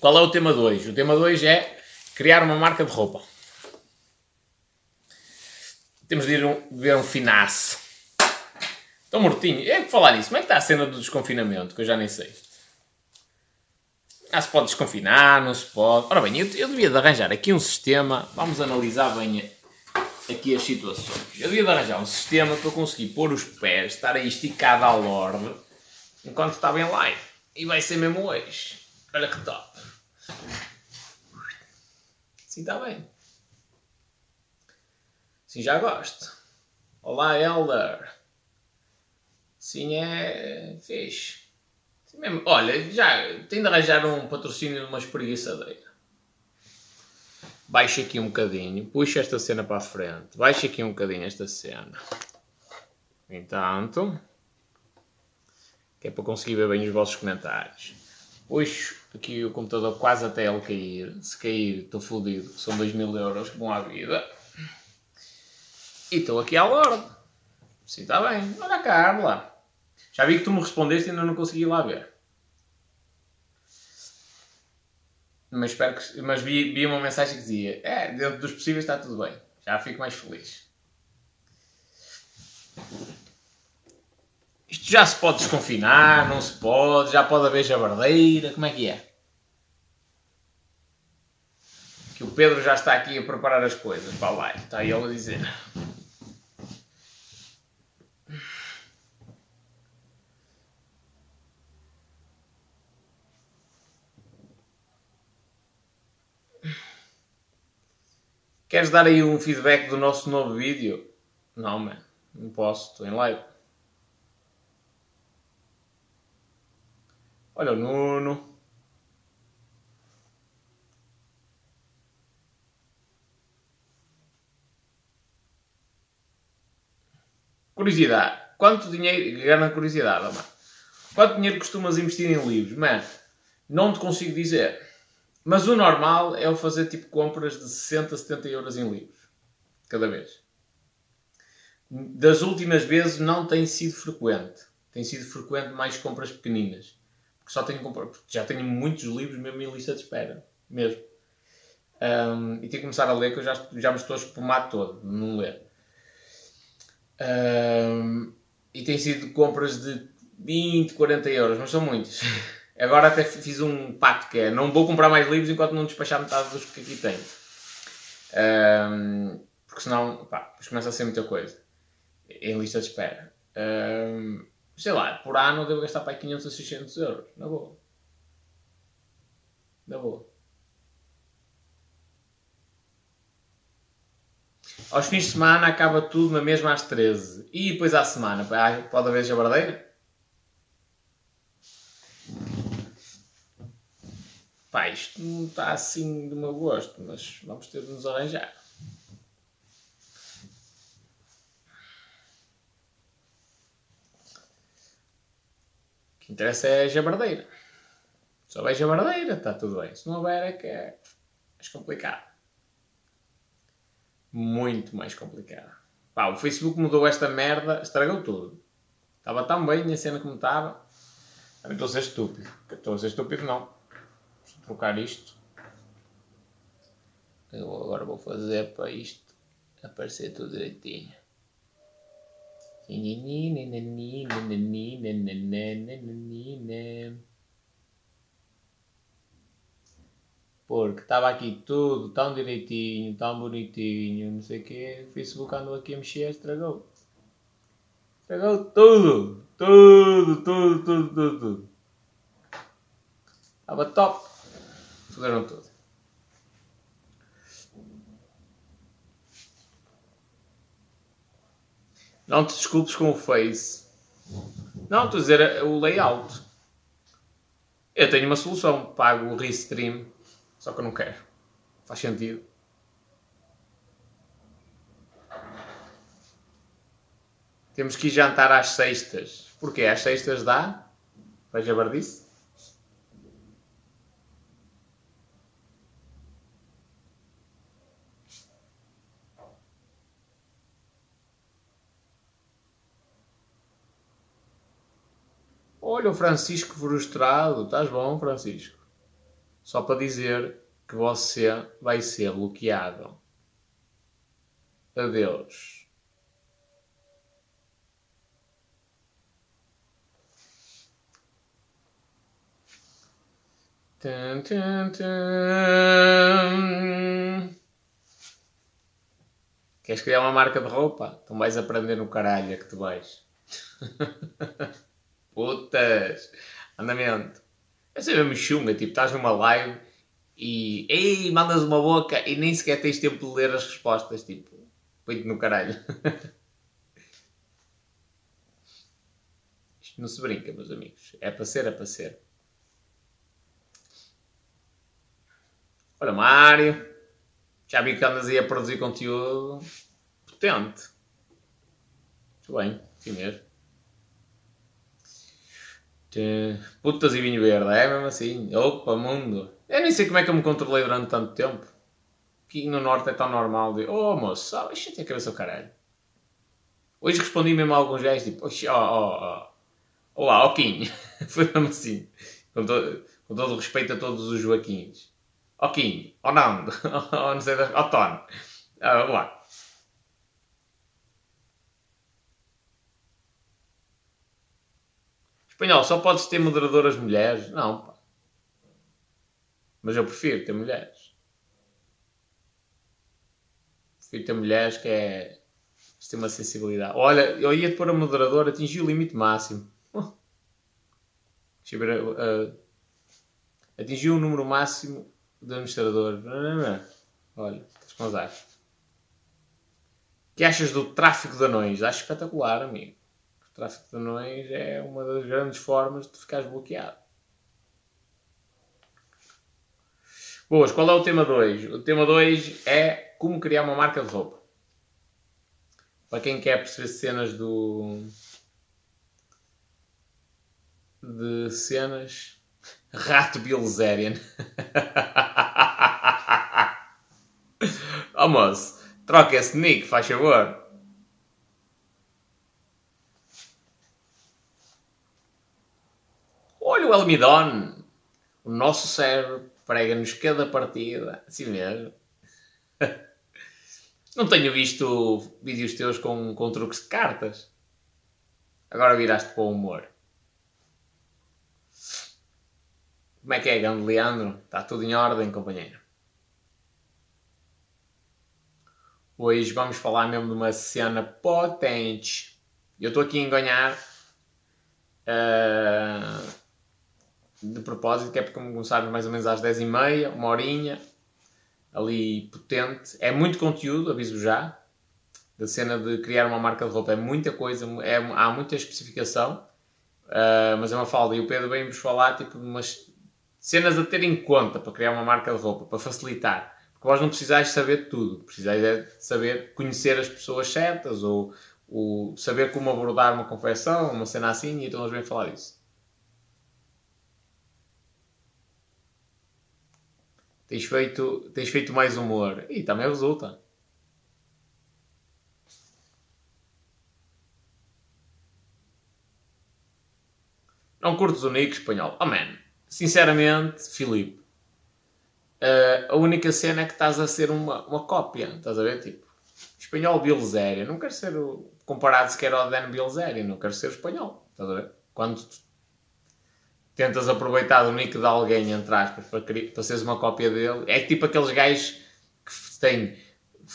Qual é o tema 2? O tema 2 é criar uma marca de roupa. Temos de ir um, ver um finasse. Estou mortinho. É que falar nisso. Como é que está a cena do desconfinamento? Que eu já nem sei. Ah, se pode desconfinar, não se pode. Ora bem, eu, eu devia de arranjar aqui um sistema. Vamos analisar bem aqui as situações. Eu devia de arranjar um sistema para conseguir pôr os pés, estar aí esticado à lorde, enquanto estava em live. E vai ser mesmo hoje. Olha que top. Sim, está bem. Sim, já gosto. Olá, Elder. Sim, é fixe. Sim, mesmo. Olha, já tenho de arranjar um patrocínio de uma espreguiçadeira. Baixa aqui um bocadinho, puxa esta cena para a frente, baixa aqui um bocadinho esta cena. Entanto, que é para conseguir ver bem os vossos comentários. Puxo aqui o computador quase até ele cair. Se cair, estou fodido. São 2 mil euros que vão à vida. E estou aqui à ordem. Sim, está bem. Olha, Carla. Já vi que tu me respondeste e ainda não consegui lá ver. Mas, espero que, mas vi, vi uma mensagem que dizia: É, dentro dos possíveis está tudo bem. Já fico mais feliz. Isto já se pode desconfinar, não se pode, já pode haver jabardeira, como é que é? Que o Pedro já está aqui a preparar as coisas a live, está ele a dizer. Queres dar aí um feedback do nosso novo vídeo? Não, man. Não posso. Estou em live. Olha o Nuno. Curiosidade. Quanto dinheiro... Grande curiosidade. Quanto dinheiro costumas investir em livros? Mano, não te consigo dizer. Mas o normal é eu fazer tipo compras de 60, 70 euros em livros. Cada vez. Das últimas vezes não tem sido frequente. Tem sido frequente mais compras pequeninas. Porque só tenho já tenho muitos livros mesmo em lista de espera. Mesmo. Um, e tenho que começar a ler que eu já, já me estou a espumar todo. Não ler. Um, e tem sido compras de 20, 40 euros, mas são muitos. Agora até fiz um pacto que é não vou comprar mais livros enquanto não despachar metade dos que aqui tenho. Um, porque senão, pá, começa a ser muita coisa. Em lista de espera. Um, sei lá, por ano eu devo gastar para 500 a 600 euros. Na boa. Na boa. Aos fins de semana acaba tudo na mesma às 13. E depois à semana, pode haver jabardeira? Pá, isto não está assim do meu gosto, mas vamos ter de nos arranjar. O que interessa é a jabardeira. Se houver jabardeira, está tudo bem. Se não houver, é que é mais complicado. Muito mais complicado. Pá, o Facebook mudou esta merda, estragou tudo. Estava tão bem a cena como estava. Estou a ser estúpido. Estou a ser estúpido, não trocar isto. Eu agora vou fazer para isto aparecer tudo direitinho. Porque estava aqui tudo tão direitinho, tão bonitinho, não sei o que. O Facebook andou aqui a mexer, estragou. Estragou tudo! Tudo, tudo, tudo, tudo, tudo. Estava top. Fuderam tudo. Não te desculpes com o Face. Não, estou a dizer o layout. Eu tenho uma solução. Pago o Restream. Só que eu não quero. Faz sentido. Temos que ir jantar às sextas. Porquê? Às sextas dá? Veja bardice? Olha o Francisco frustrado. Estás bom, Francisco? Só para dizer que você vai ser bloqueado. Adeus. Tum, tum, tum. Queres criar uma marca de roupa? Então vais aprender no caralho que tu vais. Putas! Andamento. É sempre mesmo chunga, tipo, estás numa live e ei, mandas uma boca e nem sequer tens tempo de ler as respostas, tipo, peito no caralho. Isto não se brinca, meus amigos. É para ser, é para ser. Olha, Mário. Já vi que andas aí a produzir conteúdo potente. Muito bem, assim mesmo. Putas e vinho verde, é mesmo assim. Opa, mundo. Eu nem sei como é que eu me controlei durante tanto tempo. Aqui no Norte é tão normal de, oh moço, oh, isto tem a cabeça ao caralho. Hoje respondi mesmo a alguns gajos, tipo, oh, oh, oh. Olá, Oquinho. Foi mesmo assim. Com todo, com todo respeito a todos os Joaquins. Oquinho, oh Nando, oh não sei, oh Tony. Ah, olá. Espanhol, só podes ter moderadoras mulheres? Não, pá. Mas eu prefiro ter mulheres. Prefiro ter mulheres que é. ter uma sensibilidade. Olha, eu ia pôr a moderadora, atingi o limite máximo. Deixa eu ver. Uh, atingiu o número máximo de administrador. Olha, estás com azar. O que achas do tráfico de anões? Acho espetacular, amigo tráfico de anões é uma das grandes formas de ficares bloqueado. Boas, qual é o tema 2? O tema 2 é como criar uma marca de roupa. Para quem quer perceber cenas do. de cenas. Rato Bilzerian. oh moço, troca esse nick, faz favor. Olha o almidón. O nosso cérebro prega-nos cada partida. Assim mesmo. Não tenho visto vídeos teus com, com truques de cartas. Agora viraste para o humor. Como é que é, grande Leandro? Está tudo em ordem, companheiro? Hoje vamos falar mesmo de uma cena potente. Eu estou aqui em ganhar. Uh, de propósito, que é porque começámos mais ou menos às 10h30, uma horinha, ali potente. É muito conteúdo, aviso já. Da cena de criar uma marca de roupa é muita coisa, é, há muita especificação, uh, mas é uma falda. E o Pedro vem-vos falar tipo, de umas cenas a ter em conta para criar uma marca de roupa, para facilitar. Porque vós não precisais saber tudo, precisais é saber conhecer as pessoas certas ou, ou saber como abordar uma confecção, uma cena assim, e então eles vêm falar disso. Tens feito, tens feito mais humor. E também resulta. Não curtes o Nick espanhol? Oh man, sinceramente, Filipe, uh, a única cena é que estás a ser uma, uma cópia. Estás a ver? Tipo, espanhol Bilzéria. Não quero ser comparado sequer ao Dan Bilzéria. Não quero ser espanhol. Estás a ver? Quando tentas aproveitar do nick de alguém, entre aspas, para, para seres uma cópia dele. É tipo aqueles gajos que têm.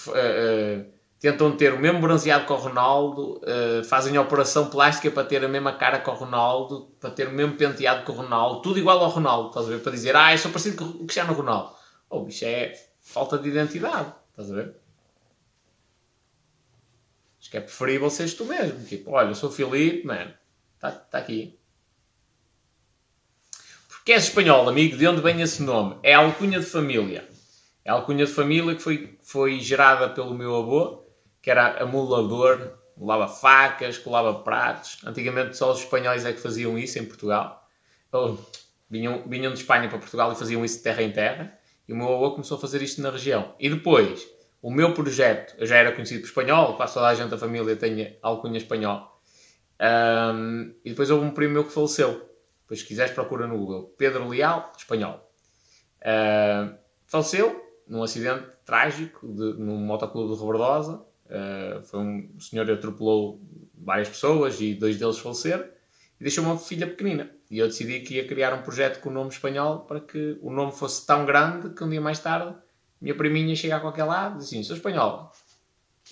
Uh, uh, tentam ter o mesmo bronzeado com o Ronaldo, uh, fazem a operação plástica para ter a mesma cara com o Ronaldo, para ter o mesmo penteado com o Ronaldo, tudo igual ao Ronaldo, estás a ver? Para dizer, ah, eu sou parecido com o Cristiano Ronaldo. Oh, isto é falta de identidade, estás a ver? Acho que é preferível seres tu mesmo. Tipo, olha, eu sou o Filipe, mano, está tá aqui. Que és espanhol, amigo, de onde vem esse nome? É alcunha de família. É alcunha de família que foi, foi gerada pelo meu avô, que era amulador, colava facas, colava pratos. Antigamente só os espanhóis é que faziam isso em Portugal. Então, vinham, vinham de Espanha para Portugal e faziam isso de terra em terra. E o meu avô começou a fazer isto na região. E depois, o meu projeto, eu já era conhecido por espanhol, quase toda a gente da família tem alcunha espanhol. Um, e depois houve um primo meu que faleceu. Depois, se quiseres, procura no Google. Pedro Leal, espanhol. Uh, faleceu num acidente trágico de, num motoclube de Rebordosa. Uh, foi um, senhor que atropelou várias pessoas e dois deles faleceram e deixou uma filha pequenina. E eu decidi que ia criar um projeto com o nome espanhol para que o nome fosse tão grande que um dia mais tarde minha priminha chega a qualquer lado e diz assim: sou espanhola.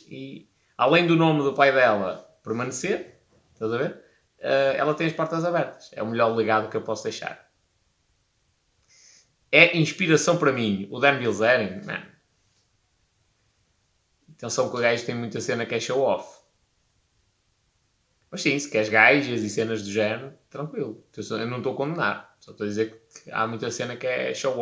E além do nome do pai dela permanecer, estás a ver? Uh, ela tem as portas abertas. É o melhor legado que eu posso deixar. É inspiração para mim. O Dan Bilzerian, man. Atenção que o gajo tem muita cena que é show off. Mas sim, se queres gajas e cenas do género, tranquilo. Eu não estou a condenar. Só estou a dizer que há muita cena que é show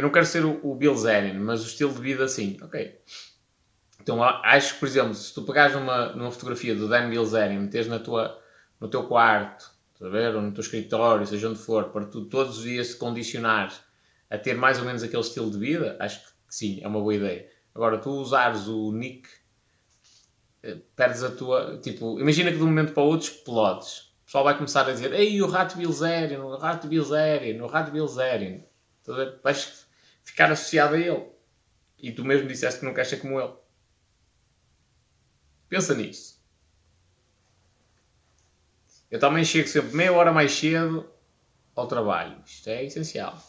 Eu não quero ser o, o Bill Zanian, mas o estilo de vida, sim. Ok. Então, acho que, por exemplo, se tu pegares numa, numa fotografia do Dan Bilzerian, meteres na tua, no teu quarto, a ver, ou no teu escritório, seja onde for, para tu todos os dias te condicionares a ter mais ou menos aquele estilo de vida, acho que sim, é uma boa ideia. Agora, tu usares o nick, eh, perdes a tua. Tipo, imagina que de um momento para o outro explodes. O pessoal vai começar a dizer: Ei, o rato Bilzerian, o rato Bilzerian, o rato Bilzerian. Vais ficar associado a ele. E tu mesmo disseste que não queres ser como ele. Pensa nisso. Eu também chego sempre meia hora mais cedo ao trabalho. Isto é essencial.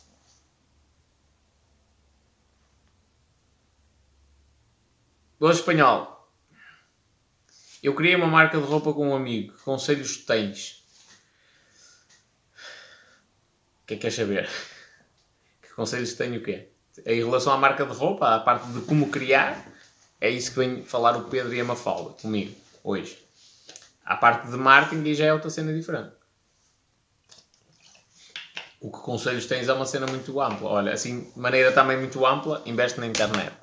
Boa espanhol. Eu criei uma marca de roupa com um amigo. Que conselhos tens? O que é que queres saber? Que conselhos tenho o quê? Em relação à marca de roupa, à parte de como criar, é isso que vem falar o Pedro e a Mafalda comigo hoje. A parte de marketing já é outra cena diferente. O que conselhos tens é uma cena muito ampla. Olha, assim, de maneira também muito ampla, investe na internet.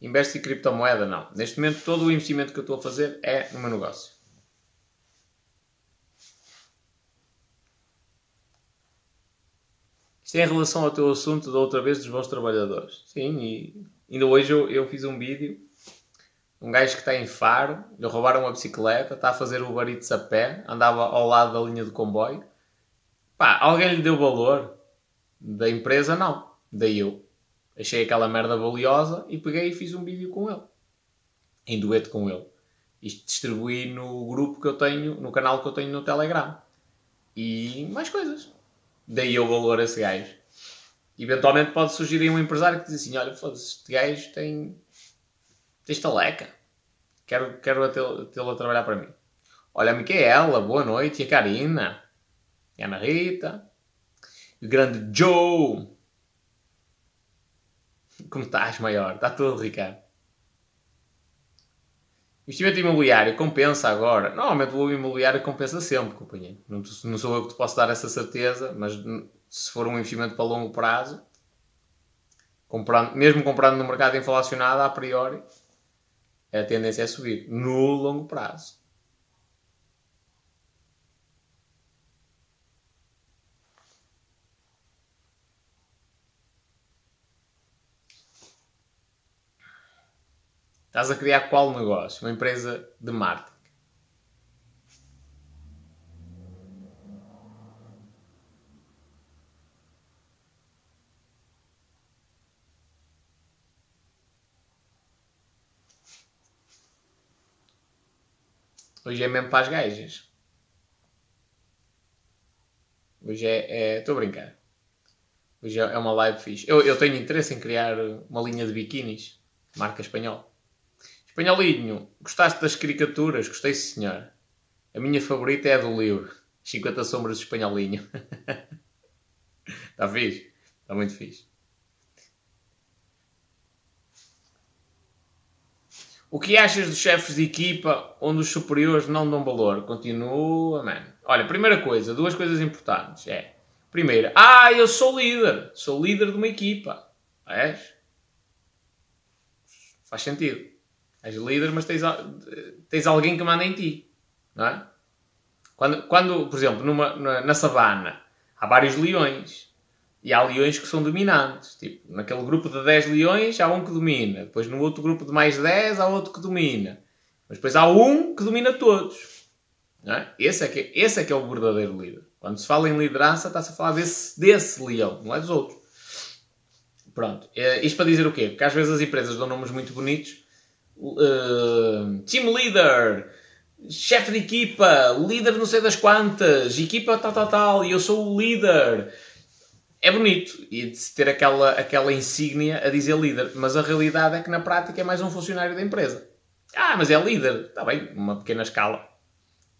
Investe em criptomoeda? Não. Neste momento, todo o investimento que eu estou a fazer é no meu negócio. Isto é em relação ao teu assunto da outra vez dos bons trabalhadores. Sim, e ainda hoje eu, eu fiz um vídeo. Um gajo que está em Faro, lhe roubaram uma bicicleta, está a fazer o Eats a pé, andava ao lado da linha de comboio. Pá, alguém lhe deu valor? Da empresa, não. Daí eu achei aquela merda valiosa e peguei e fiz um vídeo com ele. Em dueto com ele. Isto distribuí no grupo que eu tenho, no canal que eu tenho no Telegram. E mais coisas daí o valor a esse gajo. Eventualmente pode surgir aí um empresário que diz assim: Olha, foda-se, este gajo tem. tem estaleca. Quero, quero tê-lo a trabalhar para mim. Olha a Micaela, boa noite. E a Karina. E a Ana Rita. E o grande Joe. Como estás, maior? Está tudo, Ricardo. Investimento imobiliário compensa agora? Normalmente o imobiliário compensa sempre, companheiro. Não, não sou eu que te posso dar essa certeza, mas se for um investimento para longo prazo, comprando, mesmo comprando no mercado inflacionado, a priori, a tendência é subir. No longo prazo. Estás a criar qual negócio? Uma empresa de marketing. Hoje é mesmo para as gajas. Hoje é. Estou é, a brincar. Hoje é, é uma live fixe. Eu, eu tenho interesse em criar uma linha de biquinis, marca espanhola. Espanholinho, gostaste das caricaturas? Gostei, senhor. A minha favorita é a do livro. 50 Sombras de Espanholinho. Está fixe? Está muito fixe. O que achas dos chefes de equipa onde os superiores não dão valor? Continua, mano. Olha, primeira coisa, duas coisas importantes. É, primeira, ah, eu sou líder. Sou líder de uma equipa. És? Faz sentido. És líder, mas tens, tens alguém que manda em ti. Não é? Quando, quando por exemplo, numa, na, na savana há vários leões. E há leões que são dominantes. Tipo, naquele grupo de 10 leões há um que domina. Depois no outro grupo de mais 10 há outro que domina. Mas depois há um que domina todos. É? Esse, é que, esse é que é o verdadeiro líder. Quando se fala em liderança, está-se a falar desse, desse leão, não é dos outros. Pronto. É, isto para dizer o quê? Porque às vezes as empresas dão nomes muito bonitos. Uh, team leader, chefe de equipa, líder não sei das quantas, equipa tal, tal, tal, e eu sou o líder. É bonito e de ter aquela, aquela insígnia a dizer líder, mas a realidade é que na prática é mais um funcionário da empresa. Ah, mas é líder. Está bem, uma pequena escala.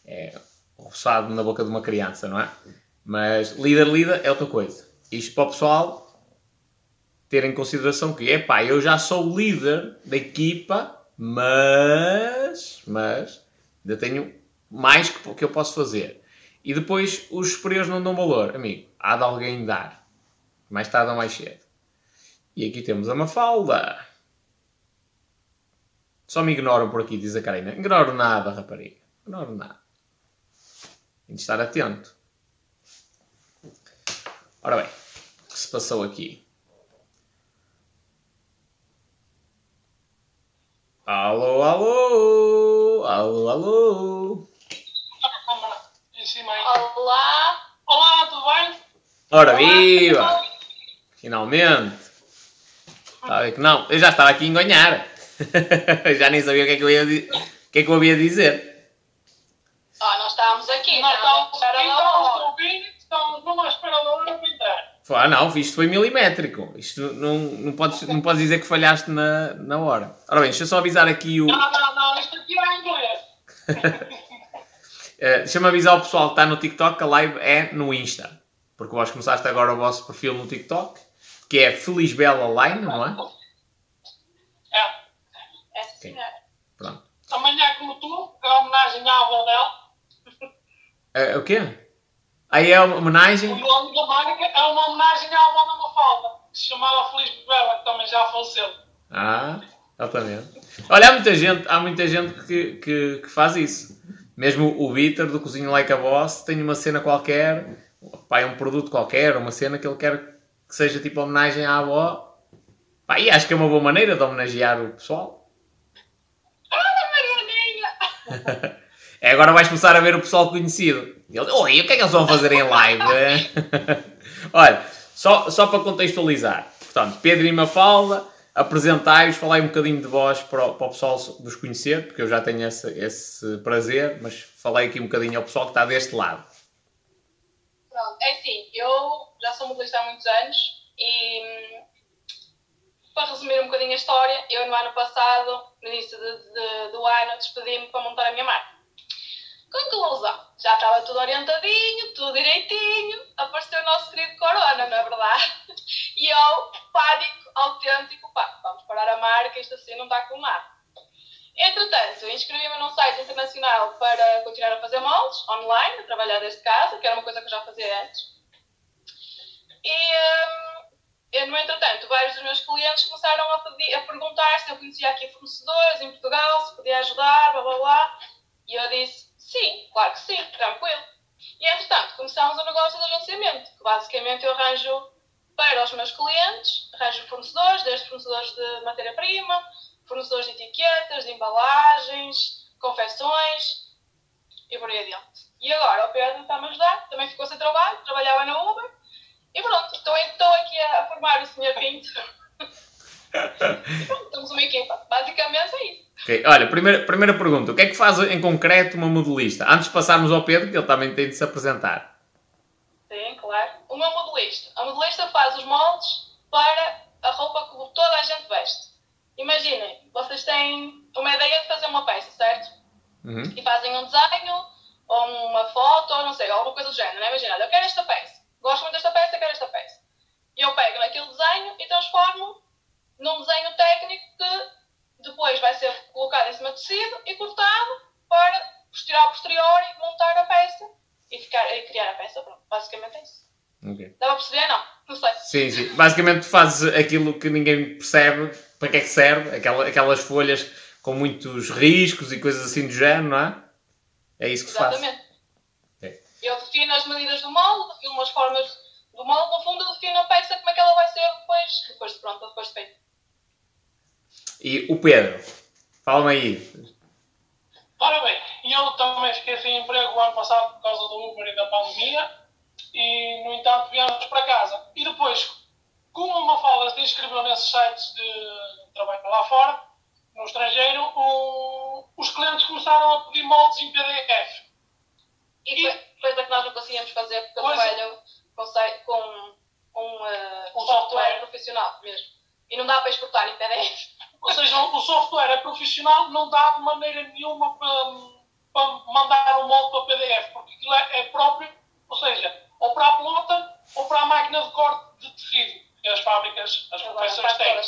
É roçado na boca de uma criança, não é? Mas líder, líder é outra coisa. Isto para o pessoal ter em consideração que, epá, eu já sou líder da equipa, mas, mas, ainda tenho mais que, que eu posso fazer. E depois os superiores não dão valor. Amigo, há de alguém dar. Mais tarde ou mais cedo. E aqui temos a Mafalda. Só me ignoram por aqui, diz a Karina. Ignoro nada, rapariga. Ignoro nada. Tem de estar atento. Ora bem, o que se passou aqui? Alô, alô! Alô, alô! Olá! Olá, tudo bem? Ora, viva! Finalmente! Estava a ver que não, eu já estava aqui a enganhar. já nem sabia o que é que eu ia o que é que eu havia dizer. Ah, nós estávamos aqui, Nós estávamos estamos à espera aqui, da estamos hora. a ouvir, estamos numa espera da hora. Ah, não, isto foi milimétrico. Isto não, não, podes, não podes dizer que falhaste na, na hora. Ora bem, deixa eu só avisar aqui o. Não, não, não, isto aqui é em inglês. Eh, Deixa-me avisar o pessoal que está no TikTok que a live é no Insta. Porque vós começaste agora o vosso perfil no TikTok, que é Feliz Bela Line, não é? É. É, sim, senhora. Pronto. Amanhã, como tu, é homenagem à avó dela. Eh, o quê? Aí é uma O homenagem. nome da marca é uma homenagem à avó da Mafalda, que se chamava Feliz Bela, que também já faleceu. Ah, exatamente. Olha, há muita gente, há muita gente que, que, que faz isso. Mesmo o Vitor do Cozinho Like a Boss tem uma cena qualquer, pá, é um produto qualquer, uma cena que ele quer que seja tipo homenagem à avó. Pá, e acho que é uma boa maneira de homenagear o pessoal. Marianinha! Agora vais começar a ver o pessoal conhecido. Ele, Oi, o que é que eles vão fazer em live? Olha, só, só para contextualizar. Portanto, Pedro e Mafalda, apresentai-vos, falai um bocadinho de vós para o, para o pessoal vos conhecer, porque eu já tenho esse, esse prazer, mas falei aqui um bocadinho ao pessoal que está deste lado. Pronto, é assim, eu já sou modelista há muitos anos e hum, para resumir um bocadinho a história, eu no ano passado, no início de- de- do ano, despedi-me para montar a minha marca. Conclusão, já estava tudo orientadinho, tudo direitinho, apareceu o nosso querido Corona, não é verdade? E eu, pânico autêntico, pá, vamos parar a marca, isto assim não está com nada. Entretanto, inscrevi-me num site internacional para continuar a fazer moldes online, a trabalhar desde casa, que era uma coisa que eu já fazia antes. E, hum, eu, no entretanto, vários dos meus clientes começaram a, pedir, a perguntar se eu conhecia aqui fornecedores em Portugal, se podia ajudar, blá blá blá. E eu disse, sim, claro que sim, tranquilo. E entretanto, começámos o negócio de agenciamento, que basicamente eu arranjo para os meus clientes, arranjo fornecedores, desde fornecedores de matéria-prima, fornecedores de etiquetas, de embalagens, confecções e por aí adiante. E agora o Pedro está-me a ajudar, também ficou sem trabalho, trabalhava na Uber e pronto, estou, estou aqui a, formar o Sr. Pinto. e pronto, temos uma equipa. Basicamente é isso. Ok, Olha, primeira, primeira pergunta. O que é que faz em concreto uma modelista? Antes de passarmos ao Pedro, que ele também tem de se apresentar. Sim, claro. Meu modelista. A modelista faz os moldes para a roupa que toda a gente veste. Imaginem, vocês têm uma ideia de fazer uma peça, certo? Uhum. e fazem um desenho ou uma foto, ou não sei, alguma coisa do género. Né? Imagina, eu quero esta peça, gosto muito desta peça, quero esta peça. E eu pego naquele desenho e transformo num desenho técnico que depois vai ser colocado em cima do tecido e cortado para posterior a posteriori montar a peça e, ficar, e criar a peça. Pronto, basicamente é isso. Ok. Dá para perceber? Não, não sei. Sim, sim. Basicamente fazes aquilo que ninguém percebe para que é que serve, aquela- aquelas folhas com muitos riscos e coisas assim do género, não é? É isso que se faz. Exatamente. Eu defino as medidas do molde, defino as formas do molde, no fundo eu defino a peça E o Pedro, fala-me aí. Ora bem, eu também fiquei sem emprego o ano passado por causa do Uber e da pandemia e, no entanto, viemos para casa. E depois, como uma Mafalda se inscreveu nesses sites de trabalho lá fora, no estrangeiro, o, os clientes começaram a pedir moldes em PDF. E foi coisa que nós não conseguíamos fazer porque eu trabalho com, com um, Um um software. software profissional mesmo. E não dá para exportar em PDF. Ou seja, o software é profissional, não dá de maneira nenhuma para, para mandar um molde para PDF, porque aquilo é, é próprio, ou seja, ou para a pelota ou para a máquina de corte de tecido, que as fábricas, as confecções têm.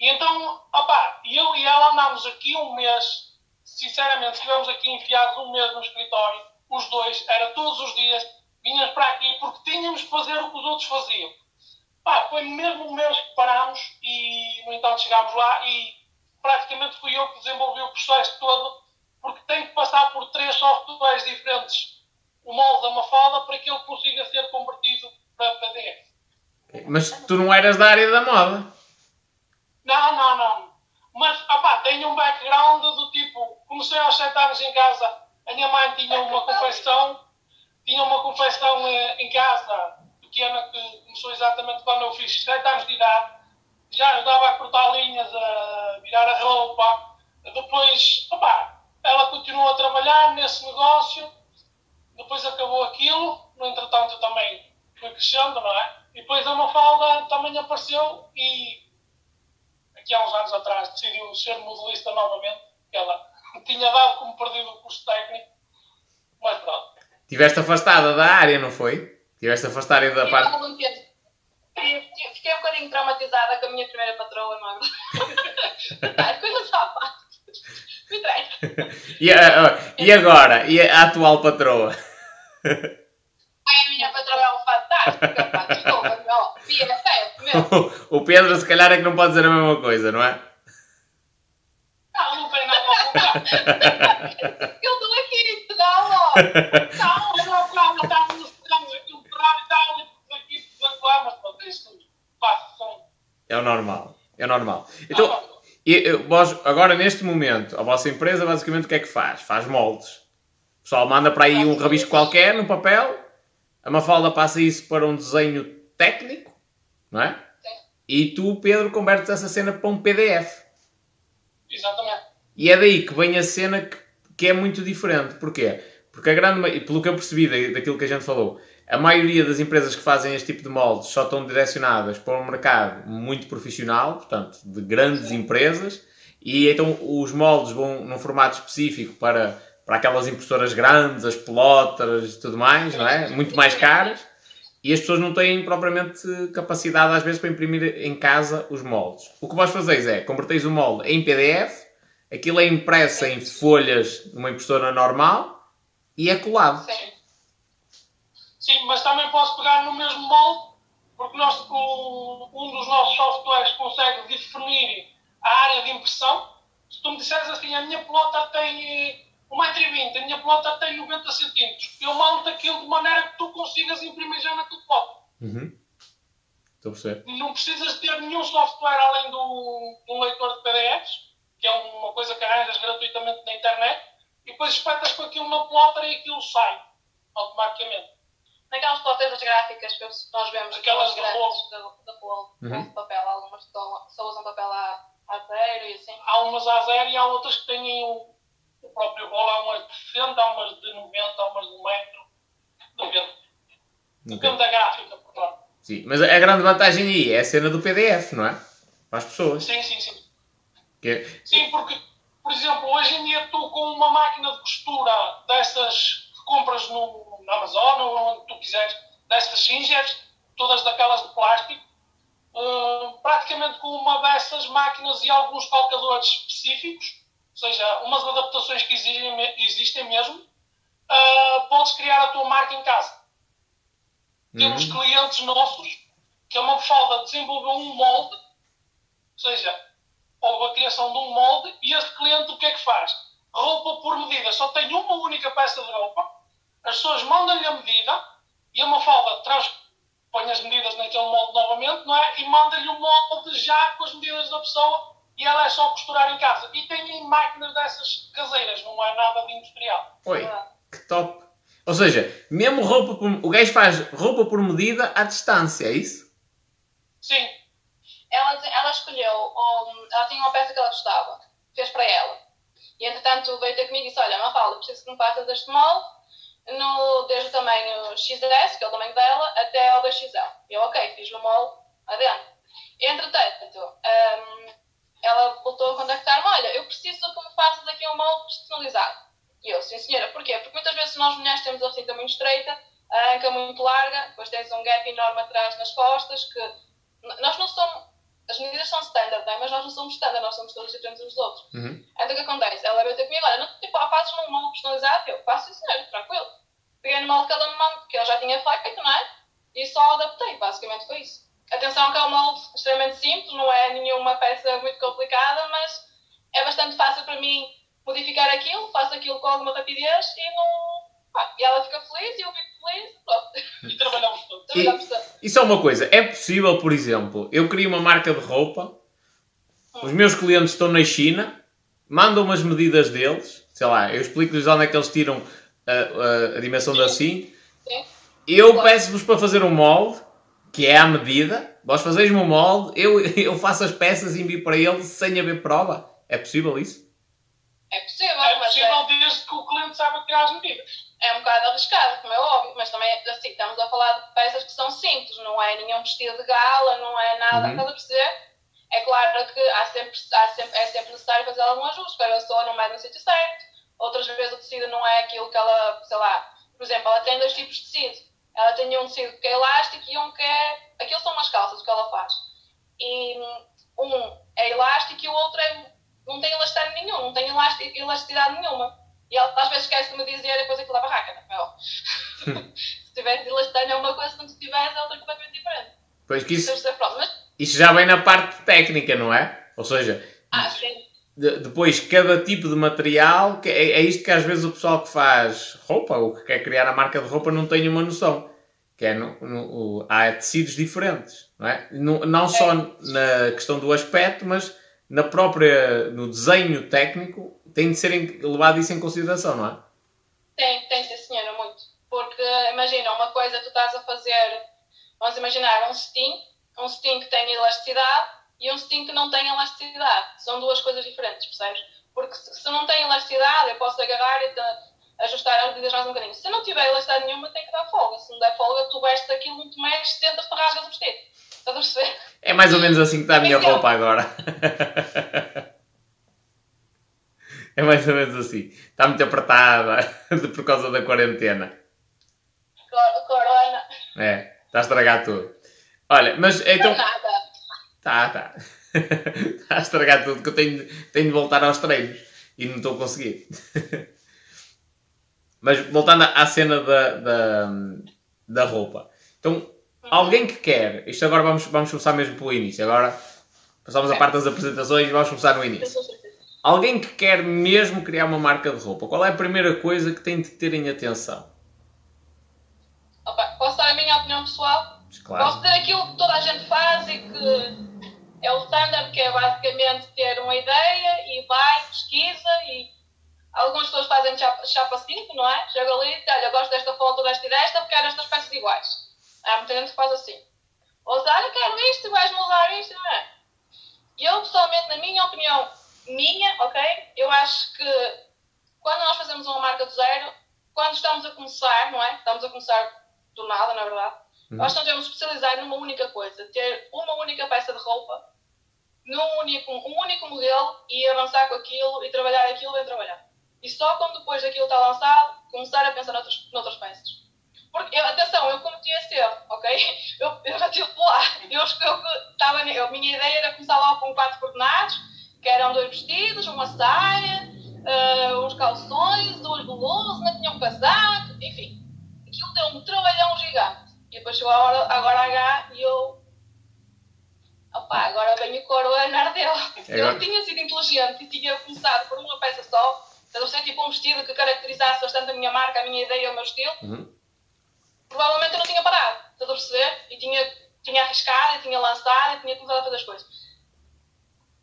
E então, opá, eu e ela andámos aqui um mês, sinceramente, estivemos aqui enfiados um mês no escritório, os dois, era todos os dias, vinhamos para aqui porque tínhamos que fazer o que os outros faziam. Pá, foi mesmo um mês que parámos e, no entanto, chegámos lá e praticamente fui eu que desenvolvi o processo todo, porque tem que passar por três softwares diferentes, o molde da Mafalda, para que ele consiga ser convertido para PDF. Mas tu não eras da área da moda. Não, não, não. Mas, opá, tenho um background do tipo, comecei aos 7 anos em casa, a minha mãe tinha uma confecção, tinha uma confecção eh, em casa, pequena, que começou exatamente quando eu fiz 7 anos de idade, já ajudava a cortar linhas, a virar a roupa, depois, opá, ela continuou a trabalhar nesse negócio, depois acabou aquilo, no entretanto também fui crescendo, não é? E depois a Mafalda também apareceu e aqui há uns anos atrás decidiu ser modelista novamente, ela tinha dado como perdido o curso técnico, mas pronto. Tiveste afastada da área, não foi? Tiveste afastada da E parte. algum tempo. Fiquei um bocadinho traumatizada com a minha primeira patroa, não é? Coisas à parte. Me. E, a- a- e agora? E a atual patroa? Ai, a minha patroa é um fantástico. pá, Desculpa, é sério, meu. O Pedro, se calhar, é que não pode dizer a mesma coisa, não é? Não, não tem nada a. Eu estou aqui, não, ó. Não, eu não falo, estamos estamos aqui um caralho e tal, e tudo aqui, tudo lá, mas pronto, isto passa, são... É o normal. É o normal. Então, e, eh, vós, agora, neste momento, a vossa empresa, basicamente, o que é que faz? Faz moldes. O pessoal manda para aí um rabisco qualquer no papel, a Mafalda passa isso para um desenho técnico, não é? Sim. E tu, Pedro, convertes essa cena para um PDF. Exatamente. E é daí que vem a cena que, que é muito diferente. Porquê? Porque a grande, pelo que eu percebi da- daquilo que a gente falou, a maioria das empresas que fazem este tipo de moldes só estão direcionadas para um mercado muito profissional, portanto, de grandes empresas, e então os moldes vão num formato específico para, para aquelas impressoras grandes, as pelotas e tudo mais, não é? Muito mais caras. E as pessoas não têm propriamente capacidade, às vezes, para imprimir em casa os moldes. O que vós fazeis é, converteis o molde em PDF, aquilo é impresso em folhas numa impressora normal e é colado. Sim. Sim, mas também posso pegar no mesmo molde, porque nós, o- um dos nossos softwares consegue definir a área de impressão. Se tu me disseres assim, a minha pelota tem eh, 1,20m, a minha pelota tem 90 cm, eu monto aquilo de maneira que tu consigas imprimir já na tua pelota. Uhum. Estou a perceber. Não precisas ter nenhum software além do, de um leitor de PDFs, que é uma coisa que arranjas gratuitamente na internet, e depois espetas com aquilo na pelota e aquilo sai automaticamente. Naquelas plotas gráficas que nós vemos, Aquelas aquelas de grandes de, de rolo, Uhum. de papel, algumas só, só usam papel a, a zero e assim. Há umas a zero e há outras que têm o, o próprio rolo. Há umas de 60, há umas de 90, há umas de 1 metro. Depende. Depende da gráfica, portanto. Sim. Mas a grande vantagem aí é a cena do PDF, não é? Para as pessoas. Sim, sim, sim. Que é- Sim, porque, por exemplo, hoje em dia tu com uma máquina de costura dessas compras no, na Amazon ou onde tu quiseres, dessas singers, todas daquelas de plástico, eh, praticamente com uma dessas máquinas e alguns calcadores específicos, ou seja, umas adaptações que existem, existem mesmo, eh, podes criar a tua marca em casa. Temos Uhum. clientes nossos que a Mafalda desenvolveu um molde, ou seja, houve a criação de um molde e este cliente o que é que faz? Roupa por medida, só tem uma única peça de roupa, as pessoas mandam-lhe a medida e a Mafalda traz, põe as medidas naquele molde novamente, não é? E manda-lhe o molde já com as medidas da pessoa e ela é só costurar em casa. E tem máquinas dessas caseiras, não é nada de industrial. Oi, que top. Ou seja, mesmo roupa por... O gajo faz roupa por medida à distância, é isso? Sim. Ela, ela escolheu, um, ela tinha uma peça que ela gostava, fez para ela. E entretanto veio ter comigo e disse: Olha, Mafalda, preciso que me faças este molde, no, desde o tamanho XS, que é o tamanho dela, até ao 2XL. Eu, ok, fiz o molde adentro. Entretanto, um, ela voltou a contactar-me: Olha, eu preciso que me faças aqui um molde personalizado. E eu, sim senhora, porquê? Porque muitas vezes nós mulheres temos a recinta muito estreita, a anca muito larga, depois tens um gap enorme atrás nas costas, que nós não somos. As medidas são standard, é? mas nós não somos standard, nós somos todos diferentes uns dos outros. Uhum. Então o que acontece? Ela veio ter comigo, olha, não, tipo, fazes num molde personalizado? Eu, faço isso, tranquilo. Peguei no molde que ela me mandou, que eu já tinha feito, não é? E só adaptei, basicamente foi isso. Atenção que é um molde extremamente simples, não é nenhuma peça muito complicada, mas é bastante fácil para mim modificar aquilo, faço aquilo com alguma rapidez e não. Ah, e ela fica feliz e eu fico feliz, pronto. E trabalhamos todos. Trabalhamos todos. E só uma coisa, é possível, por exemplo, eu crio uma marca de roupa, os meus clientes estão na China, mandam umas medidas deles, sei lá, eu explico-lhes onde é que eles tiram a, a- a dimensão da assim, Sim. eu peço-vos para fazer um molde, que é à medida, vós fazeis-me um molde, eu, eu faço as peças e envio para eles sem haver prova. É possível isso? É possível, É mas possível desde que o cliente saiba tirar as medidas. é, é um bocado arriscado, como é óbvio, mas também assim, estamos a falar de peças que são simples, não é nenhum vestido de gala, não é nada, Uhum. estás a perceber? É claro que há sempre, há sempre, é sempre necessário fazer algum ajuste, porque a pessoa não mede no sítio certo, outras vezes o tecido não é aquilo que ela, sei lá, por exemplo, ela tem dois tipos de tecido. Ela tem um tecido que é elástico e um que é. Aquilo são umas calças, o que ela faz. E um é elástico e o outro é, não tem elasticidade nenhum, não tem elasti- elasticidade nenhuma. E ela às vezes esquece de me dizer depois aquilo da barraca, não é? Ó. se tiver elasticidade é uma coisa, se não tiveres é outra completamente diferente. Pois que isso, isso já vem na parte técnica, não é? Ou seja, ah, sim. de- depois cada tipo de material, que é, é isto que às vezes o pessoal que faz roupa ou que quer criar a marca de roupa não tem uma noção. Que é no- no- há tecidos diferentes, não é? Não, não só na questão do aspecto, mas na própria, no desenho técnico, tem de ser levado isso em consideração, não é? Tem, tem sim senhora, muito. Porque imagina, uma coisa tu estás a fazer, vamos imaginar um cetim, um cetim que tem elasticidade e um cetim que não tem elasticidade. São duas coisas diferentes, percebes? Porque se, não tem elasticidade, eu posso agarrar e ajustar as medidas mais um bocadinho. Se não tiver elasticidade nenhuma, tem que dar folga. Se não der folga, tu vestes aquilo muito mais, tentas te rasgas o vestido. Estás a perceber? É mais ou menos assim que está a minha Então. roupa agora. É mais ou menos assim. Está muito apertada por causa da quarentena. Cor- Corona, É, está a estragar tudo. Olha, mas então. não nada. Tá, tá. Está a estragar tudo que eu tenho, tenho de voltar aos treinos e não estou a conseguir. Mas voltando à cena da, da, da roupa. Então, alguém que quer, isto agora vamos, vamos começar mesmo pelo início. Agora passamos a parte das apresentações e vamos começar no início. Alguém que quer mesmo criar uma marca de roupa, qual é a primeira coisa que tem de ter em atenção? Opa, posso dar a minha opinião pessoal? Claro. Posso dizer aquilo que toda a gente faz e que é o standard, que é basicamente ter uma ideia e vai, pesquisa e algumas pessoas fazem chapa, chapa 5, não é? Chega ali e olha, gosto desta foto, desta e desta, porque quero estas peças iguais. Há muita gente que faz assim. Ou diz, olha, quero isto, vais mudar isto, não é? E eu, pessoalmente, na minha opinião, minha, ok? Eu acho que quando nós fazemos uma marca do zero, quando estamos a começar, não é? Estamos a começar do nada, na verdade. Uhum. Nós não devemos especializar numa única coisa, ter uma única peça de roupa, num único, um único modelo e avançar com aquilo e trabalhar aquilo bem trabalhado. E só quando depois daquilo está lançado, começar a pensar noutras, noutras peças. Porque, eu, atenção, eu cometi esse erro, ok? Eu, eu já estive lá. Eu, eu, estava, eu, a minha ideia era começar logo com quatro coordenados, que eram dois vestidos, uma saia, eh, uns calções, duas blusas, não tinha um casaco, enfim. Aquilo deu um trabalhão gigante. E depois chegou a hora, agora H e eu. Opa, agora vem o coroa ardeu. Eu Agora- tinha sido inteligente e tinha começado por uma peça só. Estás a ser tipo um vestido que caracterizasse bastante a minha marca, a minha ideia, o meu estilo. Uhum. Provavelmente eu não tinha parado. Estás a perceber? E tinha, tinha arriscado, e tinha lançado, e tinha começado a fazer as coisas.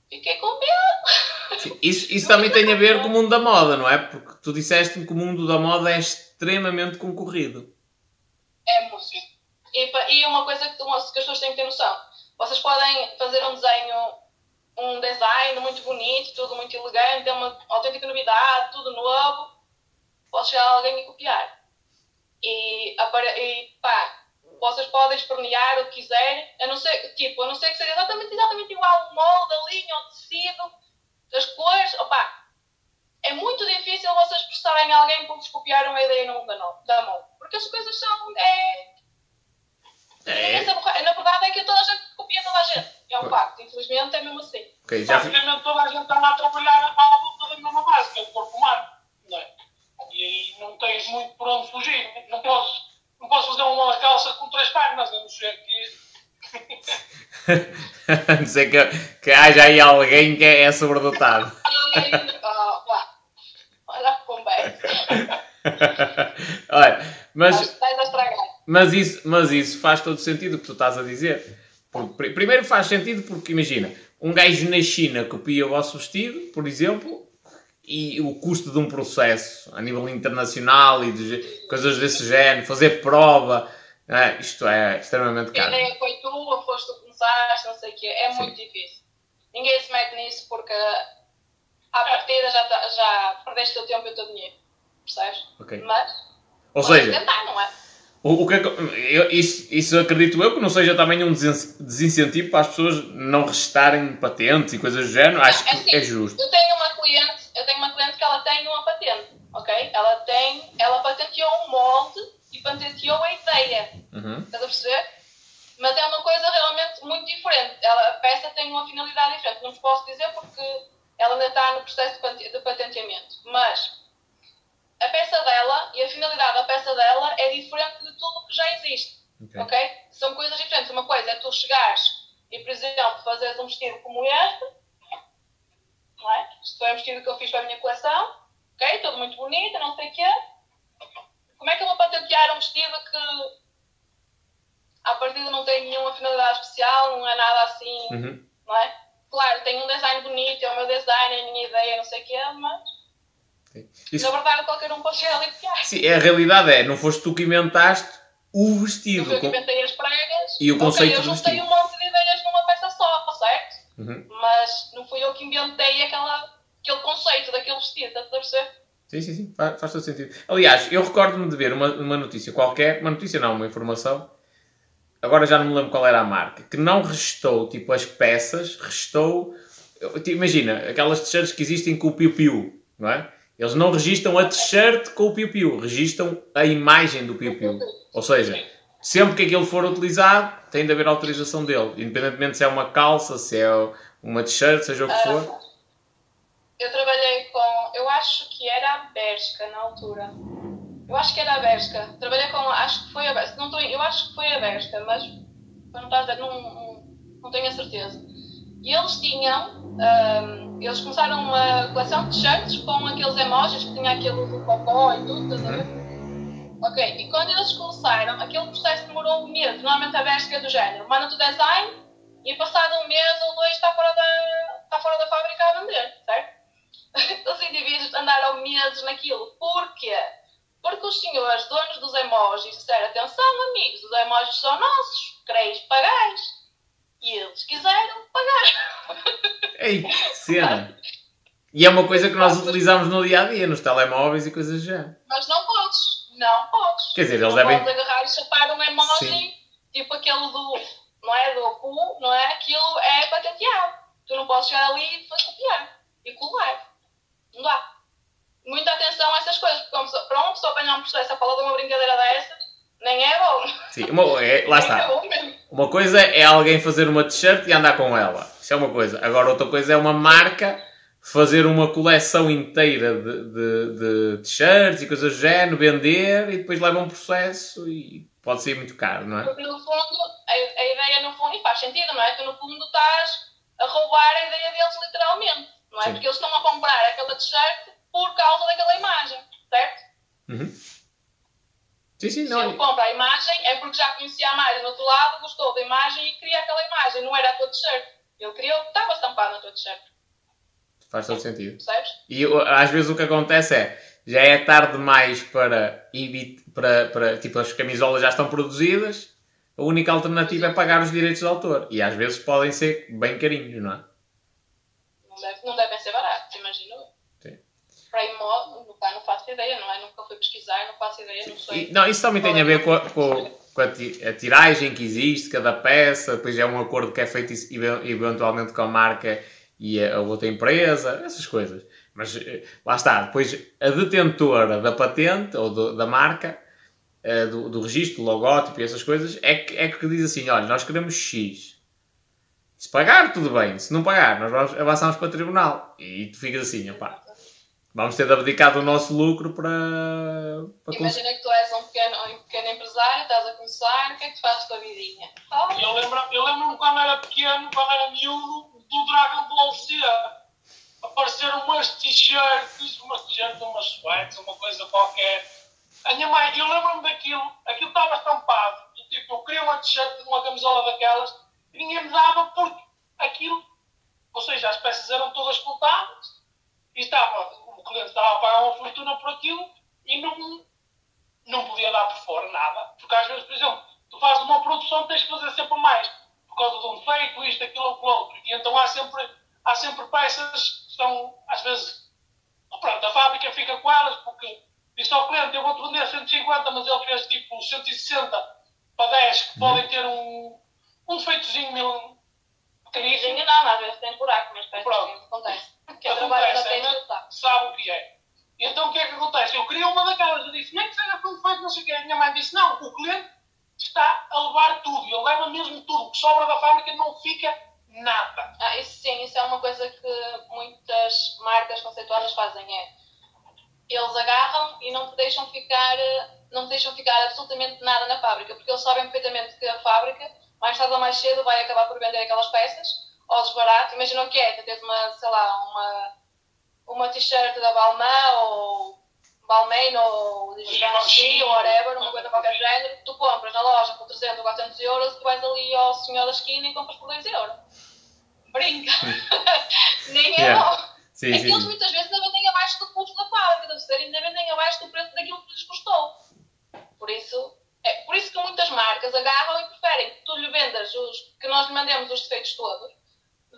Fiquei com medo. Sim, Isso, isso também tem a ver com o mundo da moda, não é? Porque tu disseste-me que o mundo da moda é extremamente concorrido. É muito. E, e uma coisa que, uma- que as pessoas têm que ter noção: vocês podem fazer um desenho, um design muito bonito, tudo muito elegante, é uma autêntica novidade, tudo novo. Pode chegar alguém e copiar. E, e pá, vocês podem espernear o que quiserem, a não ser, tipo, a não ser que seja exatamente, exatamente igual o molde, a linha, o tecido, as cores, opá, é muito difícil vocês prestarem a alguém porque vos copiaram a ideia no mundo da mão. Porque as coisas são. É, É, Na verdade é que toda a gente copia toda a gente. É um facto, infelizmente é mesmo assim. ok, já Basicamente toda a gente está lá a trabalhar à volta da mesma base, que é o corpo humano. Não é? Tens muito por onde fugir. Não posso, não posso fazer uma calça com três pernas, a não ser que. a não ser que, que haja aí alguém que é sobredotado. Ai, ah, vá. Olha conversa. Olha, Mas mas, isso, mas isso faz todo sentido o que tu estás a dizer. Porque, pri- primeiro faz sentido porque, imagina, um gajo na China copia o vosso vestido, por exemplo, e o custo de um processo a nível internacional e de coisas desse género, fazer prova, é, isto é extremamente A caro. ideia foi tua, foste tu começaste, não sei o quê. É Sim. muito difícil. Ninguém se mete nisso porque à partida já, tá- já perdeste o teu tempo e o teu dinheiro. Percebes? Ok. Mas Ou seja, tentar, não é? O, o que é que- eu- isso, isso acredito eu que não seja também um desincentivo para as pessoas não restarem patentes e coisas do género. Acho É assim, que é justo. Eu tenho uma cliente, eu tenho uma cliente que ela tem uma patente, ok? Ela tem, ela patenteou um molde e patenteou a ideia, Uhum. estás a perceber? Mas é uma coisa realmente muito diferente. Ela, a peça tem uma finalidade diferente. Não vos posso dizer porque ela ainda está no processo de patenteamento. Mas a peça dela e a finalidade da peça dela é diferente de tudo o que já existe. Ok. Ok? São coisas diferentes. Uma coisa é tu chegares e, por exemplo, fazeres um vestido como este, não é? Isto foi um vestido que eu fiz para a minha coleção, ok? Todo muito bonito, não sei o quê. Como é que eu vou patentear um vestido que, à partida, não tem nenhuma finalidade especial, não é nada assim, Uhum. não é? Claro, tem um design bonito, é o meu design, é a minha ideia, não sei o quê, mas, Isso, na verdade, qualquer um pode chegar ali e sim, a realidade é, não foste tu que inventaste o Eu vestido. eu que com- inventei as pregas. E o conceito eu do juntei vestido. um monte de ideias numa peça só, certo? Uhum. Mas não fui eu que inventei aquela, aquele conceito daquele vestido, estás a perceber? Sim, sim, sim, faz, faz todo sentido. Aliás, eu recordo-me de ver uma, uma notícia qualquer, uma notícia não, uma informação, agora já não me lembro qual era a marca, que não restou, tipo, as peças, restou, eu- imagina, aquelas t-shirts que existem com o piu-piu, não é? Eles não registam a t-shirt com o piu-piu, registam a imagem do piu-piu. Ou seja, sempre que aquilo for utilizado, tem de haver autorização dele, independentemente se é uma calça, se é uma t-shirt, seja o que for. Ah, eu trabalhei com, eu acho que era a Bershka na altura. Eu acho que era a Bershka. Trabalhei com, acho que foi a Bershka. Não estou, eu acho que foi a Bershka, mas não, não, não tenho a certeza. E eles tinham, ahm, eles começaram uma coleção de t-shirts com aqueles emojis que tinha aquele do cocó e tudo, estás a ver? Ok, e quando eles começaram, aquele processo demorou um mês. Normalmente a Bershka é do género. Manda-te o design e passado um mês ou dois está fora da, está fora da fábrica a vender, certo? Os indivíduos andaram meses naquilo. Porquê? Porque os senhores, donos dos emojis, disseram: atenção, amigos, os emojis são nossos, quereis pagais. E eles quiseram pagar. Ei, que cena! E é uma coisa que nós utilizamos no dia a dia, nos telemóveis e coisas género. Mas não podes, não podes. Quer dizer, eles não devem. podes agarrar e chapar um emoji, Sim. tipo aquele do, não é, do cu, não é? Aquilo é patenteado. Tu não podes chegar ali e fazer copiar e colar. Não dá. Muita atenção a essas coisas, porque para uma pessoa apanhar um processo a falar de uma brincadeira dessas, nem é bom. Sim, uma- é- lá é está. mesmo. Uma coisa é alguém fazer uma t-shirt e andar com ela. Isso é uma coisa. Agora, outra coisa é uma marca fazer uma coleção inteira de, de, de t-shirts e coisas do género, vender e depois leva um processo e pode ser muito caro, não é? Porque no fundo, a, a ideia no fundo, e faz sentido, não é? Tu no fundo estás a roubar a ideia deles literalmente, não é? Sim. Porque eles estão a comprar aquela t-shirt por causa daquela imagem, certo? Uhum. Sim, sim, Se ele não. compra a imagem é porque já conhecia a imagem do outro lado, gostou da imagem e queria aquela imagem, não era a tua t-shirt. Ele queria o que estava estampado na tua t-shirt, Faz todo sentido. percebes? E às vezes o que acontece é, já é tarde demais para, para, para tipo, as camisolas já estão produzidas, a única alternativa é pagar os direitos de autor. E às vezes podem ser bem carinhos, não é? Não, deve, não devem ser baratos, imagino eu. Para ir modo, não faço ideia, não é? Nunca fui pesquisar, não faço ideia, não sei. E, não, isso também tem a ver com, a, com, com a, ti- a tiragem que existe, cada peça, depois é um acordo que é feito ev- eventualmente com a marca e a, outra empresa, essas coisas. Mas eh, lá está, depois a detentora da patente ou do- da marca, eh, do, do registro, do logótipo e essas coisas, é que, é que diz assim: olha, nós queremos X. Se pagar, tudo bem. Se não pagar, nós avançamos para o tribunal. E tu ficas assim, opá, vamos ter de abdicar do nosso lucro para, para. Imagina que tu és um pequeno, um pequeno empresário, estás a começar, o que é que tu fazes com a vidinha? Oh, Eu lembro- eu lembro-me quando era pequeno, quando era miúdo, do Dragon Ball Z. Apareceram umas t-shirts, umas t-shirts, umas sweats, uma coisa qualquer. A minha mãe, eu lembro-me daquilo, aquilo estava estampado. do Tipo, eu queria uma t-shirt, uma camisola daquelas, e ninguém me dava porque aquilo, ou seja, as peças eram todas contadas, e estava, cliente estava a pagar uma fortuna por aquilo, e não, não podia dar por fora nada. Porque às vezes, por exemplo, tu fazes uma produção, tens que fazer sempre mais. Por causa de um defeito, isto, aquilo ou outro. E então há sempre, há sempre peças que são, às vezes, pronto, a fábrica fica com elas porque disse ao cliente, eu vou-te vender 150, mas ele fez tipo 160 para 10 que podem ter um, um defeitozinho meu pequeníssimo. vidinha não, às vezes tem buraco, mas Pronto. que acontece. Trabalha na Acontece, é, textil né? sabe. o que é. Então o que é que acontece? Eu queria uma daquelas, eu disse, nem que seja tudo feito, não sei o quê. A minha mãe disse, não, o cliente está a levar tudo, ele leva mesmo tudo, o que sobra da fábrica não fica nada. Ah, isso sim, isso é uma coisa que muitas marcas conceituadas fazem, é eles agarram e não te deixam ficar, não te deixam ficar absolutamente nada na fábrica, porque eles sabem perfeitamente que a fábrica, mais tarde ou mais cedo, vai acabar por vender aquelas peças ao desbarato. Imagina o que é, tu tens uma, sei lá, uma, uma t-shirt da Balmain ou Balmain ou de Givenchy ou whatever, uma coisa de qualquer género, tu compras na loja por 300 ou 400 euros, tu vais ali ao senhor da esquina e compras por 2 euros. Brinca! Nem é Yeah. bom. Sim, é sim, muitas vezes ainda vendem abaixo do custo da fábrica, deve ser, ainda vendem abaixo do preço daquilo que lhes custou. Por isso, é por isso que muitas marcas agarram e preferem que tu lhe vendas os, que nós lhe mandemos os defeitos todos,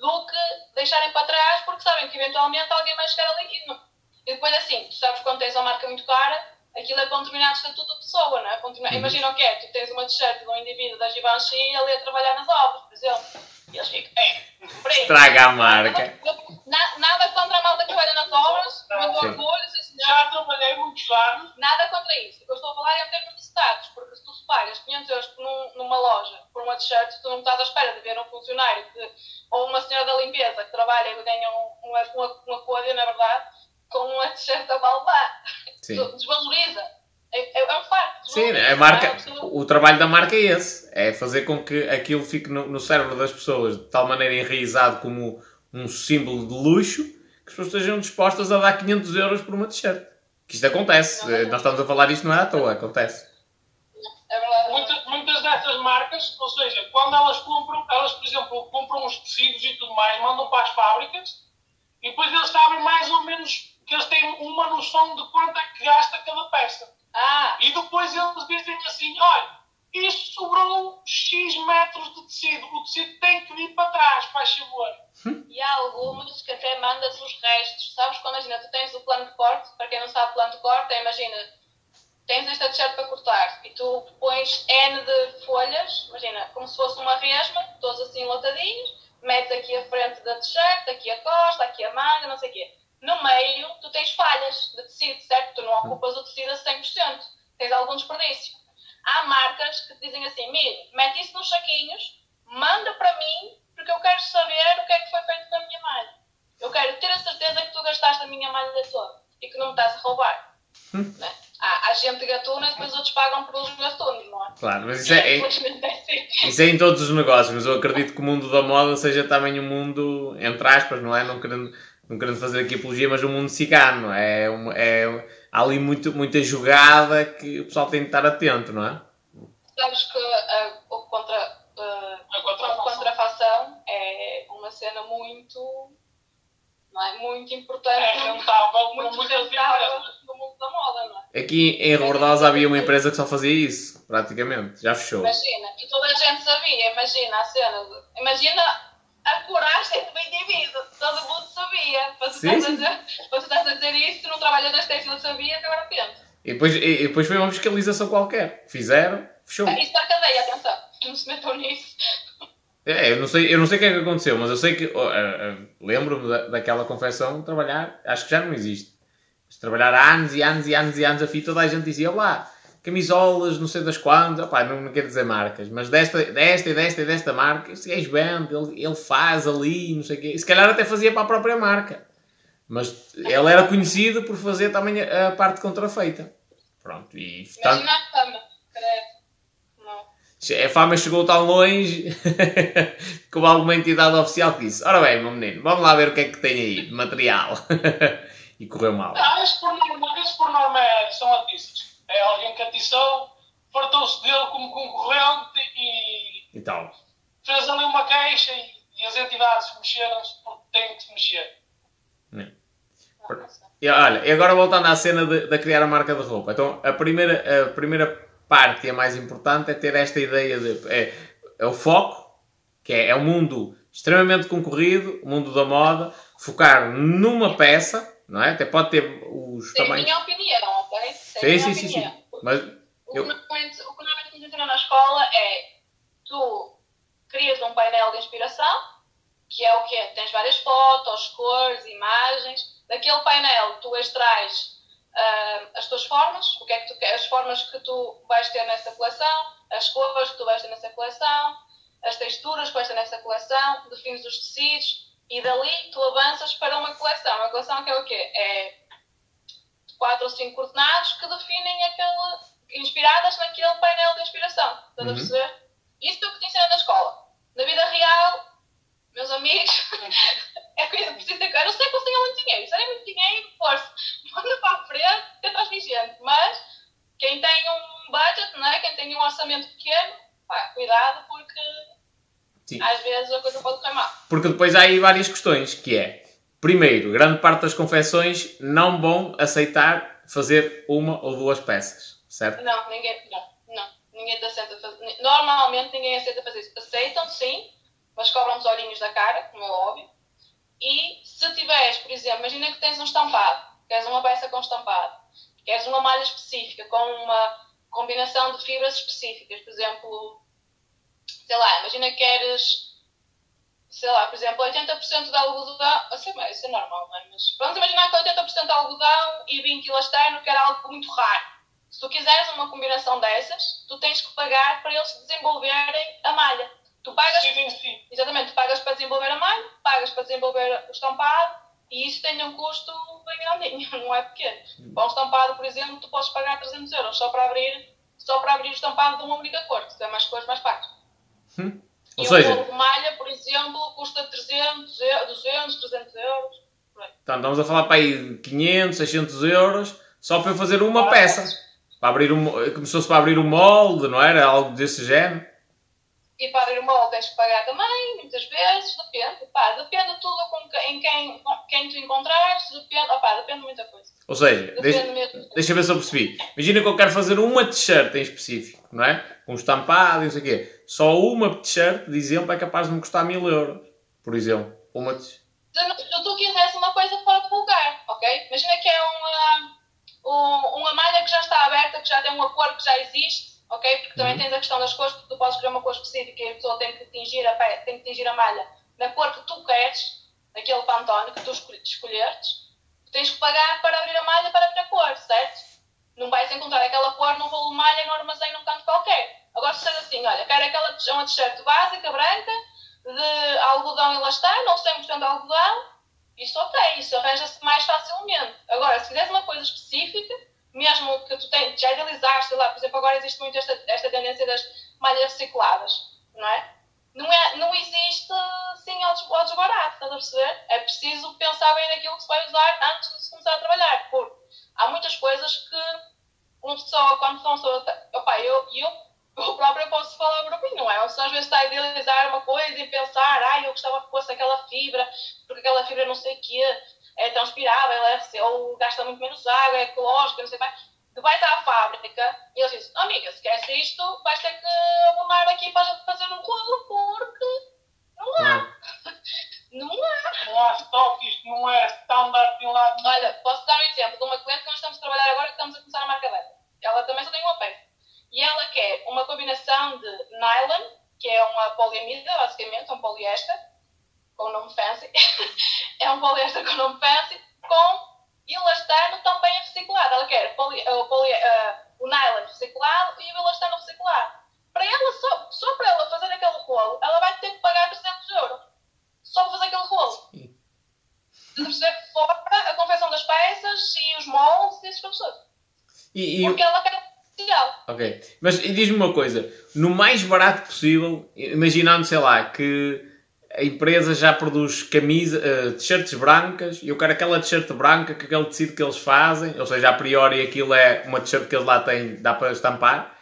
do que deixarem para trás, porque sabem que eventualmente alguém vai chegar ali e não. E depois assim, tu sabes quando tens uma marca muito cara, aquilo é para um determinado estatuto de pessoa, não é? Um Uhum. Imagina o que é, tu tens uma t-shirt de um indivíduo da Givenchy e ele ia trabalhar nas obras, por exemplo. E eles ficam, é, brinca. Estraga a marca. Na- nada contra a malta que trabalha nas obras, muito Sim. orgulho, sim senhor. Já trabalhei muitos anos, Nada contra isso. O que eu estou a falar é em termos de status, porque se tu se pagas 500 euros num- numa loja por uma t-shirt, tu não estás à espera de ver um funcionário que, ou uma senhora da limpeza que trabalha e ganha um, uma, uma, uma coisa, na verdade, com uma t-shirt a balbar. Sim. Desvaloriza. É, é, é um facto. Sim, desvaloriza, a marca, é? O trabalho da marca é esse. É fazer com que aquilo fique no, no cérebro das pessoas de tal maneira enraizado como um símbolo de luxo que as pessoas estejam dispostas a dar 500 euros por uma t-shirt. Que isto acontece. Não, não. Nós estamos a falar isto não é à toa, acontece. É verdade. Muita- muitas dessas marcas, ou seja, quando elas compram, elas, por exemplo, compram os tecidos e tudo mais, mandam para as fábricas e depois eles sabem mais ou menos que eles têm uma noção de quanto é que gasta cada peça. Ah, E depois eles dizem assim: olha, isto sobrou X metros de tecido, o tecido tem que vir para trás, faz favor. E há algumas que até mandas os restos. Sabes quando imagina, tu tens o plano de corte, para quem não sabe plano de corte, é imagina, tens esta t-shirt para cortar e tu pões N de folhas, imagina, como se fosse uma resma, todos assim lotadinhos, metes aqui a frente da t-shirt, aqui a costa, aqui a manga, não sei o quê. No meio, tu tens falhas de tecido, certo? Tu não ocupas o tecido a 100%, tens algum desperdício. Há marcas que te dizem assim, mete isso nos saquinhos, manda para mim, porque eu quero saber o que é que foi feito com a minha malha. Eu quero ter a certeza que tu gastaste a minha malha toda e que não me estás a roubar. Né? Há, há gente gatuna e depois outros pagam pelos gatunos, não é? Claro, mas isso é, é- é assim. isso é em todos os negócios. Mas eu acredito que o mundo da moda seja também um mundo, entre aspas, não é? Não querendo, não querendo fazer aqui apologia, mas um mundo cigano. não É, um- é, há ali muito, muita jogada que o pessoal tem de estar atento, não é? Sabes que ah, o contra, ah, A contrafação. contrafação é um uma cena muito, não é? muito importante. É rentável muito rentável no mundo da moda, não é? Aqui em Rebordosa havia uma empresa que só fazia isso, praticamente. Já fechou. Imagina, e toda a gente sabia, imagina a cena, de, imagina a coragem do indivíduo, todo mundo sabia. Para tu Sim, estás a dizer, isso, não trabalhas nas testes, não sabias, agora pensa. E depois, e, e depois foi uma fiscalização qualquer. Fizeram, fechou. Isso para a cadeia, atenção, não se metam nisso. É, eu não sei, eu não sei o que é que aconteceu, mas eu sei que eh, eh, lembro-me da, daquela confecção trabalhar, acho que já não existe. Mas trabalhar há anos e anos e anos e anos a fio, toda a gente dizia lá, camisolas, não sei das quantas, opá, não, não quero dizer marcas, mas desta, desta e desta e desta marca, este gajo vende, ele, ele faz ali, não sei o quê. Se calhar até fazia para a própria marca. Mas ele era conhecido por fazer também a, a parte contrafeita. Pronto, e portanto, Imagina a fama, credo. Não. a fama chegou tão longe houve alguma entidade oficial que disse: Ora bem, meu menino, vamos lá ver o que é que tem aí de material. e correu mal. Ah, isso por norma, isso por norma são atiços. É alguém que atiçou, fartou-se dele como concorrente e Então, fez ali uma queixa e, e as entidades mexeram-se porque têm que se mexer. Não, e olha, e agora voltando à cena de, de criar a marca de roupa. Então, a primeira, a primeira parte e a mais importante é ter esta ideia de. É, é o foco, que é, é um mundo extremamente concorrido, o mundo da moda, focar numa peça, não é? Até pode ter os Tem a tamanhos. minha opinião, ok? Sim, sim, sim, sim. opinião. Mas O Eu- que normalmente o que normalmente na escola é tu crias um painel de inspiração, que é o quê? Tens várias fotos, cores, imagens. Daquele painel tu extrais ah, as tuas formas, o que é que tu queres, as formas que tu vais ter nessa coleção, as cores que tu vais ter nessa coleção, as texturas que vais ter nessa coleção, defines os tecidos e dali tu avanças para uma coleção. Uma coleção que é o quê? É quatro ou cinco coordenados que definem aquele, inspiradas naquele painel de inspiração. Estás a Uhum. perceber? Isso é o que te ensina na escola. Na vida real, meus amigos, é coisa que precisa. Eu não sei que eles tenham muito dinheiro. Se muito dinheiro, força, manda para a frente, que atrás de gente. Mas quem tem um budget, não é? quem tem um orçamento pequeno, pá, cuidado, porque Sim. às vezes a coisa pode correr mal. Porque depois há aí várias questões, que é, primeiro, grande parte das confecções não vão aceitar fazer uma ou duas peças, certo? Não, ninguém, não, não, ninguém te aceita fazer. Normalmente ninguém aceita fazer isso. Aceitam, sim, mas cobram os olhinhos da cara, como é óbvio. E se tiveres, por exemplo, imagina que tens um estampado, queres uma peça com estampado, queres uma malha específica, com uma combinação de fibras específicas, por exemplo, sei lá, imagina que queres, sei lá, por exemplo, 80% de algodão, assim, isso é normal, não é? Mas vamos imaginar que 80% de algodão e 20 elastano, que era algo muito raro. Se tu quiseres uma combinação dessas, tu tens que pagar para eles desenvolverem a malha. Tu pagas, Decidem si. exatamente, tu pagas para desenvolver a malha, pagas para desenvolver o estampado e isso tem um custo bem grandinho, não é pequeno. Para um estampado, por exemplo, tu podes pagar 300 euros só para abrir, só para abrir o estampado de uma única cor. Se tem mais cores, mais pagas. Hum. Ou E seja, um de malha, por exemplo, custa 300, eu- 200, 300 euros. então, estamos a falar para aí de 500, 600 euros só para eu fazer uma peça. Para abrir um, começou-se para abrir um molde, não era? Algo desse género. E para abrir o molde tens que pagar também, muitas vezes, depende. Pá, depende tudo com que- em quem, quem tu encontrares, depende, opá, depende de muita coisa. Ou seja, Depende deixa, mesmo. deixa eu ver se eu percebi. Imagina que eu quero fazer uma t-shirt em específico, não é? Com estampado e não sei o quê. Só uma t-shirt, de exemplo, é capaz de me custar mil euros. Por exemplo, uma t Se, tu quiseres uma coisa fora do lugar, ok? Imagina que é uma, um- uma malha que já está aberta, que já tem uma cor que já existe, ok? Porque também Uhum. tens a questão das cores, porque tu podes escolher uma cor específica e a pessoa tem que tingir a, tem que a malha na cor que tu queres, naquele pantone que tu escolhe- escolheres. Tens que pagar para abrir a malha para abrir a cor, certo? Não vais encontrar aquela cor num rolo malha no armazém num canto qualquer. Agora, se assim, olha, quero aquela uma t-shirt básica, branca, de algodão elastano, ou 100% de algodão, isso ok, isso arranja-se mais facilmente. Agora, se quiseres uma coisa específica, mesmo que tu tenhas, já idealizaste, sei lá, por exemplo, agora existe muito esta, esta tendência das malhas recicladas, não é? Não, é, não existe sim ao desbarato, estás a perceber? É preciso pensar bem naquilo que se vai usar antes de se começar a trabalhar, porque há muitas coisas que uma pessoa, quando uma pessoa, opa, eu, eu, eu própria posso falar para mim, não é? Uma pessoa às vezes está a idealizar uma coisa e pensar, ah, eu gostava que fosse aquela fibra, porque aquela fibra não sei o quê, é transpirável, é, ou gasta muito menos água, é ecológica, não sei mais. Tu vais à fábrica e eles dizem, amiga, se queres isto, vais ter que abonar aqui para fazer um rolo, porque não há. Não há. Não há estoque, isto não é standard de um lado. Olha, posso dar um exemplo de uma cliente que nós estamos a trabalhar agora que estamos a começar a marca dela. Ela também só tem uma peça. E ela quer uma combinação de nylon, que é uma poliamida, basicamente, um poliéster, com nome fancy. é um poliéster com nome fancy, com elastano também reciclado. Ela quer poli, uh, poli, uh, o nylon reciclado e o elastano reciclado. Para ela, só, só para ela fazer aquele rolo, ela vai ter que pagar 300 euros. Só para fazer aquele rolo. Fora a confecção das peças e os moldes e esses professores. E, e- Porque ela quer especial. Ok. Mas diz-me uma coisa: no mais barato possível, imaginando, sei lá, que a empresa já produz camisa, eh, t-shirts brancas e eu quero aquela t-shirt branca com aquele tecido que eles fazem, ou seja, a priori aquilo é uma t-shirt que eles lá têm, dá para estampar.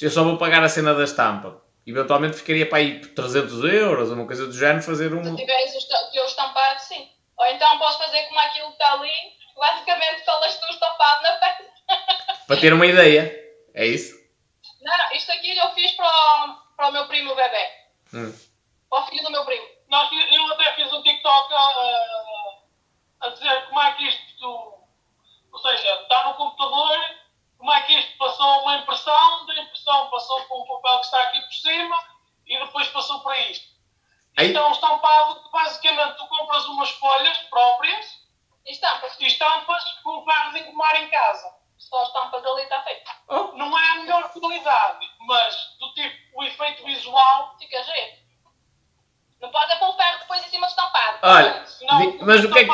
Eu só vou pagar a cena da estampa. Eventualmente ficaria para aí por 300 euros, uma coisa do género, fazer Se um. tiveres o teu estampado, sim. Ou então podes fazer como aquilo que está ali, basicamente falas tu estampado na peça. para ter uma ideia. É isso? Não, não, isto aqui eu fiz para o, para o meu primo bebê. Hum. Para o filho do meu primo. Nós, eu até fiz um TikTok a, a dizer como é que isto, ou seja, está no computador, como é que isto passou uma impressão, da impressão passou para um papel que está aqui por cima e depois passou para isto. Aí- Isto é um estampado que basicamente tu compras umas folhas próprias E estampas. e estampas com ferro de engomar em casa. Só estampas ali está feito. Oh, Não é a melhor qualidade, mas do tipo, o efeito visual, Fica giro. Não pode é pôr o ferro depois em cima do estampado. Olha, senão mas o que é que-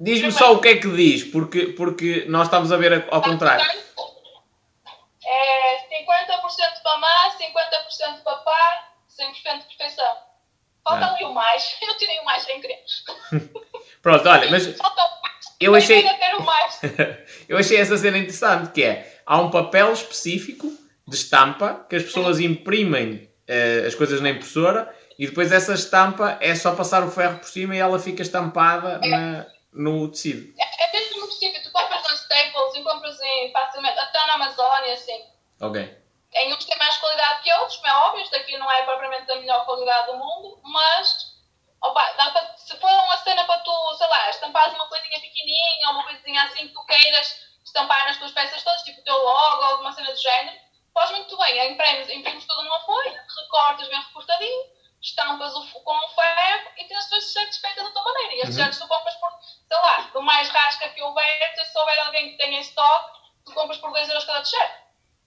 Diz-me só o que é que diz, porque, porque nós estamos a ver ao contrário. É 50% para má, 50% para par, 100% de perfeição. Falta Ah. ali o mais. Eu tirei o mais sem querer. Pronto, olha, mas Falta. Eu achei- eu achei essa cena interessante, que é, há um papel específico de estampa que as pessoas imprimem eh, as coisas na impressora e depois essa estampa é só passar o ferro por cima e ela fica estampada na- no tecido. É mesmo no possível. Tu compras na Staples e compras em, facilmente, até na Amazônia, assim. Ok. Em uns tem mais qualidade que outros, como é óbvio, isto aqui não é propriamente da melhor qualidade do mundo, mas opa, dá para, se for uma cena para tu, sei lá, estampares uma coisinha pequenininha ou uma coisinha assim que tu queiras estampar nas tuas peças todas, tipo o teu logo ou alguma cena do género, podes muito bem, imprimes, imprimes tudo numa folha, recortas bem recortadinho, estampas o, com o ferro e tens as tuas t-shirts feitas da tua maneira. E as Uhum. tu compras por, do mais rasca que houver, se souber alguém que tenha estoque, tu compras por 2 euros cada t-shirt.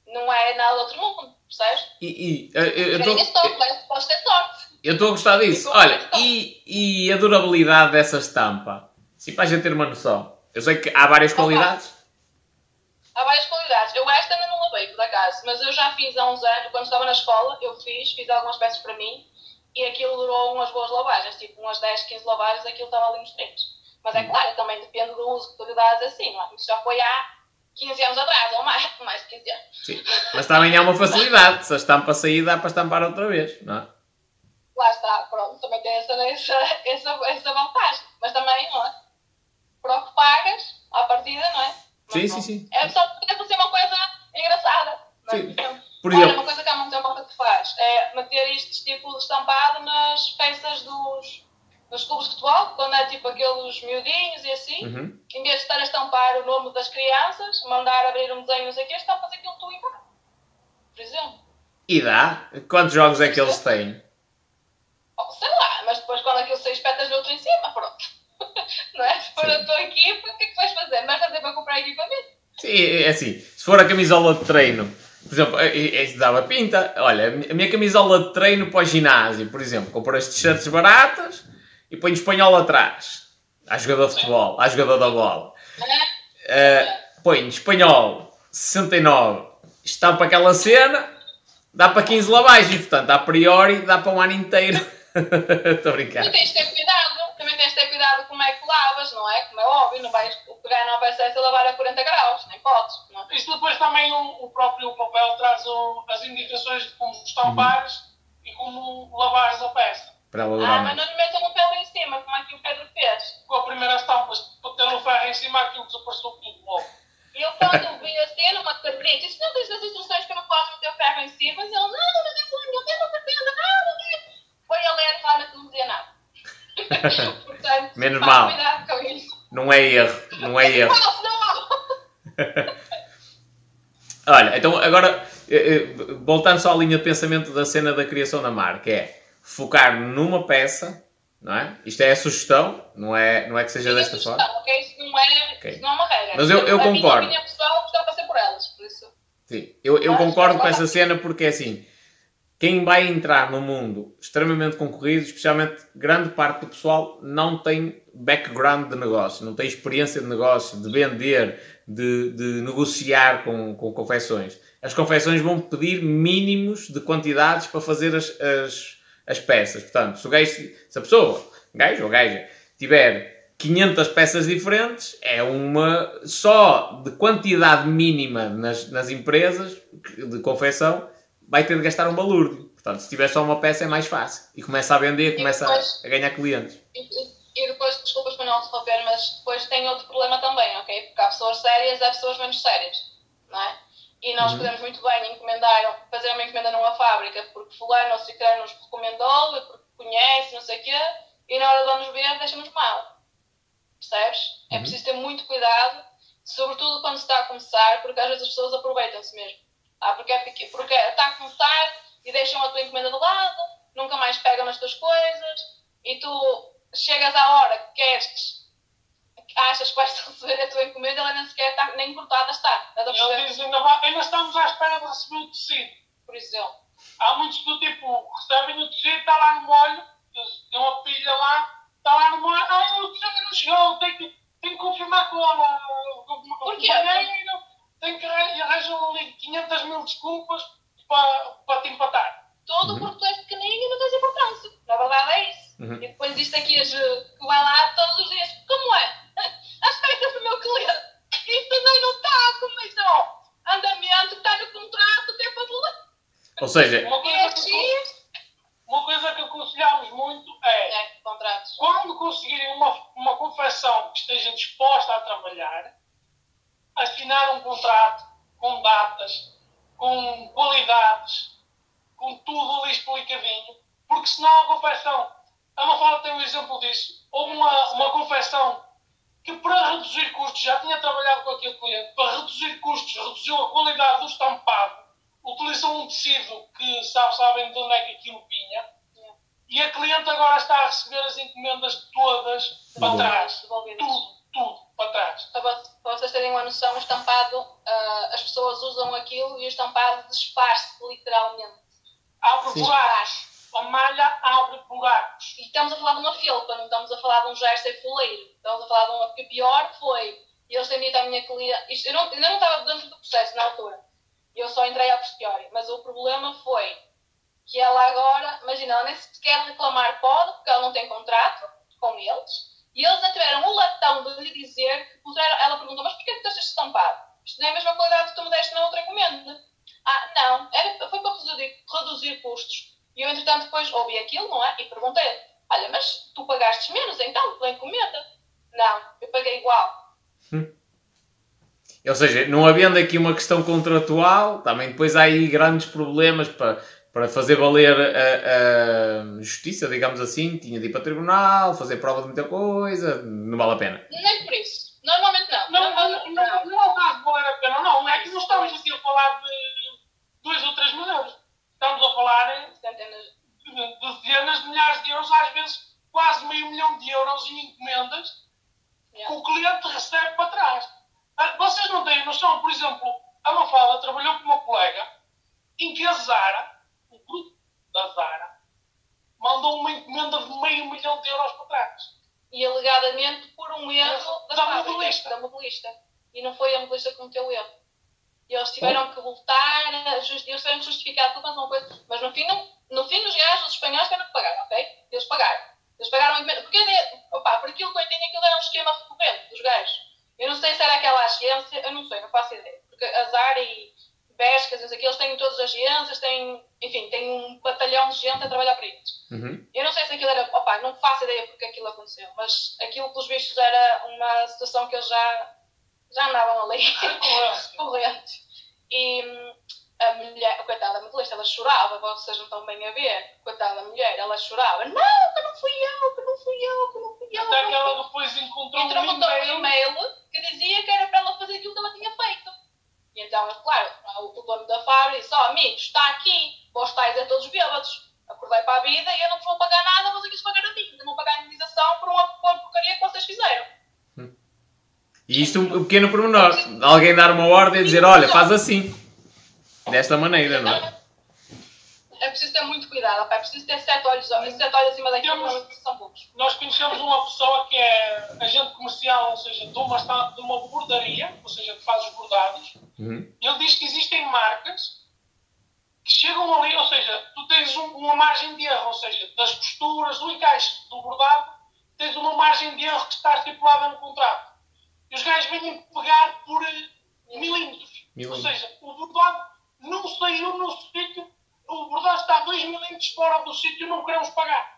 Não é nada do outro mundo, percebes? E, e, eu- eu estou estoque, mas podes ter sorte. eu estou a gostar disso. Olha, e, e a durabilidade dessa estampa? Sim, para a gente ter uma noção. Eu sei que há várias qualidades. Há várias qualidades. Eu esta ainda não lavei, por acaso, mas eu já fiz há uns anos, quando estava na escola, eu fiz, fiz algumas peças para mim e aquilo durou umas boas lavagens, tipo umas 10, 15 lavagens, aquilo estava ali nos treinos. Mas é claro, também depende do uso que tu lhe dás assim, não é? Isso já foi há 15 anos atrás, ou mais, mais de 15 anos. Sim. Mas também há uma facilidade. Se a estampa sair, dá para estampar outra vez, não é? Lá está, pronto, também tem essa, essa, essa, essa vantagem. Mas também, não é? Para o que pagas, à partida, não é? Mas Sim, sim, sim. É só para fazer uma coisa engraçada. não é? Sim. Por Olha, exemplo, uma coisa que há muito tempo que faz é meter isto tipo estampado nas peças dos, dos clubes de futebol, quando é tipo aqueles miudinhos e assim. Uhum. Em vez de estar a estampar o nome das crianças, mandar abrir um desenho, não sei o quê, estampas aquilo tu casa. Por exemplo. E dá? Quantos jogos é que eles têm? Oh, sei lá, mas depois quando aquilo se espetas outro em cima, pronto. não é? Se for Sim. a tua equipa, o que é que vais fazer? Vais fazer para comprar equipamento? Sim, é assim. Se for a camisola de treino, por exemplo, é- é- isso dava pinta. Olha, a minha camisola de treino para o ginásio, por exemplo, compro as t-shirts baratas e ponho espanhol atrás. À jogador de futebol, à jogador da bola. Uh, ponho espanhol 69, estampa aquela cena, dá para 15 lavagens, portanto, a priori dá para um ano inteiro. Estou a brincar. Também tens de ter cuidado, também tens de ter cuidado como é que lavas, não é? Como é óbvio, não vais pegar na OPSS e lavar a 40 graus, nem podes, não é? Isto depois também o, o próprio papel traz o- as indicações de como estampares e como lavares a peça para ela durar ah, mais. mas não metam o Pedro em cima, como é aqui o Pedro fez. Com a primeira estampa, ter o ferro em cima, aquilo desapareceu tudo logo. Eu, quando vi assim, a cena, uma cabrita, disse: não é tens as instruções que eu não posso meter o ferro em cima, mas ele, não, mas é ruim, eu tenho uma pena, não, não é. Foi a ler, claro, que não nada. Portanto, Menos mal. com isso. Não é erro, não é erro. Olha, então agora eh, eh, voltando só à linha de pensamento da cena da criação da marca, é focar numa peça, não é? Isto é a sugestão, não é, não é que seja Minha desta sugestão, forma. ok? Isso não é, Ok. isso não é uma regra. Mas eu- eu a minha concordo. opinião pessoal gostava de passar por elas, por isso. Sim, eu, eu Mas, concordo com essa cena porque é assim, quem vai entrar num mundo extremamente concorrido, especialmente grande parte do pessoal, não tem background de negócio, não tem experiência de negócio, de vender, de, de negociar com, com confecções. As confecções vão pedir mínimos de quantidades para fazer as, as, as peças. Portanto, se, o gajo, se a pessoa, gajo ou gaja, tiver 500 peças diferentes, é uma só de quantidade mínima nas, nas empresas de confecção, vai ter de gastar um balúrdio. Portanto, se tiver só uma peça é mais fácil. E começa a vender, começa depois- a, a ganhar clientes. E, e- depois, desculpas para não interromper, mas depois tem outro problema também, ok? Porque há pessoas sérias e há pessoas menos sérias, não é? E nós Uhum. podemos muito bem encomendar, fazer uma encomenda numa fábrica porque fulano ou ciclano nos recomendou porque conhece, não sei o quê, e na hora de vamos ver, deixa-nos mal. Percebes? É Uhum. preciso ter muito cuidado, sobretudo quando se está a começar, porque às vezes as pessoas aproveitam-se mesmo. Ah, porque, é pequeno, porque está a começar e deixam a tua encomenda de lado, nunca mais pegam nas tuas coisas, e tu chegas à hora que queres, que achas que vais receber a tua encomenda, ela nem sequer está, nem cortada está. E ele diz, ainda, vai- ainda estamos à espera de receber o tecido. Por exemplo. Há muitos do tipo, recebem o tecido, está lá no molho, tem uma pilha lá, está lá no molho, ah, o tecido não chegou, tem que, tem que confirmar com a com o Porquê? tem que arran- arranjam ali 500 mil desculpas para, para te empatar. Tudo Uhum. porque tu és pequenino e não tens importância. Na verdade é isso. Uhum. E depois isto aqui as, que vai lá todos os dias. Como é? À espera do meu cliente. Isso também não está como isso. ó. Andamento está no contrato, tem para boleto. Ou seja, Uma É coisa, que, uma coisa que aconselhamos muito é, É, contratos. quando conseguirem uma, uma confecção que esteja disposta a trabalhar, assinar um contrato com datas, com qualidades, com tudo ali explicadinho, porque senão a confecção, a Mafalda tem um exemplo disso, houve uma, uma confecção que para reduzir custos, já tinha trabalhado com aquele cliente, para reduzir custos, reduziu a qualidade do estampado, utilizou um tecido que sabe, sabem de onde é que aquilo vinha, e a cliente agora está a receber as encomendas todas para trás. Tudo, tudo para trás. Para vo- para vocês terem uma noção, o estampado, ah, as pessoas usam aquilo e o estampado desfaz-se literalmente. Abre Sim. buracos. A malha abre buracos. E estamos a falar de uma felpa, não estamos a falar de um jersey fuleiro. Estamos a falar de uma. Porque o pior foi. E eles têm dito à minha cliente. Isto, eu não, ainda não estava dentro do processo na altura. Eu só entrei a posteriori. Mas o problema foi que ela agora. Imagina, ela nem sequer reclamar pode, porque ela não tem contrato com eles. E eles já tiveram o latão de lhe dizer que puseram. Ela perguntou: Mas porquê que tu este estampado? Isto não é a mesma qualidade que tu me deste na outra encomenda. Ah, não. Era, foi para reduzir, reduzir custos. E eu, entretanto, depois ouvi aquilo, não é? E perguntei: Olha, mas tu pagaste menos então pela encomenda? Não, eu paguei igual. Ou seja, não havendo aqui uma questão contratual, também depois há aí grandes problemas para, para fazer valer a, a justiça, digamos assim. Tinha de ir para tribunal, fazer prova de muita coisa, não vale a pena. Nem por isso. Normalmente não. Não, não, não, não é o caso de valer a pena, não. É que não estamos aqui a falar de 2 ou 3 mil euros. Estamos a falar de dezenas de milhares de euros, às vezes quase meio milhão de euros em encomendas que Yeah. o cliente recebe para trás. Ah, Vocês não têm noção, por exemplo, a Mafalda trabalhou com uma colega em que a Zara, o grupo da Zara, mandou uma encomenda de meio milhão de euros para trás. E alegadamente por um erro da, Da fábrica, modelista. da modelista. E não foi a modelista que cometeu o erro. E eles tiveram que voltar, justi- eles tiveram que justificar tudo, mas uma coisa. Mas no fim, não, no fim dos gajos, os espanhóis tiveram que pagar, ok? Eles pagaram. Eles pagaram encomenda. Porque, opa, por aquilo que eu entendi, aquilo era um esquema recorrente dos gajos. Eu não sei se era aquela agência, eu não sei, não faço ideia. Porque a Zara e Bescas, que, eles têm todas as agências, têm, enfim, têm um batalhão de gente a trabalhar para eles. Uhum. Eu não sei se aquilo era. Opa, não faço ideia porque aquilo aconteceu, mas aquilo pelos vistos era uma situação que eles já, já andavam ali, Recorrência. corrente. E hum, a mulher, coitada, a motorista, ela chorava, vocês não estão bem a ver, coitada da mulher, ela chorava, não, que não fui eu, que não fui eu, que não fui eu. Até que ela depois encontrou um um e-mail. e-mail que dizia que era para ela fazer aquilo que ela tinha feito. E então, claro, o, dono da fábrica disse: Ó, amigos, está aqui, vós estáis a todos bêbados. Acordei para a vida e eu não vou pagar nada, mas eu quis pagar a mim. Não vou pagar a indenização por uma porcaria que vocês fizeram. E isto um pequeno pormenor. Alguém dar uma ordem e dizer, olha, faz assim. Desta maneira, não é? É preciso ter muito cuidado, é preciso ter sete olhos, sete olhos acima daquilo, Temos- são poucos. Nós conhecemos uma pessoa que é agente comercial, ou seja, de uma, de uma bordaria, ou seja, que faz os bordados. Uhum. Ele diz que existem marcas que chegam ali, ou seja, tu tens um- uma margem de erro, ou seja, das costuras, do encaixe do bordado, tens uma margem de erro que está estipulada no contrato. E os gajos vêm pegar por eh, milímetros. Milímetros. Ou seja, o bordado não saiu no sítio, o bordado está 2 milímetros fora do sítio e não queremos pagar.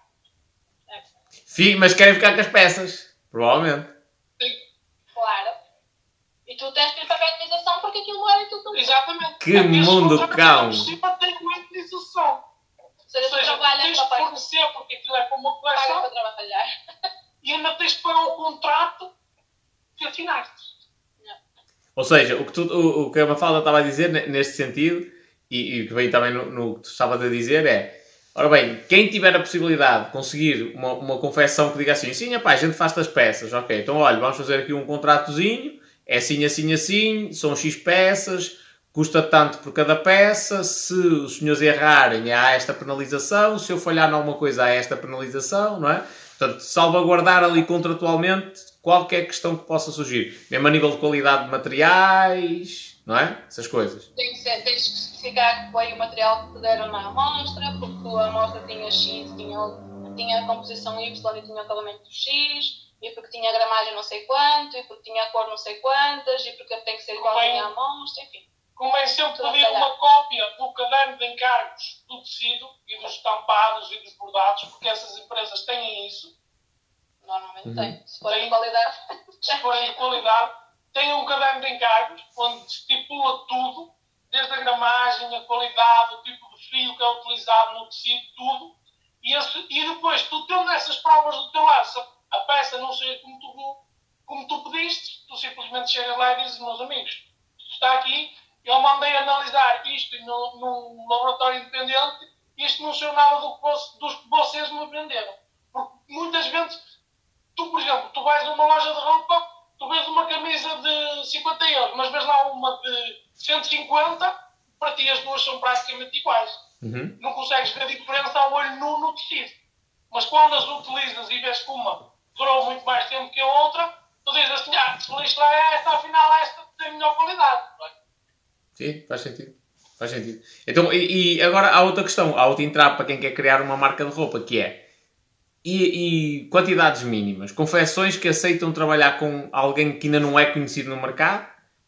Fi- Mas querem ficar com as peças. Provavelmente. Claro. E tu tens que lhe pagar a indenização porque aquilo não era aquilo que ele Exatamente. Que Esse mundo cão. cima tem uma indenização. Ou seja, Ou tu seja, tu trabalhas tens para de fornecer porque aquilo é para uma paga coleção para trabalhar. e ainda tens de pagar o contrato que assinaste. Ou seja, o que, tu, o, o que a Mafalda estava a dizer ne- neste sentido, e, que veio também no, no que tu estavas a dizer, é: ora bem, quem tiver a possibilidade de conseguir uma, uma confecção que diga assim, sim, epá, a gente faz as peças, ok, então olha, vamos fazer aqui um contratozinho, é assim, assim, assim, são X peças, custa tanto por cada peça, se os senhores errarem há esta penalização, se eu falhar em alguma coisa há esta penalização, não é? Portanto, salvaguardar ali contratualmente qualquer questão que possa surgir, mesmo a nível de qualidade de materiais, não é? Essas coisas. Tem que ser, tens que especificar que foi o material que te deram na amostra, porque a amostra tinha X, tinha, tinha a composição Y e tinha o acabamento X, e porque tinha a gramagem não sei quanto, e porque tinha a cor não sei quantas, e porque tem que ser igual Bem- à amostra, enfim. Convém sempre Tudo pedir a calhar. uma cópia do caderno de encargos do tecido e dos estampados e dos bordados, porque essas empresas têm isso. Normalmente Uhum. tem. Se for Tem. de qualidade, se forem de qualidade, têm um caderno de encargos onde estipula tudo, desde a gramagem, a qualidade, o tipo de fio que é utilizado no tecido, tudo. E, esse- e depois, tu tendo essas provas do teu lado, se a peça não seja como tu, como tu pediste, tu simplesmente chegas lá e dizes, meus amigos, isto está aqui, eu mandei analisar isto no- num laboratório independente, isto não saiu nada do que, vos- dos que vocês me venderam. Porque muitas vezes tu, por exemplo, tu vais a uma loja de roupa, tu vês uma camisa de 50 euros, mas vês lá uma de 150, para ti as duas são praticamente iguais. Uhum. Não consegues ver a diferença ao olho nu no tecido. Mas quando as utilizas e vês que uma durou muito mais tempo que a outra, tu dizes assim, ah, se lixo lá é esta, afinal esta tem melhor qualidade. é? Sim, faz sentido. Faz sentido. Então, e, e agora há outra questão, há outra entrada para quem quer criar uma marca de roupa, que é e, e quantidades mínimas? Confecções que aceitam trabalhar com alguém que ainda não é conhecido no mercado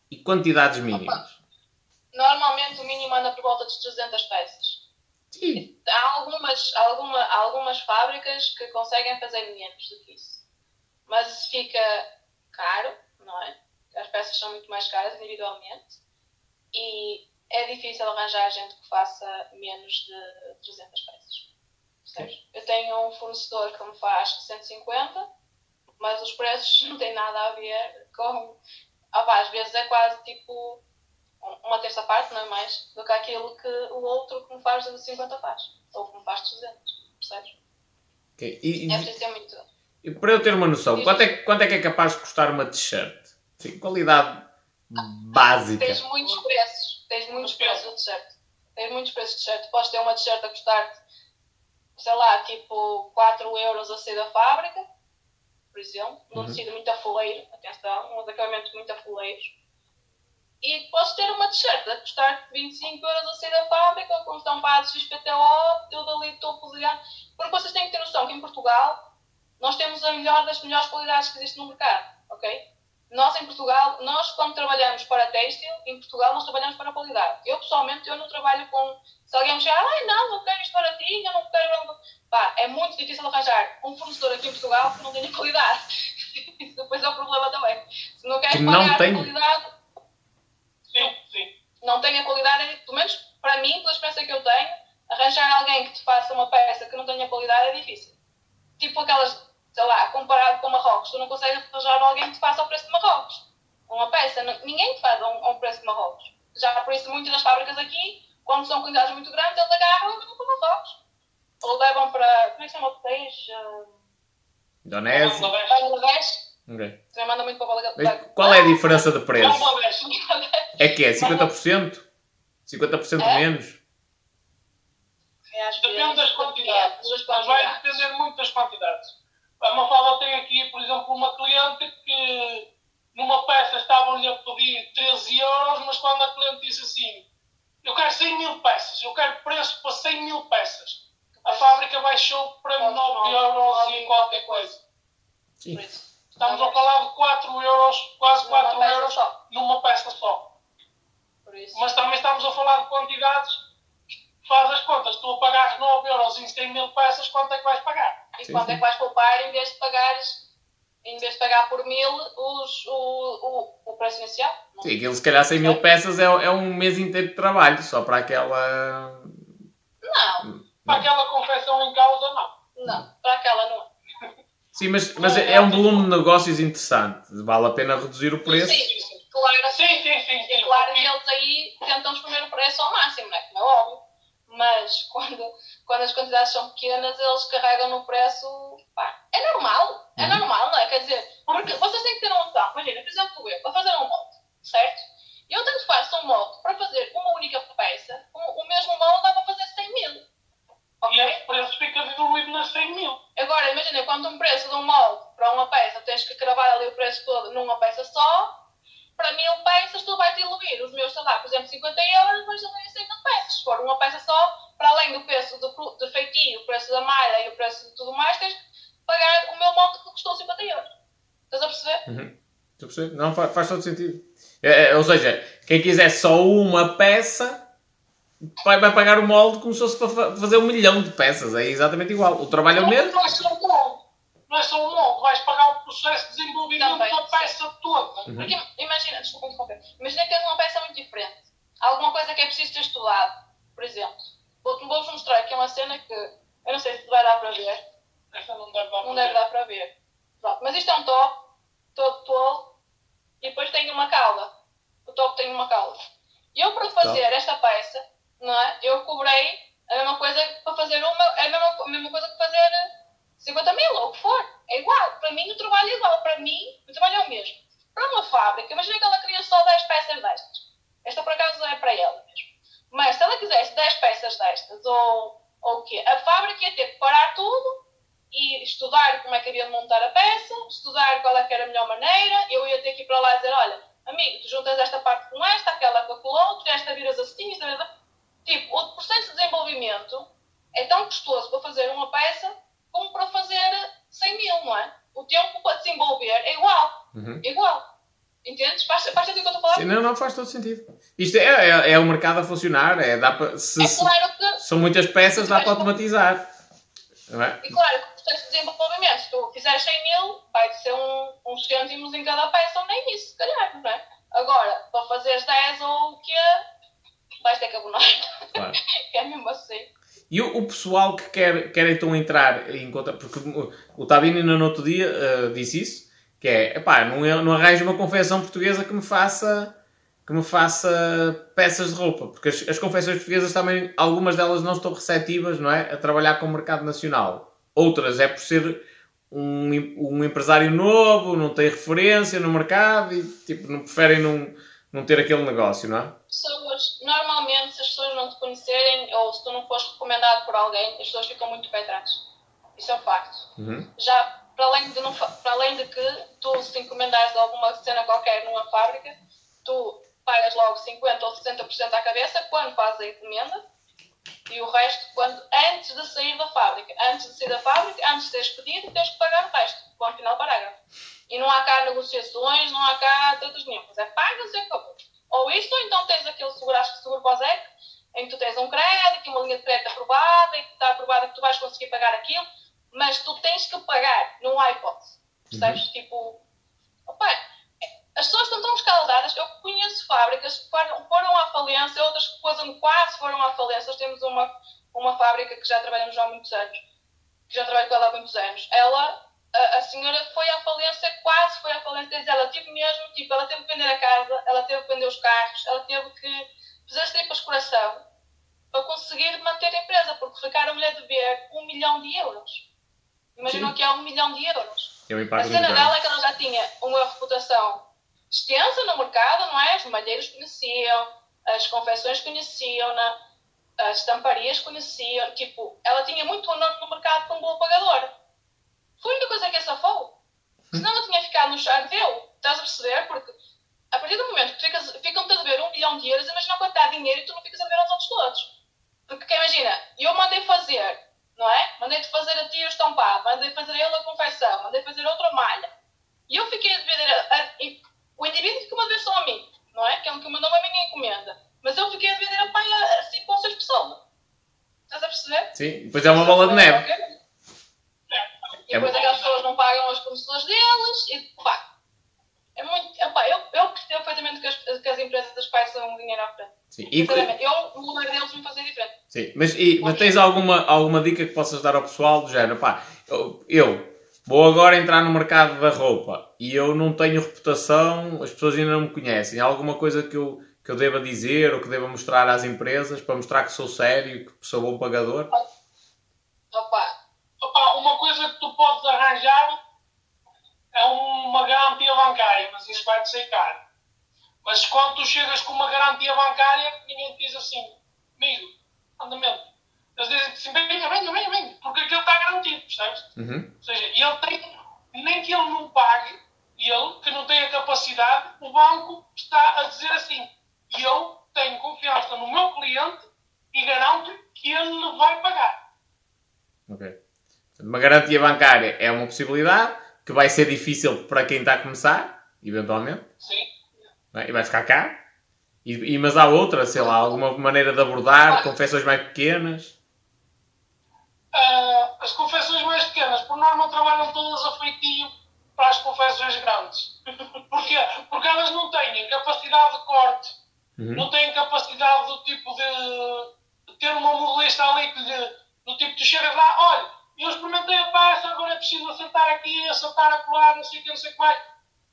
e quantidades mínimas. normalmente o mínimo anda por volta de 300 peças. Sim. Há algumas, alguma, algumas fábricas que conseguem fazer menos do que isso. Mas fica caro, não é? As peças são muito mais caras individualmente. E é difícil arranjar gente que faça menos de 300 peças. Percebes? Eu tenho um fornecedor que me faz 150, mas os preços não têm nada a ver com. Pá, às vezes é quase tipo uma terça parte, não é mais, do que aquilo que o outro que me faz de 50 faz. Ou que me faz 300, percebes? Ok. E, e- É preciso ter muito. e para eu ter uma noção, quanto é, que- quanto é que é capaz de custar uma t-shirt? Sim, qualidade básica. Tens muitos preços. Tens muitos preços de t-shirt. Tens muitos preços de t-shirt. Podes ter uma t-shirt a custar-te, sei lá, tipo 4 euros a sair da fábrica, por exemplo, num Uhum. tecido muito afoleiro, atenção, uns acabamentos muito afoleiros. E podes ter uma t-shirt a custar 25 euros a sair da fábrica, com estampados XPTO, tudo ali topo gama. Porque vocês têm que ter noção que em Portugal nós temos a melhor das melhores qualidades que existe no mercado, ok? Nós em Portugal, nós quando trabalhamos para têxtil, em Portugal nós trabalhamos para qualidade. Eu pessoalmente, eu não trabalho com, se alguém me chegar, ai não, não quero isto baratinho, eu não quero... Pá, é muito difícil arranjar um fornecedor aqui em Portugal que não tenha qualidade. Isso depois é o problema também. Se não queres Que não pagar tem. qualidade, Sim, sim. não tenha qualidade, pelo menos para mim, pela experiência que eu tenho, arranjar alguém que te faça uma peça que não tenha qualidade é difícil. Tipo aquelas, sei lá, comparado com Marrocos, tu não consegues arranjar alguém que te faça ao preço de Marrocos. Uma peça, ninguém te faz a um, a um preço de Marrocos. Já por isso, muitas das fábricas aqui, quando são quantidades muito grandes, eles agarram e levam para Marrocos. Ou levam para, como é que se chama o país? Uh, Indonésia. Bangladesh. Bangladesh. Ok. Também manda muito para Bangladesh. qual é a diferença de preço? É que é 50%? 50% É? menos? É, Depende das quantidades. das Mas vai quantidades. depender muito das quantidades. A Mafalda tem aqui, por exemplo, uma cliente que numa peça estavam-lhe a pedir 13 euros, mas quando a cliente disse assim, eu quero 100 mil peças, eu quero preço para 100 mil peças, a fábrica baixou para 9 euros e qualquer coisa. Sim. Estamos a falar de 4 euros, quase Numa 4 peça euros só. numa peça só. Por isso. Mas também estamos a falar de quantidades, faz as contas, tu a pagares 9 euros em 100 mil peças, quanto é que vais pagar? E Sim, quanto sim. é que vais poupar em vez de pagares, em vez de pagar por mil os, o, o, o preço inicial? Não. Sim, aquilo se calhar 100 mil peças é, é um mês inteiro de trabalho, só para aquela. Não, Para aquela confecção em causa, não. não, para aquela não. Sim, mas, mas é um volume de negócios interessante. Vale a pena reduzir o preço. Sim, claro, Sim, sim, sim. é sim. claro que eles aí tentam exprimir o preço ao máximo, não é? Como é óbvio. Mas quando, quando as quantidades são pequenas, eles carregam no preço. Pá, é normal, é Uhum. normal, não é? Quer dizer, porque vocês têm que ter uma noção. Imagina, por exemplo, eu, para fazer um molde, certo? Eu tanto faço um molde para fazer uma única peça, o, o mesmo molde dá para fazer 100 mil. Ok? E esse preço fica diluído nas 100 mil. Agora, imagina, quando um preço de um molde para uma peça, tens que cravar ali o preço todo numa peça só, para mil peças tu vais diluir os meus, sei lá, por exemplo, 50 euros, vais diluir em 100 mil peças. Se for uma peça só, para além do preço do, do feitio, o preço da malha e o preço de tudo mais, tens que pagar o meu molde que custou 50 euros. Estás a perceber? Uhum. Estou a perceber? Não, faz, faz todo sentido. É, é, ou seja, quem quiser só uma peça vai, vai pagar o molde como se fosse para fa- fazer um milhão de peças. É exatamente igual. O trabalho é o mesmo. Não é só um molde. Vais pagar o processo de desenvolvimento Também, da peça toda. Uhum. Porque imagina, desculpa interromper, imagina que tens uma peça muito diferente. Alguma coisa que é preciso ter estudado. Por exemplo, vou-te vou mostrar aqui uma cena que eu não sei se vai dar para ver. Essa não deve dar Não para deve ver. dar para ver. Pronto, mas isto é um top, todo tolo, e depois tem uma cauda. O top tem uma cauda. E eu, para fazer esta peça, não é? Eu cobrei a mesma coisa para fazer uma, é a mesma, a mesma coisa que fazer 50 mil, ou o que for. É igual. Para mim, o trabalho é igual. Para mim, o trabalho é o mesmo. Para uma fábrica, imagina que ela queria só 10 peças destas. Esta, por acaso, é para ela mesmo. Mas se ela quisesse 10 peças destas, ou, ou o quê? A fábrica ia ter que parar tudo e estudar como é que havia de montar a peça, estudar qual é que era a melhor maneira. Eu ia ter que ir para lá e dizer: olha, amigo, tu juntas esta parte com esta, aquela com a outra, esta viras assim, esta. Tipo, o processo de desenvolvimento é tão custoso para fazer uma peça como para fazer 100 mil, não é? O tempo para desenvolver é igual. Uhum. É igual. Entendes? Faz, faz sentido o que eu estou a falar? Sim, não, não faz todo sentido. Isto é, é, é o mercado a funcionar. É, dá para, se, É claro que são muitas peças, dá para automatizar. Não é? E claro, que o processo de desenvolvimento, se tu fizeres 100 mil, vai ser um, uns cêntimos em cada peça, ou nem isso, se calhar, não é? Agora, para fazeres 10 ou o quê, vais ter que abonar. Claro. é mesmo assim. E o, o pessoal que quer, quer então entrar em conta, porque o, Tabini no outro dia eh, disse isso, que é, epá, não, não arranjo uma confecção portuguesa que me faça que me faça peças de roupa, porque as, as confecções portuguesas também, algumas delas não estão receptivas, não é, a trabalhar com o mercado nacional. Outras é por ser um, um empresário novo, não tem referência no mercado e tipo, não preferem não, não ter aquele negócio, não é? Pessoas, normalmente, se as pessoas não te conhecerem, ou se tu não fores recomendado por alguém, as pessoas ficam muito pé atrás. Isso é um facto. Uhum. já para além de não para além de que tu se encomendares alguma cena qualquer numa fábrica tu pagas logo 50 ou 60% à cabeça quando fazes a encomenda e o resto quando antes de sair da fábrica antes de sair da fábrica antes de teres pedido tens que pagar o resto ponto final parágrafo E não há cá negociações, não há cá tantas nenhumas. É pagas e acabou. Ou isto, ou então tens aquele seguro, acho que seguro pós-EC, em que tu tens um crédito, uma linha de crédito aprovada, e que está aprovada que tu vais conseguir pagar aquilo, mas tu tens que pagar, não há hipótese. Percebes? Uhum. Tipo, opa, as pessoas estão tão escaldadas. Eu conheço fábricas que foram, foram à falência, outras que quase foram à falência. Nós temos uma, uma fábrica que já trabalhamos há muitos anos, que já trabalho com ela há muitos anos. Ela, a, a senhora foi à falência, quase foi à falência. Ela teve mesmo, tipo, ela teve que vender a casa, ela teve que vender os carros, ela teve que fazer as tripas coração para conseguir manter a empresa, porque ficaram-lhe a dever um milhão de euros. Imaginam que é um milhão de euros. É a cena dela é que ela já tinha uma reputação extensa no mercado, não é? Os malheiros conheciam, as confecções conheciam, as estamparias conheciam. Tipo, ela tinha muito nome no mercado como boa pagadora. Foi a única coisa que a safou. Senão ela tinha ficado no char deu. Estás a perceber? Porque a partir do momento que ficas, ficam-te a dever um milhão de euros, imagina quanto dá dinheiro e tu não ficas a dever aos outros todos. Porque imagina, eu mandei fazer não é? Mandei-te fazer a ti o estampado, mandei fazer ele a confecção, mandei fazer outra malha. E eu fiquei a dever, a, a, o indivíduo ficou a dever só a mim, não é? Que é o que mandou a minha encomenda. Mas eu fiquei a dever a pai a 5 ou 6 pessoas. Estás a perceber? Sim, depois é uma bola de neve. E depois é aquelas pessoas não pagam as comissões deles e pá. É muito. Epá, eu, eu percebo perfeitamente que as, que as empresas passam dinheiro à frente. Sim. E, eu, no lugar deles, me fazia diferente. Sim, mas, e, mas tens alguma, alguma dica que possas dar ao pessoal do género? Pá, eu, eu vou agora entrar no mercado da roupa e eu não tenho reputação, as pessoas ainda não me conhecem. Há alguma coisa que eu, que eu deva dizer ou que deva mostrar às empresas para mostrar que sou sério, que sou bom pagador? Opa, opa uma coisa podes arranjar é uma garantia bancária, mas isso vai-te ser caro. Mas quando tu chegas com uma garantia bancária, ninguém te diz assim, amigo, andamento. Eles dizem assim, venha, venha, venha, venha, porque aquilo está garantido, percebes? Uhum. Ou seja, ele tem, nem que ele não pague, ele que não tem a capacidade, o banco está a dizer assim, eu tenho confiança no meu cliente e garanto que ele vai pagar. Ok. Uma garantia bancária é uma possibilidade que vai ser difícil para quem está a começar, eventualmente. Sim. E vai ficar cá. E, e, mas há outra, sei lá, alguma maneira de abordar, ah. confecções mais pequenas? Uh, as confecções mais pequenas, por norma, trabalham todas a feitio para as confecções grandes. Porquê? Porque elas não têm capacidade de corte, uhum. não têm capacidade do tipo de, de ter uma modelista ali que lhe, do tipo, tu chegas lá, olha, eu experimentei a peça, agora é preciso acertar aqui, acertar a colar, não sei o que, não sei o que mais.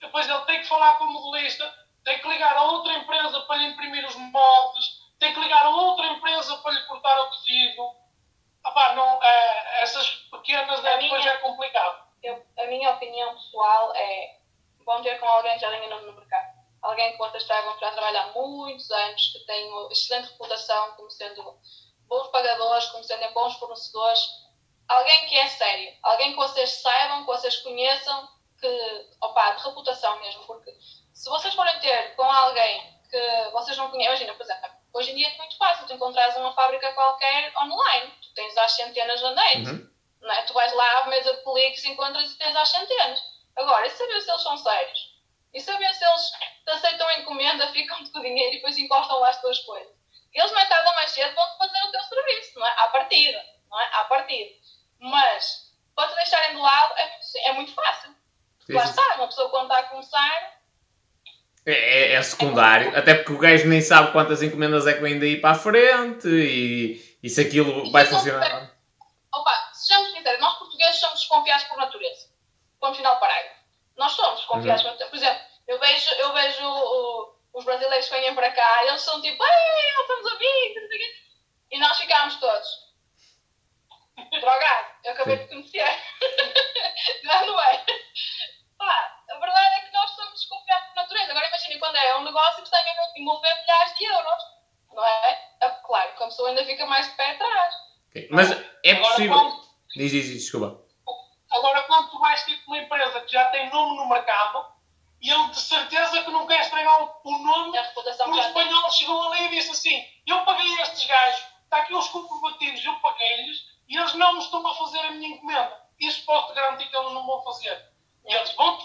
Depois ele tem que falar com o modelista, tem que ligar a outra empresa para lhe imprimir os moldes, tem que ligar a outra empresa para lhe cortar o tecido. Epá, não, é, essas pequenas é, depois minha, é complicado. Eu, a minha opinião pessoal é bom ter com alguém que já tenha nome no mercado. Alguém que vocês traigam para trabalhar há muitos anos, que tem excelente reputação como sendo bons pagadores, como sendo bons fornecedores. Alguém que é sério. Alguém que vocês saibam, que vocês conheçam, que, opa, de reputação mesmo. Porque se vocês forem ter com alguém que vocês não conhecem, imagina, por exemplo, hoje em dia é muito fácil tu encontrares uma fábrica qualquer online, tu tens às centenas na net, uhum. não é? tu vais lá à mesa de cliques, encontras e tens às centenas. Agora, e saber se eles são sérios? E saber se eles te aceitam a encomenda, ficam-te com o dinheiro e depois encostam lá as tuas coisas. Eles mais tarde ou mais cedo vão-te fazer o teu serviço, não é? À partida, não é? À partida. Mas, para te deixarem de lado, é muito, é muito fácil. Sim, lá está, uma pessoa quando está a começar é, é, é, secundário, até porque o gajo nem sabe quantas encomendas é que vem daí para a frente e, e se aquilo e vai funcionar. Opa, sejamos sinceros, nós portugueses somos desconfiados por natureza. Ponto final parágrafo. Nós somos desconfiados uhum. por natureza. Por exemplo, eu vejo, eu vejo o, os brasileiros que vêm para cá e eles são tipo, ei, nós estamos amigos, e nós ficámos todos. Drogado, eu acabei Sim. de conhecer. não, não é? Pá, a verdade é que nós somos desconfiados por natureza. Agora imagine quando é um negócio que está a envolver milhares de euros, não é? é? Claro que a pessoa ainda fica mais de pé atrás. Okay. Mas é possível. quando... Diz, diz, diz, desculpa. Agora, quando tu vais tipo uma empresa que já tem nome no mercado, e ele de certeza que não quer estragar o nome, o espanhol chegou ali e disse assim: Eu paguei estes gajos, está aqui os comprovativos, eu paguei-lhes, e eles não me estão a fazer a minha encomenda. Isso posso-te garantir que eles não vão fazer. E eles vão,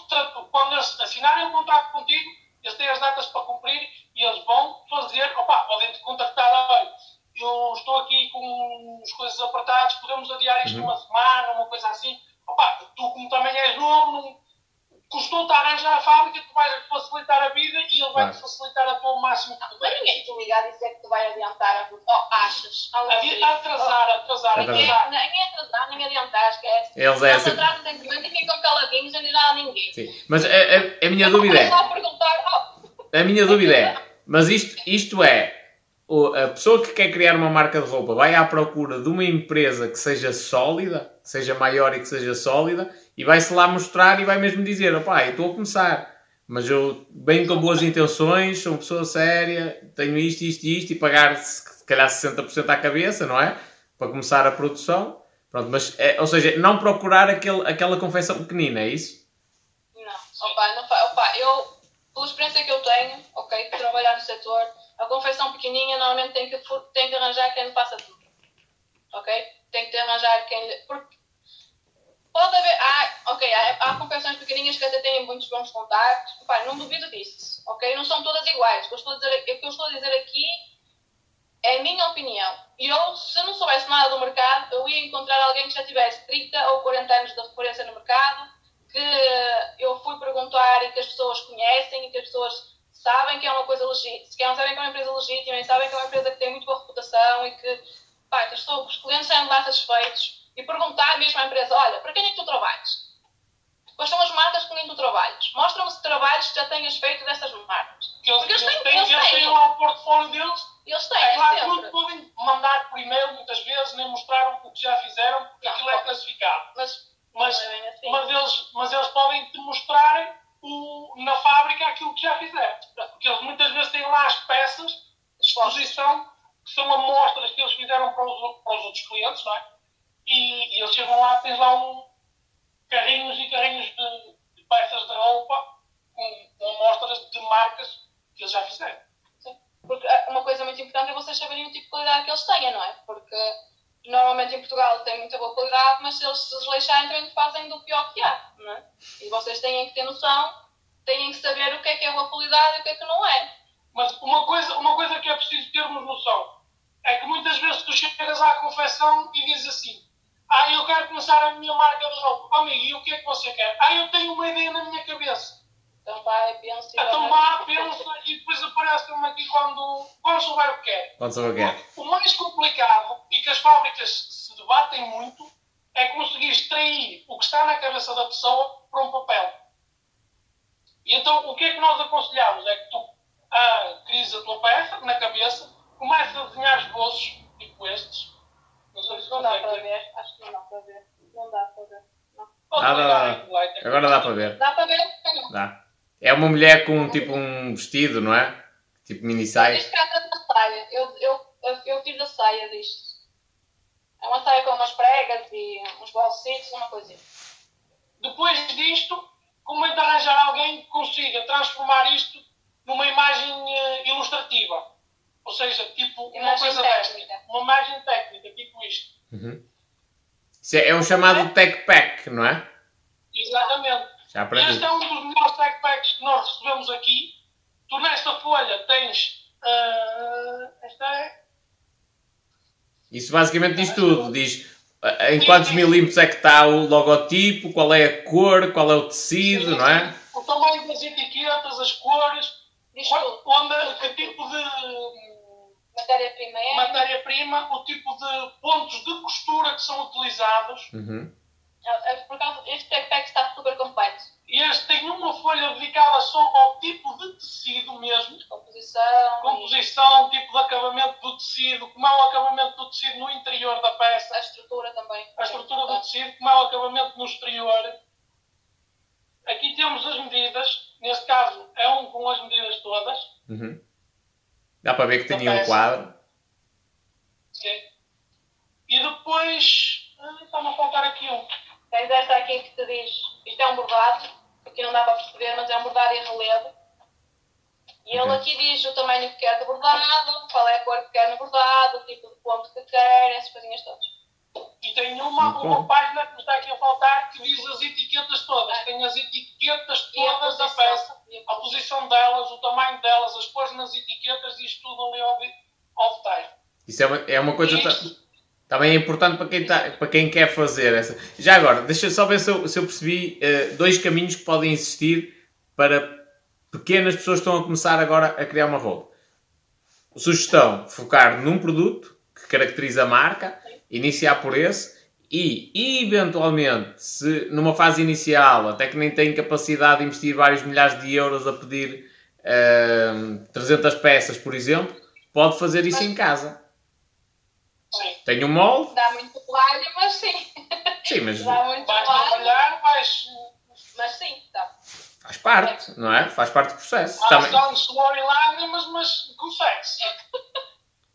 quando eles assinarem o contrato contigo, eles têm as datas para cumprir e eles vão fazer, opa, podem te contactar, olha, eu estou aqui com as coisas apertadas, podemos adiar isto Uhum. uma semana, uma coisa assim. Opa, tu como também és novo, não, custou-te arranjar a fábrica, tu vais facilitar a vida e ele vai-te Claro. facilitar a tua o máximo que mas puder. ninguém te liga a dizer que tu vai adiantar a. Oh, achas? Algo A assim. vida atrasar, atrasar, Atrasar. Ninguém, atrasar. nem atrasar, nem adiantar, esquece. Eles é Eles sempre. atrasam simplesmente e ficam caladinhos e não dá a ninguém. Sim. Mas a, a- a minha dúvida é. A oh, A minha dúvida é, mas isto, isto é, a pessoa que quer criar uma marca de roupa vai à procura de uma empresa que seja sólida, que seja maior e que seja sólida, e vai-se lá mostrar e vai mesmo dizer, opá, eu estou a começar, mas eu venho com boas intenções, sou uma pessoa séria, tenho isto, isto e isto, e pagar se calhar 60% à cabeça, não é? Para começar a produção. Pronto, mas, é, ou seja, não procurar aquele, aquela confecção pequenina, é isso? Não, opa, não opa, eu, pela experiência que eu tenho, ok, de trabalhar no setor, a confecção pequenininha normalmente tem que, tem que arranjar quem lhe faça tudo. Ok? Tem que arranjar quem lhe. Porque pode haver. Há, ok, há, há confecções que até têm muitos bons contactos. Opa, não duvido disso. Ok? Não são todas iguais. O que eu estou a dizer, o que eu estou a dizer aqui é a minha opinião. E eu, se não soubesse nada do mercado, eu ia encontrar alguém que já tivesse 30 ou 40 anos de referência no mercado, que eu fui perguntar e que as pessoas conhecem e que as pessoas sabem que é uma coisa legítima, sabem que é uma empresa legítima e sabem que é uma empresa que tem muito boa reputação e que, pá, que os clientes saem lá satisfeitos e perguntar mesmo à empresa, olha, para quem é que tu trabalhas? Quais são as marcas com quem tu trabalhas? Mostra-me se trabalhos que já tenhas feito dessas marcas. Porque eles, Porque eles eles têm- têm, eles eles têm. lá o portfólio deles eles têm, É claro sempre. não podem mandar por e-mail muitas vezes, nem mostrar o que já fizeram, porque Não, aquilo é classificado. Mas, Mas, é assim. mas, eles, mas eles podem te mostrar o, na fábrica aquilo que já fizeram. Porque eles muitas vezes têm lá as peças de exposição, que são amostras que eles fizeram para os, para os outros clientes, não é? E, e eles chegam lá, tens lá um carrinhos e carrinhos de, de peças de roupa com, com amostras de marcas que eles já fizeram. Porque ah, uma coisa muito importante é vocês saberem o tipo de qualidade que eles têm, não é? Porque normalmente em Portugal tem muita boa qualidade, mas se eles se desleixarem também fazem do pior que há, não é? E vocês têm que ter noção, têm que saber o que é que é boa qualidade e o que é que não é. Mas uma coisa, uma coisa que é preciso termos noção é que muitas vezes tu chegas à confecção e dizes assim: Ah, eu quero começar a minha marca de roupa. Oh, amigo, e o que é que você quer? Ah, eu tenho uma ideia na minha cabeça. Então vai, pensa e Então vá, pensa e depois aparece-me aqui quando, quando souber o que quer. Pode saber o que é. O mais complicado e que as fábricas se debatem muito é conseguir extrair o que está na cabeça da pessoa para um papel. E então o que é que nós aconselhamos? É que tu ah, crises a tua peça na cabeça, comeces a desenhar esboços, tipo estes. Não sei se Não dá para ver. acho que não dá para ver. Não dá para ver. Ah, dá, dá. Light. Agora dá para ver. Dá para ver? Não. Dá. É uma mulher com tipo um vestido, não é? Tipo mini saia. Isto trata da saia. Eu, eu, eu, eu fiz a saia disto. É uma saia com umas pregas e uns bolsitos, uma coisinha. Depois disto, como é de arranjar alguém que consiga transformar isto numa imagem eh, ilustrativa. Ou seja, tipo uma Imagem coisa técnica. desta. Uma imagem técnica, tipo isto. Uhum. Isso é, é o chamado tech pack, não é? Exatamente. Já aprendi. este é um dos melhores tech packs que nós recebemos aqui. Tu nesta folha tens. ah, esta é. Isso basicamente diz tudo. Diz ah, em quantos milímetros é que está o logotipo, qual é a cor, qual é o tecido, não é? O tamanho das etiquetas, as cores, onde, que tipo de Matéria-prima é. matéria-prima, o tipo de pontos de costura que são utilizados. Uhum. É- é Por causa, este backpack está super completo. E este tem uma folha dedicada só ao tipo de tecido mesmo, Composição. composição, tipo de acabamento do tecido, como é o acabamento do tecido no interior da E peça, a estrutura também. a estrutura do tecido, como é o acabamento no exterior. Aqui temos as medidas, neste caso é um com as medidas todas. Uhum. Dá para ver que tinha um quadro. Sim. E depois, ah, está-me a faltar aqui um. Tens esta aqui que te diz, isto é um bordado, aqui não dá para perceber, mas é um bordado em relevo. E ele aqui diz o tamanho que quer de bordado, qual é a cor que quer no bordado, o tipo de ponto que quer, essas coisinhas todas. E tem uma, okay. uma página que me está aqui a faltar que diz as etiquetas todas. Tem as etiquetas todas da peça, a posição delas, o tamanho delas, as coisas nas etiquetas e isto tudo ali ao, ao detalhe. Isso é uma, é uma coisa. Isto, também é importante para quem, tá, para quem quer fazer essa. Já agora, deixa só ver se eu, se eu percebi uh, dois caminhos que podem existir para pequenas pessoas que estão a começar agora a criar uma roupa. Sugestão: focar num produto que caracteriza a marca iniciar por esse e, eventualmente, se numa fase inicial, até que nem tem capacidade de investir vários milhares de euros a pedir eh, 300 peças, por exemplo, pode fazer isso em casa. Sim. Tem um molde, Dá muito trabalho, mas sim. sim, mas Dá muito trabalho, vais. mas sim, dá. faz parte, não é? Faz parte do processo. Há Também. sangue, suor e lágrimas, mas consegue-se.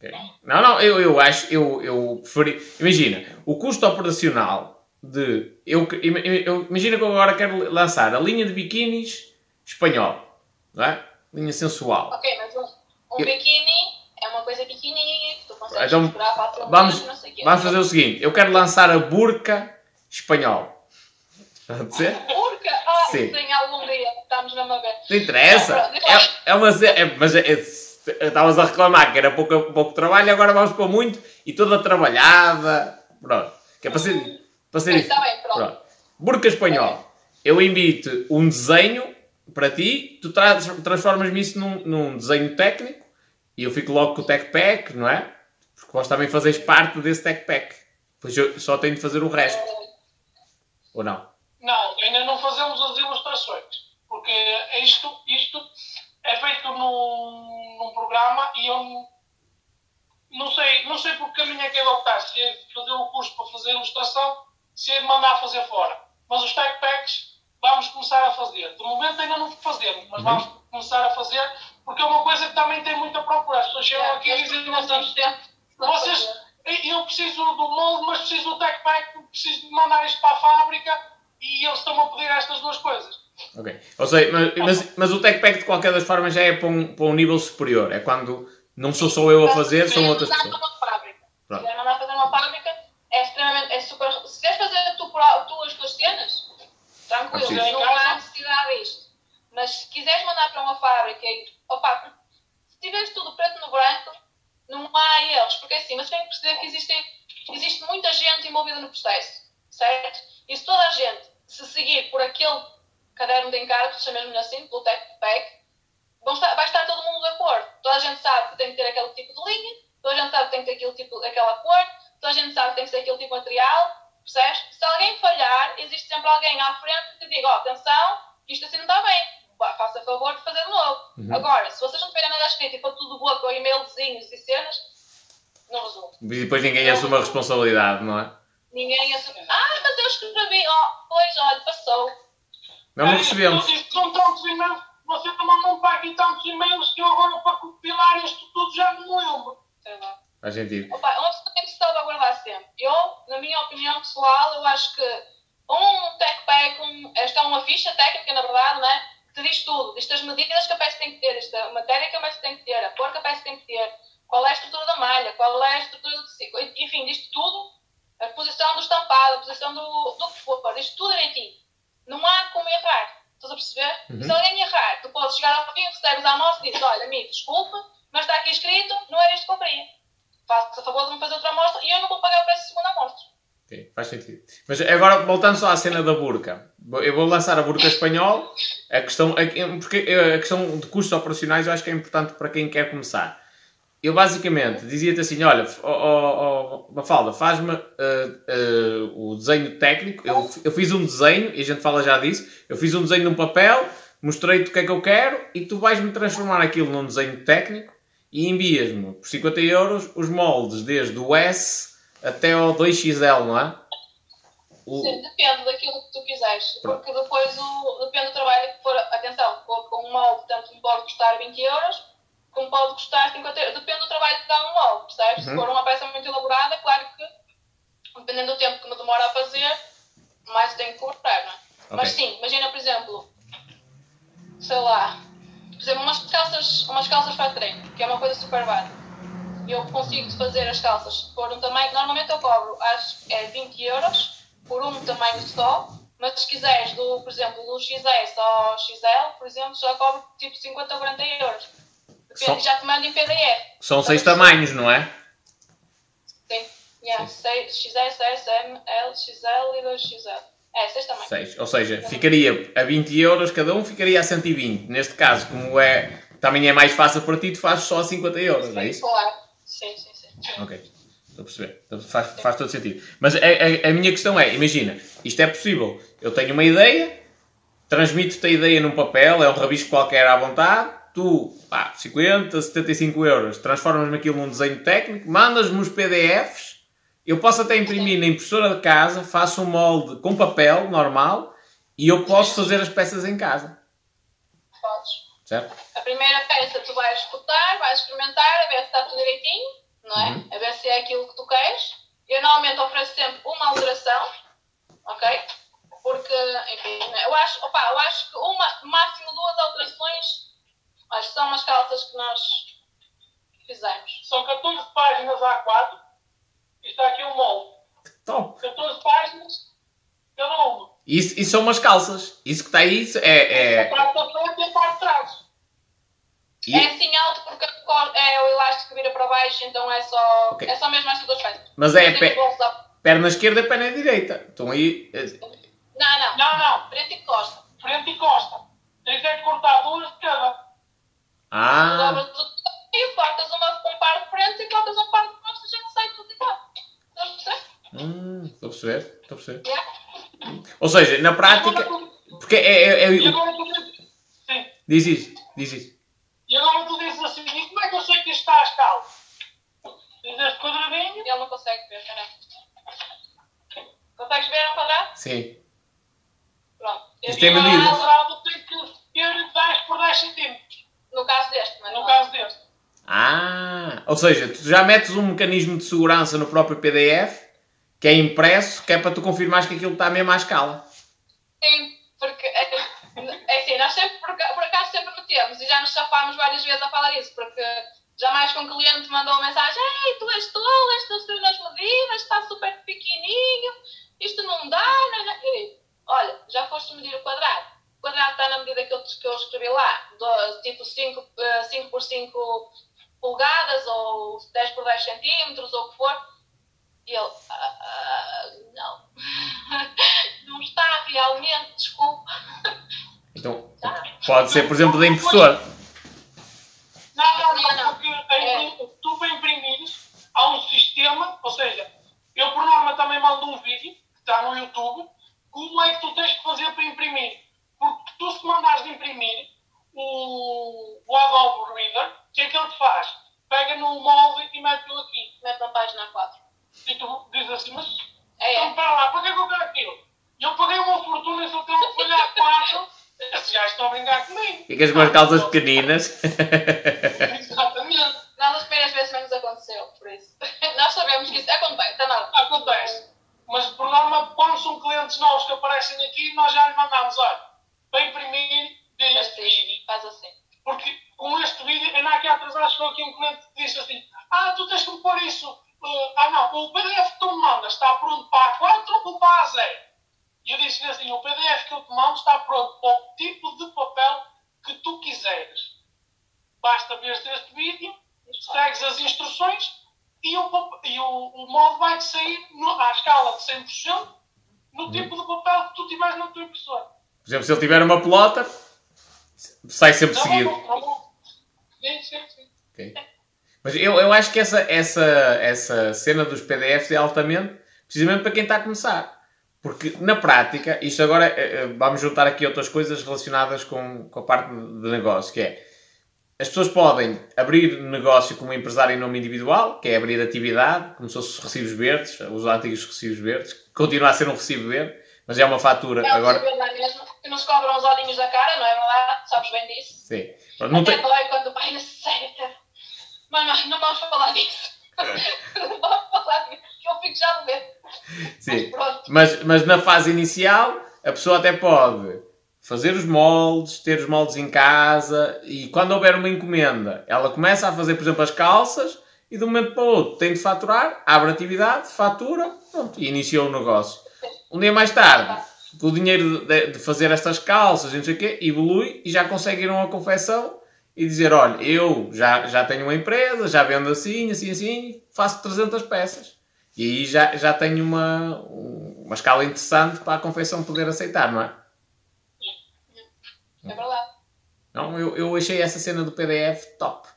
Ok. Não, não, eu, eu acho, eu, eu preferi. Imagina, o custo operacional de. Eu, eu- imagina que eu agora quero lançar a linha de biquínis espanhol, não é? Linha sensual. Ok, mas um, um Eu- biquíni é uma coisa pequenininha que tu consegues Então, segurar para a vamos- não sei o quê. Vamos fazer o seguinte: eu quero lançar a burca espanhol. Pode ser? Burca? Ah, Sim. sim. algum dia. Estamos na ver. Não interessa. É, é uma. É, mas é, é- estavas a reclamar que era pouco, pouco trabalho, agora vamos para muito e toda trabalhada. Pronto. Que é para ser, para ser Está bem, pronto. Pronto. Burca espanhol. Eu invito um desenho para ti, tu tra transformas-me isso num, num desenho técnico e eu fico logo com o tech pack, não é? Porque vós também fazes parte desse tech pack. Pois eu só tenho de fazer o resto. Ou não? Não, ainda não fazemos as ilustrações. Porque isto, isto é feito num, num programa e eu não sei, não sei por que caminho é que é de optar. Se é fazer o curso para fazer ilustração, se é mandar fazer fora. Mas os tech packs vamos começar a fazer. De momento ainda não fazemos, mas Uhum. vamos começar a fazer porque é uma coisa que também tem muita procura. As pessoas chegam aqui e dizem para vocês, eu preciso do molde, mas preciso do tech pack, preciso de mandar isto para a fábrica e eles estão a pedir estas duas coisas. Ok. Ou seja, mas, mas, mas o tech pack de qualquer das formas já é para um, para um nível superior. É quando não sou só eu a fazer, são outras Dá para pessoas. uma fábrica. Pronto. Se quiser mandar fazer uma fábrica, é extremamente. É super, se quiseres fazer tu, tu as tuas cenas, tranquilo, É não há necessidade disto. Mas se quiseres mandar para uma fábrica e. Opa, se tiveres tudo preto no branco, não há erros. Porque assim, mas tem que perceber que existem, existe muita gente envolvida no processo, certo? E se toda a gente se seguir por aquele caderno de encargos, chamemos-lhe assim, pelo tech pack, estar- vai estar todo mundo de acordo. Toda a gente sabe que tem que ter aquele tipo de linha, toda a gente sabe que tem que ter aquele tipo, aquela cor, toda a gente sabe que tem que ser aquele tipo de material, percebes? Se alguém falhar, existe sempre alguém à frente que diga, ó, atenção, isto assim não está bem, faça favor de fazer de novo. Uhum. Agora, se vocês não tiverem nada escrito e for tudo boa com e-mailzinhos e cenas, não resulta. E depois ninguém assume a responsabilidade, não é? Ninguém assume, ah, mas eu escrevi, ó, pois, olha, passou. Não, não É, recebemos. São tantos e-mails, você mandou para aqui tantos e-mails que eu agora para compilar isto tudo já não me lembro. Sei lá. Faz sentido. Opa, uma pessoa tem que se salvaguardar sempre. Eu, na minha opinião pessoal, eu acho que um tech pack, um, esta é uma ficha técnica, na verdade, né? que te diz tudo. Diz as medidas que a peça tem que ter, diz a matéria que a peça tem que ter, a cor que a peça tem que ter, qual é a estrutura da malha, qual é a estrutura do tecido, enfim, diz tudo. A posição do estampado, a posição do, do que for, diz tudo direitinho. Não há como errar. Estás a perceber? Uhum. Se alguém errar, tu podes chegar ao fim, recebes a amostra e dizes: Olha, amigo, desculpa, mas está aqui escrito, não era isto que eu queria. Faça a favor de me fazer outra amostra e eu não vou pagar o preço da segunda amostra. Ok, faz sentido. Mas agora, voltando só à cena da burca. Eu vou lançar a burca espanhol. A questão, a- porque a questão de custos operacionais eu acho que é importante para quem quer começar. Eu basicamente dizia-te assim: olha, oh, oh, Mafalda, faz-me eh, eh, o desenho técnico. Eu, eu fiz um desenho, e a gente fala já disso. Eu fiz um desenho num papel, mostrei-te o que é que eu quero, e tu vais-me transformar aquilo num desenho técnico e envias-me por 50 euros os moldes desde o S até ao 2XL, não é? O- Sim, Depende daquilo que tu quiseres. Pronto. Porque depois o, depende do trabalho que for. Atenção, com com um molde, tanto me pode custar 20 euros, como pode custar 50 euros. Depende do trabalho que dá um molde, percebes? Se Uhum. for uma peça muito elaborada, claro que, dependendo do tempo que me demora a fazer, mais tenho que cobrar, não é? Mas sim, imagina, por exemplo, sei lá, por exemplo, umas calças, umas calças para treino, que é uma coisa super básica. Eu consigo fazer as calças por um tamanho, normalmente eu cobro, acho que é 20 euros por um tamanho só, mas se quiseres, do, por exemplo, do XS ao XL, por exemplo, já cobro tipo 50 ou 40 euros. São- Já te mando em PDF. São seis tamanhos, não é? Sim. Yeah, seis, XS, S, M, L, XL e 2XL. É, seis também. Seis. Ou seja, ficaria a 20 euros cada um, ficaria a 120. Neste caso, como é, também é mais fácil para ti, tu fazes só a 50 euros, é isso? Claro. Sim, sim, sim. Ok, estou a perceber. Então Faz, faz todo sentido. Mas a, a- a minha questão é, imagina, isto é possível. Eu tenho uma ideia, transmito-te a ideia num papel, é um rabisco qualquer à vontade, tu, pá, 50, 75 euros, transformas-me aquilo num desenho técnico, mandas-me os PDFs, eu posso até imprimir na impressora de casa, faço um molde com papel normal e eu posso fazer as peças em casa, Podes. certo? A primeira peça tu vais escutar, vais experimentar, a ver se está tudo direitinho, não é? A ver se é aquilo que tu queres. Eu normalmente ofereço sempre uma alteração, ok? Porque, enfim, né, eu acho, opa, eu acho que uma, máximo duas alterações, que são umas calças que nós fizemos. São 14 páginas A4 e está aqui um molde. Top! 14 páginas cada uma. Isso, isso são umas calças. Isso que está aí isso é, A é, parte da frente e a parte de trás. e- É assim alto porque é o elástico que vira para baixo, então é só, Ok. é só mesmo estas duas peças. Mas é a- perna esquerda e perna direita. Então aí. eh, Não, não, Não, não. preto e costa. Frente e costa. Tens é que cortar duas de cada. Ah, Dobras tudo e cortas uma, um par de frente e cortas um par de costas e já sai tudo igual. Estás a perceber? hum, estou a perceber. Estou a perceber. Yeah. Ou seja, na prática. Porque é. é, é- E agora tu dizes. Sim. diz isso, diz isso. E agora tu dizes assim, e como é que eu sei que isto está a escala? Tens este quadradinho, Ele não consegue ver, caramba. Consegues ver um quadrado? Sim. Pronto. Isto é medido. o quadrado tem que ter 10 por 10 centímetros. No caso deste, mas No caso deste. Ah, ou seja, tu já metes um mecanismo de segurança no próprio PDF que é impresso, que é para tu confirmares que aquilo está mesmo à escala. Sim, porque é, é assim, nós sempre, por, por acaso sempre metemos e já nos chafámos várias vezes a falar isso, porque jamais que um cliente mandou uma mensagem, ei, tu és tolo, és tolo nas medidas, está super pequenininho, isto não dá, não é? Digo, olha, já foste medir o quadrado. O quadrado está na medida que eu, que eu escrevi lá, do- tipo 5, eh, 5 por 5 polegadas ou 10 por 10 centímetros ou o que for. E ele, "Ah, ah, não, não está realmente, desculpa. Então, pode ser, por exemplo, da impressora. Não, não, Não, porque em- tu para imprimires há um sistema, ou seja, eu por norma também mando um vídeo, que está no YouTube, como é que tu tens que fazer para imprimir. Porque tu se mandares de imprimir o, o Adobe Reader, o que é que ele te faz? Pega no molde e mete-o aqui. Mete na página 4. E tu dizes assim, mas É, então é. para lá, para que é que eu quero aquilo? E eu paguei uma fortuna e só tenho que folhar quatro. Esses gajos estão a brincar comigo. Ficas com as calças pequeninas. Exatamente. Nós as primeiras vezes não nos aconteceu, por isso. Nós sabemos que isso acontece, está não. Acontece. Mas por norma, quando são clientes novos que aparecem aqui, nós já lhes mandamos, olha, para imprimir deste vídeo. Faz assim. Porque com este vídeo, ainda aqui atrasado chegou aqui um cliente que disse assim, ah, tu tens que me pôr isso. uh, ah não, o PDF que tu me mandas está pronto para A4 ou para A0? E eu disse-lhe assim, o PDF que eu te mando está pronto para o tipo de papel que tu quiseres. Basta ver este vídeo, segues as instruções e o, e o, o molde vai-te sair no- à escala de 100% no tipo de papel que tu tiveres na tua impressora. Por exemplo, se ele tiver uma pelota, sai sempre Tá seguido. bom, tá bom. Sim, sim, sim. Ok. Mas eu, eu acho que essa, essa, essa cena dos PDFs é altamente, precisamente para quem está a começar. Porque na prática, isto agora, eh, eh, vamos juntar aqui outras coisas relacionadas com, com a parte de negócio, que é, as pessoas podem abrir negócio como empresário em nome individual, que é abrir atividade, como se fossem os recibos verdes, os antigos recibos verdes, continua a ser um recibo verde, mas é uma fatura. É Agora, mesmo, que nos cobram os olhinhos da cara, não é verdade? Sabes bem disso. sim. Não Até tem, dói quando o pai sério. Mas não, vamos falar disso. não vamos falar disso, que eu fico já ver. sim. Mas. Mas, mas na fase inicial, a pessoa até pode fazer os moldes, ter os moldes em casa e quando houver uma encomenda, ela começa a fazer, por exemplo, as calças e de um momento para o outro tem de faturar, abre atividade, fatura pronto, e iniciou o negócio. Um dia mais tarde, o dinheiro de, de fazer estas calças e não sei o quê, evolui e já consegue ir a uma confecção e dizer, olha, eu já, já tenho uma empresa, já vendo assim, assim, assim, faço 300 peças. E aí já, já tenho uma, uma escala interessante para a confecção poder aceitar, não é? É verdade. Não, eu, eu achei essa cena do PDF top.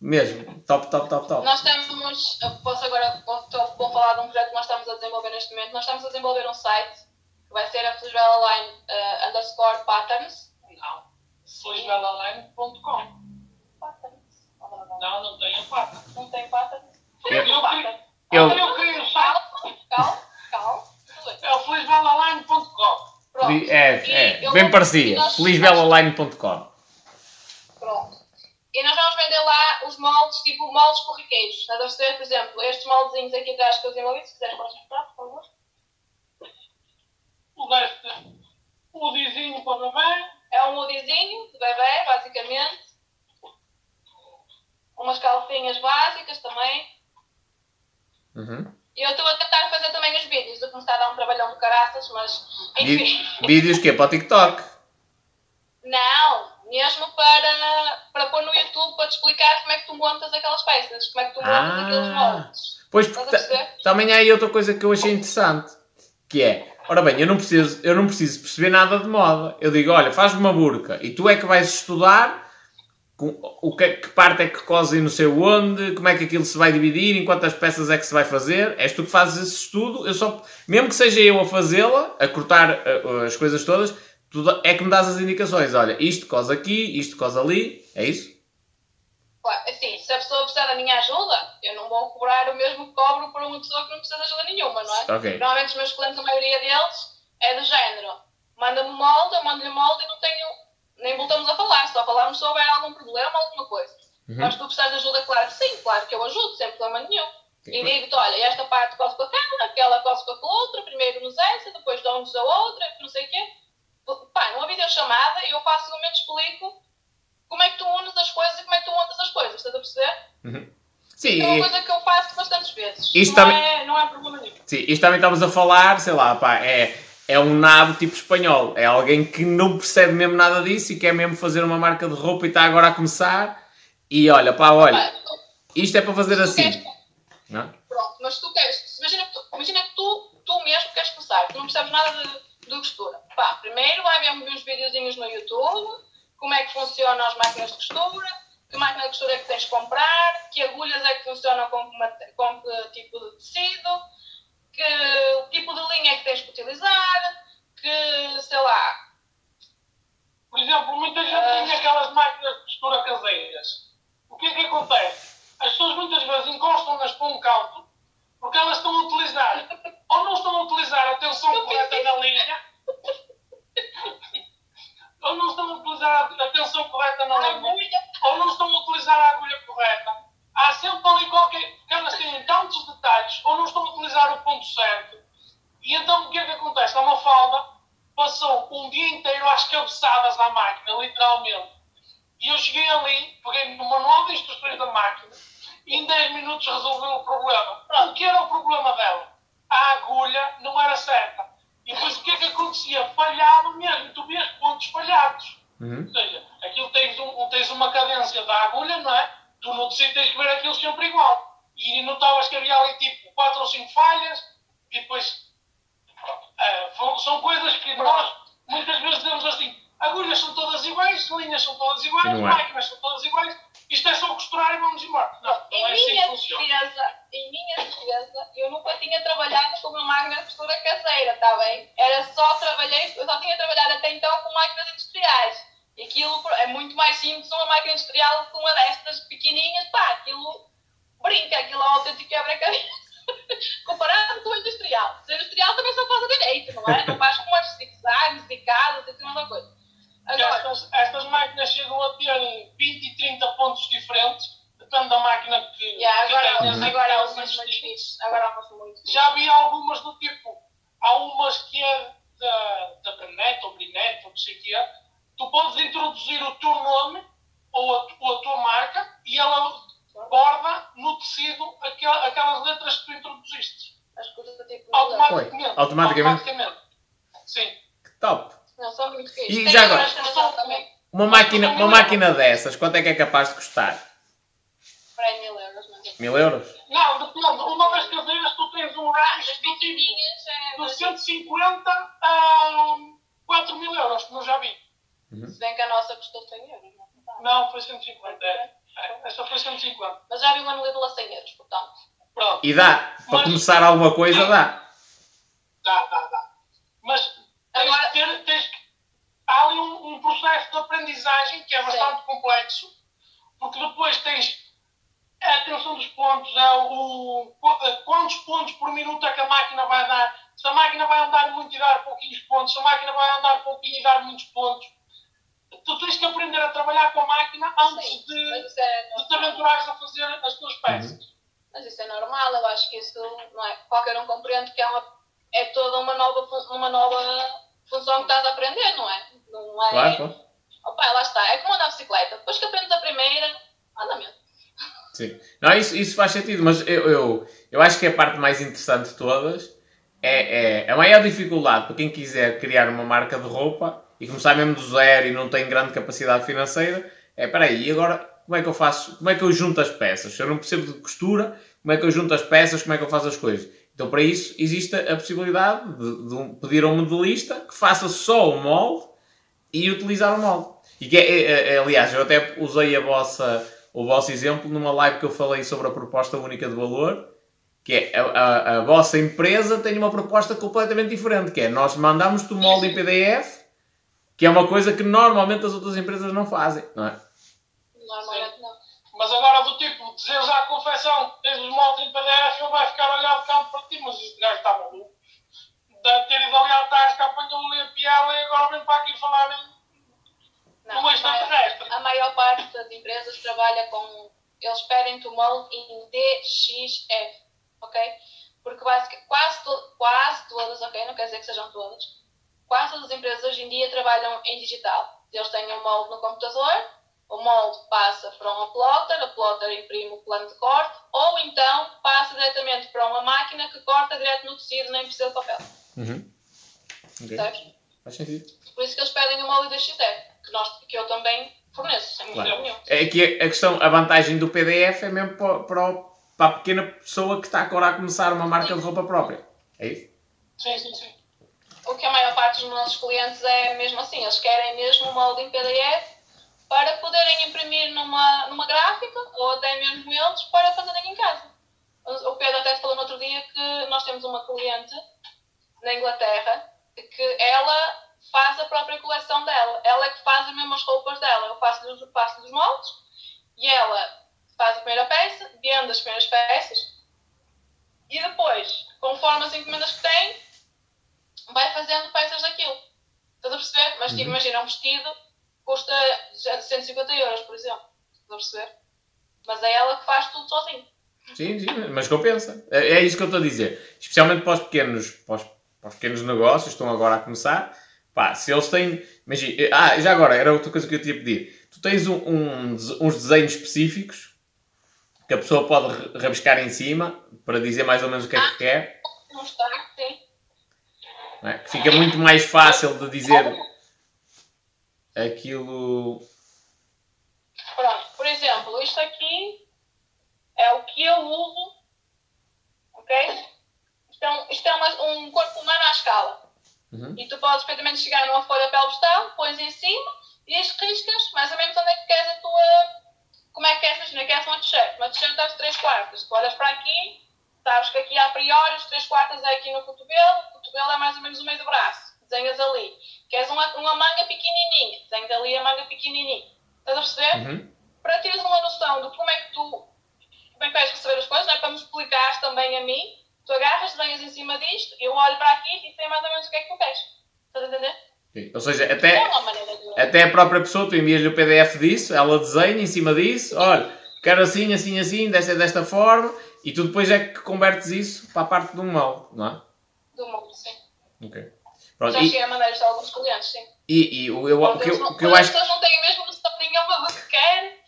Mesmo. Top, top, top, top. Nós estamos, posso agora, vou, falar de um projeto que nós estamos a desenvolver neste momento. Nós estamos a desenvolver um site vai ser a Line uh, underscore patterns. Não. Felizbelaline.com. Patterns. Não, não tem a pata. Não tem patterns? Eu- Não tem patterns. Eu- Eu criei o site. Calma, calma. É o felizbelaline.com. Pronto. É, é, eu bem parecia. Felizbelaline.com. Pronto. E nós vamos vender lá os moldes, tipo moldes corriqueiros. Estás a perceber? Por exemplo, estes moldezinhos aqui atrás que eu desenvolvi, se quiseres mostrar, por favor. O deste, o dizinho para bebê. É um hoodiezinho de bebê, basicamente. Umas calcinhas básicas também. Uhum. E eu estou a tentar fazer também os vídeos, do que me está a dar um trabalhão de caraças, mas enfim. Vídeos que é para o TikTok. Não, mesmo para, para pôr no YouTube para te explicar como é que tu montas aquelas peças, como é que tu montas Ah. aqueles moldes. Pois, porque também há aí outra coisa que eu achei interessante, que é, ora bem, eu não preciso, eu não preciso perceber nada de moda. Eu digo, olha, faz uma burca e tu é que vais estudar com- o que, que parte é que cose não sei onde, como é que aquilo se vai dividir, em quantas peças é que se vai fazer. És tu que fazes esse estudo, eu só, mesmo que seja eu a fazê-la, a cortar uh, as coisas todas, tu é que me dás as indicações. Olha, isto cose aqui, isto cose ali, é isso? Assim, se a pessoa precisar da minha ajuda, eu não vou cobrar o mesmo que cobro por uma pessoa que não precisa de ajuda nenhuma, não é? Ok. Normalmente os meus clientes, a maioria deles, é do género. Manda-me molde, eu mando-lhe molde e não tenho. Nem voltamos a falar, só falamos se houver algum problema, alguma coisa. Uhum. Mas tu precisas de ajuda, claro que sim, claro que eu ajudo, sem problema nenhum. E digo-te, olha, esta parte coce com aquela, aquela coce com a outra, primeiro nos essa, depois dou-nos a outra, não sei o quê. Pá, numa videochamada eu facilmente explico como é que tu unes as coisas e como é que tu montas as coisas, estás a perceber? Sim, É uma coisa que eu faço bastantes vezes. Isto Não também- é, não é problema nenhum. Sim, isto também estamos a falar, sei lá, pá, é, é um nabo tipo espanhol. É alguém que não percebe mesmo nada disso e quer mesmo fazer uma marca de roupa e está agora a começar. E olha, pá, olha, isto é para fazer assim. queres- Não? Pronto, mas tu queres, imagina que tu, imagina que tu, tu mesmo queres começar, tu não percebes nada de, de costura. Pá, primeiro vai ver uns videozinhos no YouTube, como é que funcionam as máquinas de costura, que máquina de costura é que tens de comprar, que agulhas é que funcionam com que, com que tipo de tecido, que tipo de linha é que tens que utilizar, que, sei lá, Por exemplo, muita gente Ah. tem aquelas máquinas de costura caseiras. O que é que acontece? As pessoas muitas vezes encostam-nas para um canto porque elas estão a utilizar, ou não estão a utilizar a tensão correta da linha, ou não estão a utilizar a tensão correta na a linha, agulha, ou não estão a utilizar a agulha correta. Há sempre ali qualquer. porque elas têm tantos detalhes, ou não estão a utilizar o ponto certo. E então o que é que acontece? A Mafalda passou um dia inteiro às cabeçadas à máquina, literalmente. E eu cheguei ali, peguei no manual de instruções da máquina e em 10 minutos resolveu o problema. O que era o problema dela? A agulha não era certa. E depois o que é que acontecia? Falhava mesmo, tu vias pontos falhados. Uhum. Ou seja, aquilo tens, um, tens uma cadência da agulha, não é? Tu no tecido tens que ver aquilo sempre igual. E notavas que havia ali tipo 4 ou 5 falhas e depois. foram- são coisas que nós muitas vezes dizemos assim: agulhas são todas iguais, linhas são todas iguais, é. máquinas são todas iguais, isto é só costurar e vamos embora. Não, não Em é assim que funciona. defesa, em minha defesa, eu nunca tinha trabalhado com uma máquina de costura caseira, está bem? Era só trabalhei, eu só tinha trabalhado até então com máquinas industriais. E aquilo é muito mais simples uma máquina industrial que uma destas pequenininhas, pá, aquilo brinca, aquilo é um autêntico quebra-cabeça. Comparado com o industrial. O industrial também só faz a direito, não é? Não faz com as zigzags, zicadas, e uma coisa. Agora, Estas, estas máquinas chegam a ter 20 e 30 pontos diferentes, depende da máquina que, yeah, que agora, tenhas, agora há umas muito. Agora há umas muito. Já vi algumas do tipo, há umas que é da, da Brenet ou Brinet ou não sei o que é, tu podes introduzir o teu nome ou a, ou a tua marca e ela borda no tecido aquel- aquelas letras que tu introduziste. As coisas tipo. Automaticamente. Automaticamente? Automaticamente. Sim. Que top. Não, são muito fixe. E Tem já agora. Uma máquina, uma máquina dessas, quanto é que é capaz de custar? Para aí mil euros, mas é Mil euros? Não, depende. Uma das cadeiras tu tens um range é, de 150 a 4 mil euros, como eu já vi. se bem que a nossa custou 100 euros, não é? Não, foi 150. É. É, Essa foi 150. Mas já vi uma no Lidl a 100 euros, portanto. Pronto. E dá. Para Mas- começar alguma coisa, dá. Dá, dá, dá. Mas Agora- tens que- há ali um, um processo de aprendizagem que é bastante complexo, porque depois tens a atenção dos pontos, é o, qu- quantos pontos por minuto é que a máquina vai dar, se a máquina vai andar muito e dar pouquinhos pontos, se a máquina vai andar pouquinho e dar muitos pontos. Tu tens que aprender a trabalhar com a máquina antes Sim, de, isso é de te aventurares a fazer as tuas peças. Mas isso é normal, eu acho que isso não é. Qualquer um compreende que é, uma, é toda uma nova, uma nova função que estás a aprender, não é? Não é. Claro, claro. Opa, lá está, é como andar de bicicleta. Depois que aprendes a primeira, anda mesmo. Sim. Não, isso, isso faz sentido, mas eu, eu, eu acho que a parte mais interessante de todas é, é a maior dificuldade para quem quiser criar uma marca de roupa e começar mesmo do zero e não tem grande capacidade financeira. É, peraí, e agora como é que eu faço? Como é que eu junto as peças? Se eu não percebo de costura, como é que eu junto as peças? Como é que eu faço as coisas? Então, para isso, existe a possibilidade de, de pedir a um modelista que faça só o molde e utilizar o molde. E que é, é- é- aliás, eu até usei a vossa, o vosso exemplo numa live que eu falei sobre a proposta única de valor, que é a, a- a vossa empresa tem uma proposta completamente diferente, que é nós mandamos-te o molde em PDF, que é uma coisa que normalmente as outras empresas não fazem, não é? Não. Mas agora do tipo, dizeres à confecção que tens os moldes em PDF, ele vai ficar a olhar de campo para ti, mas este gajo está maluco. Deve ter ido ali à tasca, apanhou ali a piela e agora vem para aqui falar Não, num a, extraterrestre. a maior parte das empresas trabalha com. Eles pedem-te o molde em DXF, ok? Porque quase, quase todas, ok? Não quer dizer que sejam todas. Quase todas as empresas hoje em dia trabalham em digital. Eles têm o molde no computador, o molde passa para um plotter, a plotter imprime o plano de corte, ou então passa diretamente para uma máquina que corta direto no tecido, nem precisa de papel. Uhum. Ok. Percebes? Faz sentido. Por isso que eles pedem o molde DXF, que, nós, que eu também forneço, sem Claro. nenhum. É que a questão, a vantagem do PDF é mesmo para, para, para a pequena pessoa que está agora a começar uma marca de roupa própria. É isso? Sim, sim, sim. O que a maior parte dos nossos clientes é mesmo assim, eles querem mesmo o molde em PDF para poderem imprimir numa, numa gráfica ou até mesmo eles para fazerem em casa. O Pedro até falou no outro dia que nós temos uma cliente na Inglaterra que ela faz a própria coleção dela. Ela é que faz as mesmas roupas dela. Eu faço os faço os moldes e ela faz a primeira peça, vende as primeiras peças e depois, conforme as encomendas que tem, vai fazendo peças daquilo. Estás a perceber? Mas tipo, Uhum. imagina, um vestido custa 150 euros, por exemplo. Estás a perceber? Mas é ela que faz tudo sozinha. Sim, sim, mas compensa. É, é isso que eu estou a dizer. Especialmente para os pequenos, para os, para os pequenos negócios que estão agora a começar. Pá, se eles têm. Imagina, ah, já agora, era outra coisa que eu te ia pedir. Tu tens um- um uns desenhos específicos que a pessoa pode rabiscar em cima para dizer mais ou menos o que é que quer. Não está? Sim. é? Que fica muito mais fácil de dizer aquilo. Pronto. Por exemplo, isto aqui é o que eu uso. Ok? Isto é um, isto é uma- um corpo humano à escala. Uhum. E tu podes perfeitamente chegar numa folha de papel postal, pões em cima e as riscas mais ou menos onde é que queres a tua. Como é que queres, imagina, queres uma t-shirt. Uma t-shirt às 3 quartas. Tu olhas para aqui, sabes que aqui a priori as 3 quartas é aqui no cotovelo, o cotovelo é mais ou menos o meio do braço. Desenhas ali. Queres uma, uma manga pequenininha, desenhas ali a manga pequenininha. Estás a perceber? Uhum. para teres uma noção de como é que tu como é que vais receber as coisas, não é? para me explicares também a mim, tu agarras, desenhas em cima disto, eu olho para aqui e sei mais ou menos o que é que tu queres. Estás a entender? Sim. Ou seja, É até, de. até a própria pessoa, tu envias-lhe o PDF disso, ela desenha em cima disso, olha, quero assim, assim, assim, desta, desta forma, e tu depois é que convertes isso para a parte um molde, não é? do mundo, sim. Ok. Pronto, Já e, cheguei a mandar isto a alguns clientes, sim. e, e o, eu, o, que eu, não- o que eu acho as pessoas não têm mesmo noção nenhuma do que querem,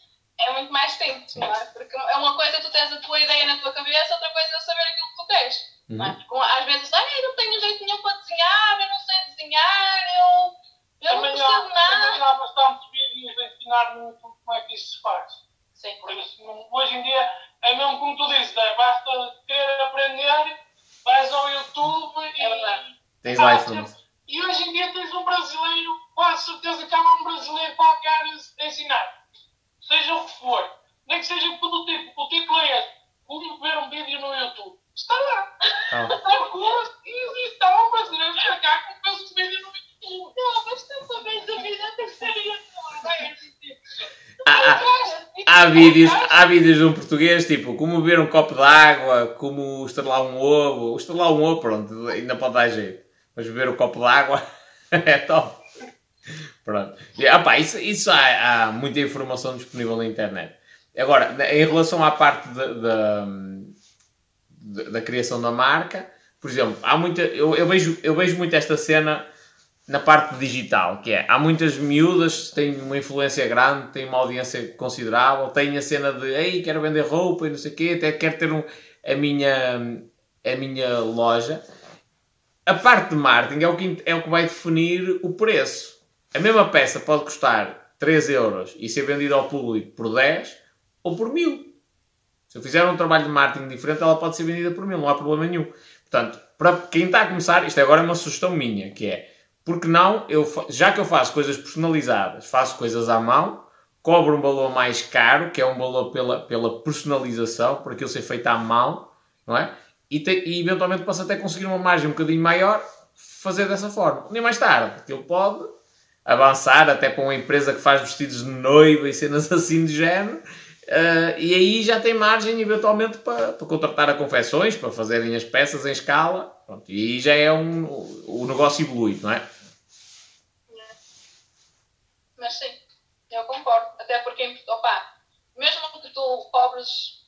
é muito mais simples, não é? Porque é uma coisa tu tens a tua ideia na tua cabeça, outra coisa é saber aquilo que tu queres. Não é? Uhum. Porque às vezes, ah, eu não tenho jeito nenhum para desenhar, eu não sei desenhar, eu, eu não Também percebo há, nada. também há bastantes vídeos ensinar no YouTube como é que isso se faz. Sim. Por isso, não- hoje em dia, é mesmo como tu dizes, é, basta querer aprender, vais ao YouTube e. É verdade. Tens lá a informação. E hoje em dia tens um brasileiro, quase certeza que há um brasileiro qualquer a ensinar. Seja o que for. Nem que seja do tipo, o título é este, como ver um vídeo no YouTube. Está lá. Tá. Procura e existe. Lá um brasileiro para cá que fez um vídeo no YouTube. Não, mas tanta vez a vida tem que ser Há, há- há vídeos, há vídeos de um português, tipo, como beber um copo de água, como estrelar um ovo. Estrelar um ovo, pronto, ainda pode dar jeito. Mas beber um copo de água é top. Pronto. E, ah, pá, isso, isso há, há muita informação disponível na internet. Agora, em relação à parte da, da, criação da marca, por exemplo, há muita, eu, eu, vejo, eu vejo muito esta cena na parte digital, que é, há muitas miúdas têm uma influência grande, têm uma audiência considerável, têm a cena de, ei, quero vender roupa e não sei o quê, até quero ter um, a, minha, a minha loja. A parte de marketing é o, que, é o que vai definir o preço. A mesma peça pode custar 3 euros e ser vendida ao público por 10 ou por 1000. Se eu fizer um trabalho de marketing diferente, ela pode ser vendida por 1000, não há problema nenhum. Portanto, para quem está a começar, isto agora é uma sugestão minha, que é, porque não, eu, já que eu faço coisas personalizadas, faço coisas à mão, cobro um valor mais caro, que é um valor pela, pela personalização, por aquilo ser feito à mão, não é? E, te- e eventualmente posso até conseguir uma margem um bocadinho maior, fazer dessa forma. Nem mais tarde, ele pode avançar até para uma empresa que faz vestidos de noiva e cenas assim de género, eh, e aí já tem margem eventualmente para, para contratar a confecções, para fazerem as peças em escala, pronto, e aí já é um, o negócio evolui, não é? Mas sim, eu concordo. Até porque, opa, mesmo que tu cobres.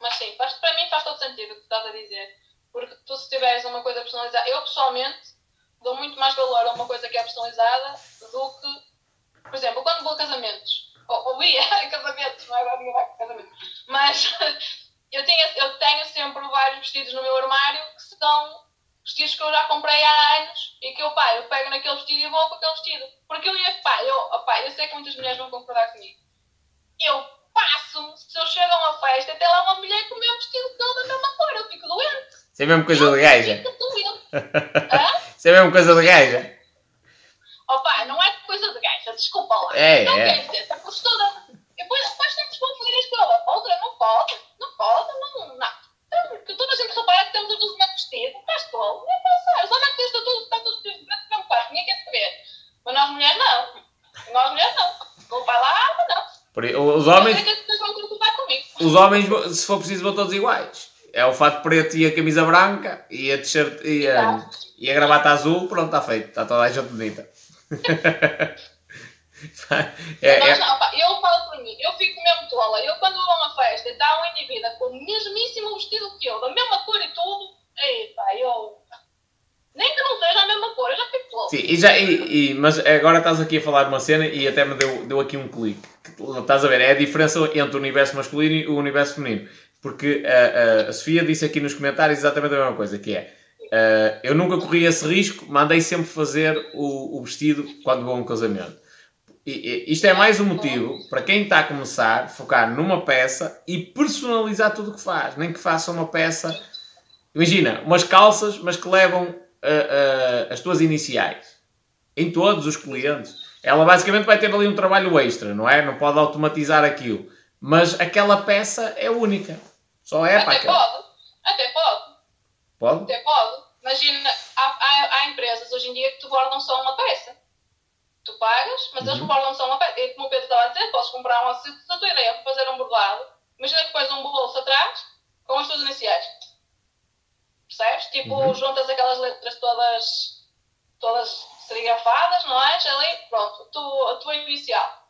Mas sim, faz, para mim faz todo sentido o que estás a dizer. Porque tu, se tiveres uma coisa personalizada. Eu pessoalmente dou muito mais valor a uma coisa que é personalizada do que. Por exemplo, quando vou a casamentos. Ou, ou ia a casamentos, não é agora a casamentos. Mas eu, tinha, eu tenho sempre vários vestidos no meu armário que são vestidos que eu já comprei há anos e que eu, pá, eu pego naquele vestido e vou com aquele vestido. Porque eu ia, pá, eu, opá, eu sei que muitas mulheres vão concordar comigo. Eu passo-me, se eu chego a uma festa, até lá uma mulher com o meu vestido todo da mesma cor, eu fico doente. Isso é a mesma coisa de gaja. Fico doente. Hã? Isso é a mesma coisa de gaja. Opá, não é coisa de gaja, desculpa lá. É, não é. quer dizer, porque toda. Depois, depois temos isto com a outra, não pode, não pode, não, não. Então, Porque toda a gente repara que temos os dois mesmo vestido, estás tolo, nem pensar. Os homens têm todos, estão todos vestidos de branco, não faz, ninguém quer saber. Mas nós mulheres não. Nós mulheres não. Desculpa lá, mas não. Aí, os homens, comigo. os homens, se for preciso, vão todos iguais. É o fato preto e a camisa branca e a t-shirt e a, e a gravata azul, pronto, está feito. Está toda a gente bonita. é, é, não, pá, eu falo por mim, eu fico mesmo tola. Eu quando vou a uma festa e está um indivíduo com o mesmíssimo vestido que eu, da mesma cor e tudo, pá, eu. Nem que não seja a mesma cor, eu já fico tola. Sim, e já, e, e- mas agora estás aqui a falar de uma cena e até me deu, deu aqui um clique. Estás a ver? É a diferença entre o universo masculino e o universo feminino. Porque a, a- Sofia disse aqui nos comentários exatamente a mesma coisa, que é eh, eu nunca corri esse risco, mandei sempre fazer o, o vestido quando vou a um casamento. E, e- isto é mais um motivo para quem está a começar focar numa peça e personalizar tudo o que faz. Nem que faça uma peça, imagina, umas calças, mas que levam ah, ah, as tuas iniciais em todos os clientes. Ela basicamente vai ter ali um trabalho extra, não é? Não pode automatizar aquilo. Mas aquela peça é única. Só é para Até aquela. pode, até pode, Pode? até pode. Imagina, há, há, há empresas hoje em dia que te bordam só uma peça. Tu pagas, mas eles Uhum. bordam só uma peça. E como o Pedro estava a dizer, podes comprar uma se a tua ideia é fazer um bordado. Imagina que pões um bolso atrás com as tuas iniciais. Percebes? Tipo, Uhum. juntas aquelas letras todas, todas serigrafadas, não é? Ali, pronto, tu, a tua inicial.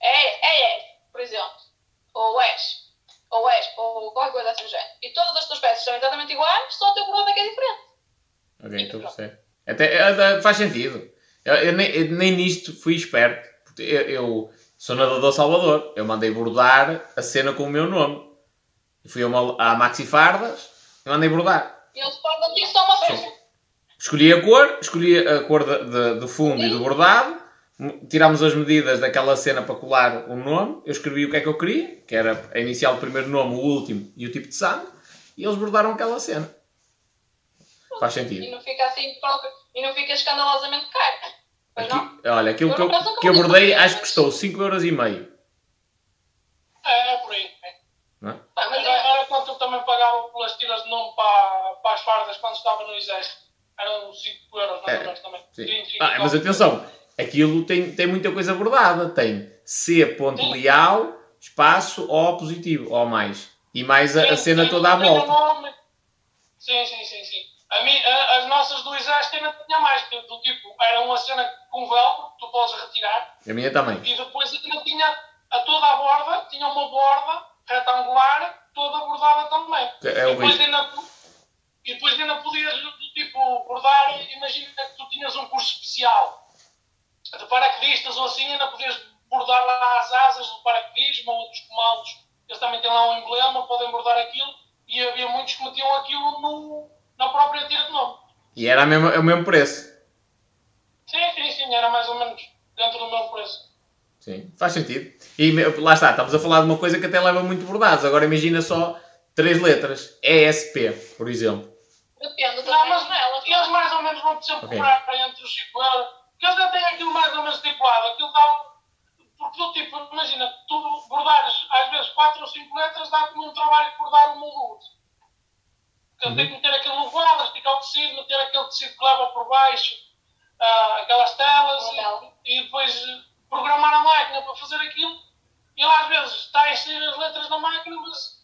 É, é S, por exemplo. Ou S. Ou S, ou qualquer coisa assim do género. E todas as tuas peças são exatamente iguais, só o teu bordado é que é diferente. Ok, estou a perceber. Até, é, é, faz sentido. Eu, eu nem, eu nem nisto fui esperto. Eu, eu sou nadador Salvador. Eu mandei bordar a cena com o meu nome. Fui a uma, à Maxi Fardas e mandei bordar. E eles bordam ti só uma peça. Escolhi a cor, escolhi a cor de, de- do fundo e do bordado, tirámos as medidas daquela cena para colar o nome, eu escrevi o que é que eu queria, que era a inicial, o primeiro nome, o último e o tipo de sangue, e eles bordaram aquela cena. Faz sentido. E não fica assim próprio, e não fica escandalosamente caro. Pois não? Aqui- olha, aquilo Eu que eu, que eu bordei acho que custou 5,5€. É, é por aí. é. Não é? Pá, mas Era, é- era quanto eu também pagava pelas tiras de nome para, para as fardas quando estava no exército. Eram 5 euros, mais ou menos também. Sim. Sim, sim, Ah, mas sim. atenção, aquilo tem, tem muita coisa bordada. Tem C ponto leal, espaço, O positivo, O mais. E mais a, a Sim, cena sim, toda à volta. Sim, sim, sim, sim. A mim, a- as nossas do exército ainda tinha mais, que do tipo, era uma cena com velcro, que tu podes retirar, A minha também. e depois ainda tinha a toda a borda, tinha uma borda retangular, toda bordada também. É e, depois ainda, e depois ainda podias, do tipo, bordar, imagina que tu tinhas um curso especial de paraquedistas ou assim, ainda podias bordar lá as asas do paraquedismo ou outros comandos, eles também têm lá um emblema, podem bordar aquilo, e havia muitos que metiam aquilo no, na própria tira de nome. E era a mesma, é o mesmo preço. Sim, sim, sim, era mais ou menos dentro do mesmo preço. Sim, faz sentido. E lá está, estamos a falar de uma coisa que até leva muito bordados. Agora imagina só três letras. ESP, por exemplo. Depende mas janelas. eles mais ou menos vão sempre Ok. cobrar para entre os 5 euros, porque eles já têm aquilo mais ou menos estipulado, aquilo dá, porque do tipo, imagina, tu bordares às vezes 4 ou 5 letras, dá-te um trabalho de bordar um moldudo. Porque tem que meter aquilo no quadro, esticar o tecido, meter aquele tecido que leva por baixo, ah, aquelas telas, e, e depois eh, programar a máquina para fazer aquilo, e ele às vezes está a inserir as letras na máquina, mas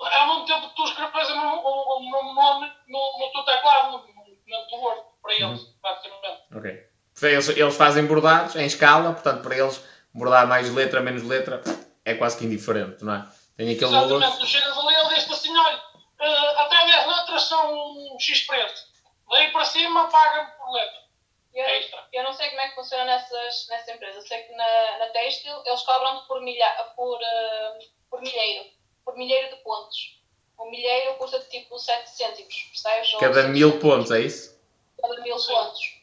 ao mesmo tempo que tu escreves o nome no, no teu teclado, no, no teu Word, para eles, basicamente. Ok. Eles, eles fazem bordados em escala, portanto, para eles, bordar mais letra, menos letra, é quase que indiferente, não é? Tem aquele valor. Exatamente, tu chegas ali, ele diz assim, olha, eh, até 10 letras são X preço. Daí para cima paga-me por letra. Eu, Extra. eu não sei como é que funciona nessas, nessas empresas. Eu sei que na, na Textil eles cobram por, milha, por, eh, por milheiro. Por milheiro de pontos. Um milheiro custa tipo 7 cêntimos, percebes? Ou Cada 5 mil cêntimos. pontos, é isso? Cada mil Sim. pontos.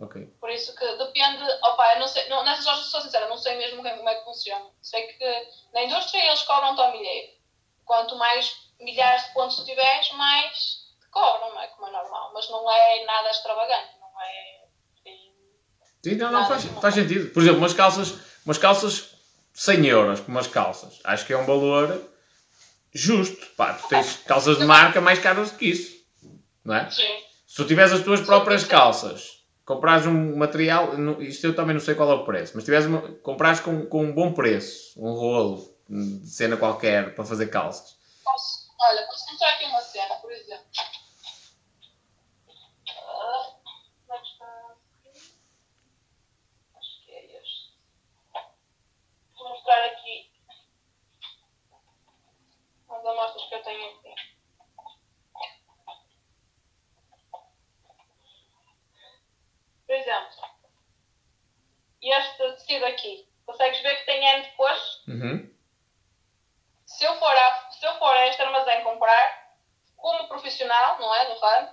Ok. Por isso que depende. Opa, eu não sei. Não, nessas lojas, sou sincera, não sei mesmo como é- como é que funciona. Sei que na indústria eles cobram-te ao milheiro. Quanto mais milhares de pontos tu tiveres, mais te cobram, não é? Como é normal. Mas não é nada extravagante. Não é. Sim, não, não, faz, faz sentido. Por exemplo, umas calças, umas calças 100 euros, umas calças. Acho que é um valor justo. Pá, tu tens calças de marca mais caras do que isso. Não é? Sim. Se tu tiveres as tuas próprias calças, comprares um material, isto eu também não sei qual é o preço, mas tiveres uma, comprares com, com um bom preço, um rolo de cena qualquer para fazer calças. Posso, olha, posso mostrar aqui uma cena, por exemplo. Ah, como é que está? Acho que é este. Vou mostrar aqui umas amostras que eu tenho aqui. Por exemplo, este tecido aqui, consegues ver que tem N de cores? Uhum. se eu for a, se eu for a este armazém comprar, como profissional, não é, no ramo,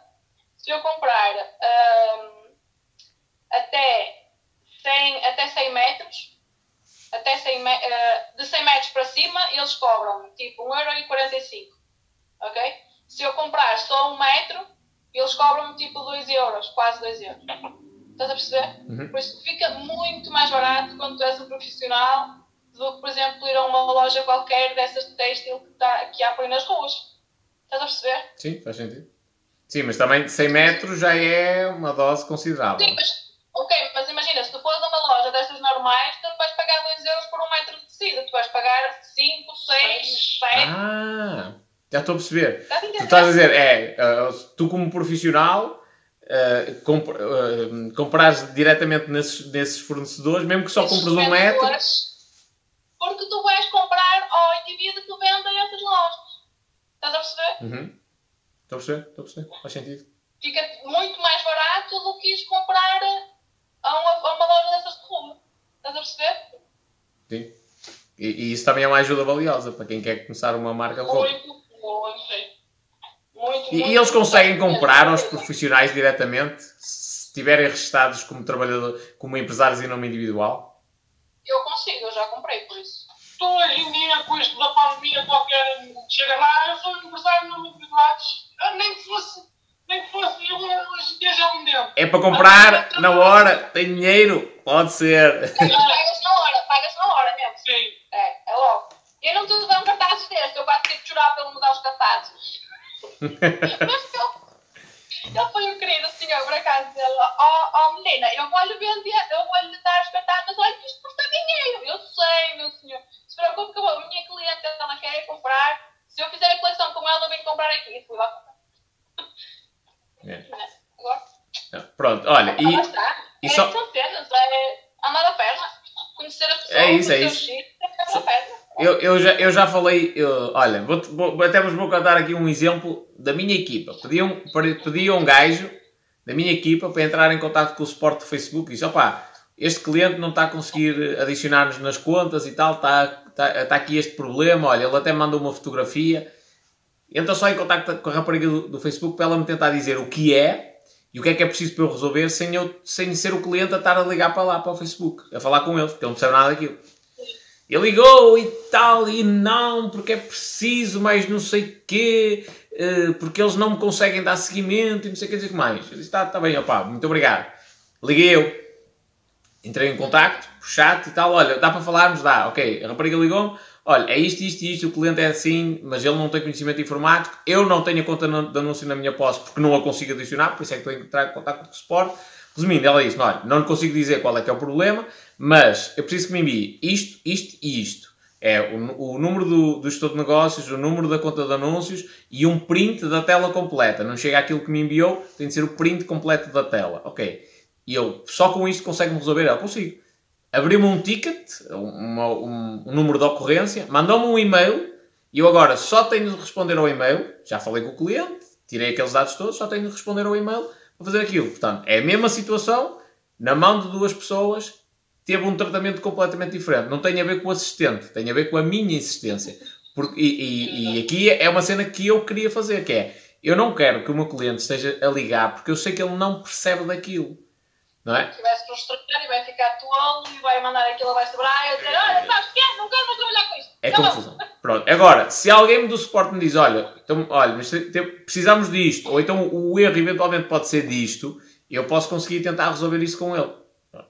se eu comprar ahm, até, 100, até 100 metros, até 100, me- ah, de 100 metros para cima, eles cobram tipo 1,45€, ok? Se eu comprar só um metro, eles cobram tipo 2 euros, quase 2 euros. Estás a perceber? Uhum. Por isso fica muito mais barato quando tu és um profissional do que, por exemplo, ir a uma loja qualquer dessas de têxtil que, tá, que há por aí nas ruas. Estás a perceber? Sim, faz sentido. Sim, mas também 100 metros já é uma dose considerável. Sim, mas, ok, mas imagina, se tu fores a uma loja dessas normais, tu não vais pagar 2 euros por um metro de tecido, tu vais pagar 5, 6, 7. Ah, já estou a perceber. Estás a Tu estás a dizer, é, uh, tu como profissional, uh, comp uh, compras diretamente nesses, nesses fornecedores, mesmo que só Esses compres um metro. Porque tu vais comprar ao indivíduo que vende a essas lojas. Estás a perceber? Uhum. Estou a perceber, estou a perceber, faz sentido. Fica muito mais barato do que ires comprar a uma, a uma loja dessas de rua. Estás a perceber? Sim. E, e isso também é uma ajuda valiosa para quem quer começar uma marca de roupa. Muito, muito. Muito, E, muito, eles conseguem comprar aos profissionais diretamente? Se estiverem registados como trabalhador, como empresários em nome individual? Eu consigo, eu já comprei por isso. Tu hoje em dia, com isto da pandemia, qualquer chega lá, eu sou empresário no individual, nem que fosse, nem que fosse eu hoje em dia já vendendo. É para comprar na hora, tem dinheiro, pode ser. Mas paga-se na hora, paga-se na hora mesmo. Sim. É, é logo. Eu não estou dando cartazes deste, eu quase tive de chorar para ele mudar os cartazes. Ele foi um querido senhor, por acaso, ele, ó oh, menina, eu vou-lhe vender, eu vou-lhe dar os cartazes, mas olha que isto custa dinheiro. Eu sei, meu senhor. Se preocupe que a minha cliente, ela quer comprar. Se eu fizer a coleção com ela, eu venho comprar aqui. Fui lá comprar. É. Agora, Pronto, olha, e, e, é só- são cenas, é andar a perna. Conhecer a pessoa, É isso, é conhecer o isso. Eu, eu, já, eu já falei, eu- olha, vou, vou, até vos vou contar aqui um exemplo da minha equipa. Pediam, pediam um gajo da minha equipa para entrar em contato com o suporte do Facebook e disse, opá, este cliente não está a conseguir adicionar-nos nas contas e tal, está, está, está aqui este problema, olha, ele até mandou uma fotografia. Entra só em contato com a rapariga do, do Facebook para ela me tentar dizer o que é e o que é que é preciso para eu resolver sem, eu, sem ser o cliente a estar a ligar para lá, para o Facebook, a falar com eles, porque ele não percebe nada daquilo. Ele ligou e tal, e não, porque é preciso, mais não sei quê, eh, porque eles não me conseguem dar seguimento e não sei o que dizer mais. Eu disse, tá, tá bem, opá, muito obrigado. Liguei eu, entrei em contacto, por chat e tal, olha, dá para falarmos? Dá, ok. A rapariga ligou-me, olha, é isto, isto e isto, o cliente é assim, mas ele não tem conhecimento informático, eu não tenho a conta de anúncio na minha posse porque não a consigo adicionar, por isso é que estou a entrar em contacto com o suporte. Resumindo, ela disse, olha, não consigo dizer qual é que é o problema, mas eu preciso que me envie isto, isto e isto. É o, o número do, do gestor de negócios, o número da conta de anúncios e um print da tela completa. Não chega àquilo que me enviou, tem de ser o print completo da tela. Ok. E eu, só com isto consegue-me resolver? Eu consigo. Abriu-me um ticket, uma- um, um número de ocorrência, mandou-me um e-mail e eu agora só tenho de responder ao e-mail. Já falei com o cliente, tirei aqueles dados todos, só tenho de responder ao e-mail para fazer aquilo. Portanto, é a mesma situação, na mão de duas pessoas, teve um tratamento completamente diferente. Não tem a ver com o assistente, tem a ver com a minha insistência. Porque, e, e- e aqui é uma cena que eu queria fazer, que é, eu não quero que o meu cliente esteja a ligar porque eu sei que ele não percebe daquilo. Não é? Se vai se frustrar e vai ficar tolo e vai mandar aquilo abaixo do braço e dizer: Olha, sabes o quê? Não quero mais trabalhar com isto. É confusão. Pronto. Agora, se alguém do suporte me diz, olha, então, olha, mas precisamos disto, ou então o erro eventualmente pode ser disto, eu posso conseguir tentar resolver isso com ele.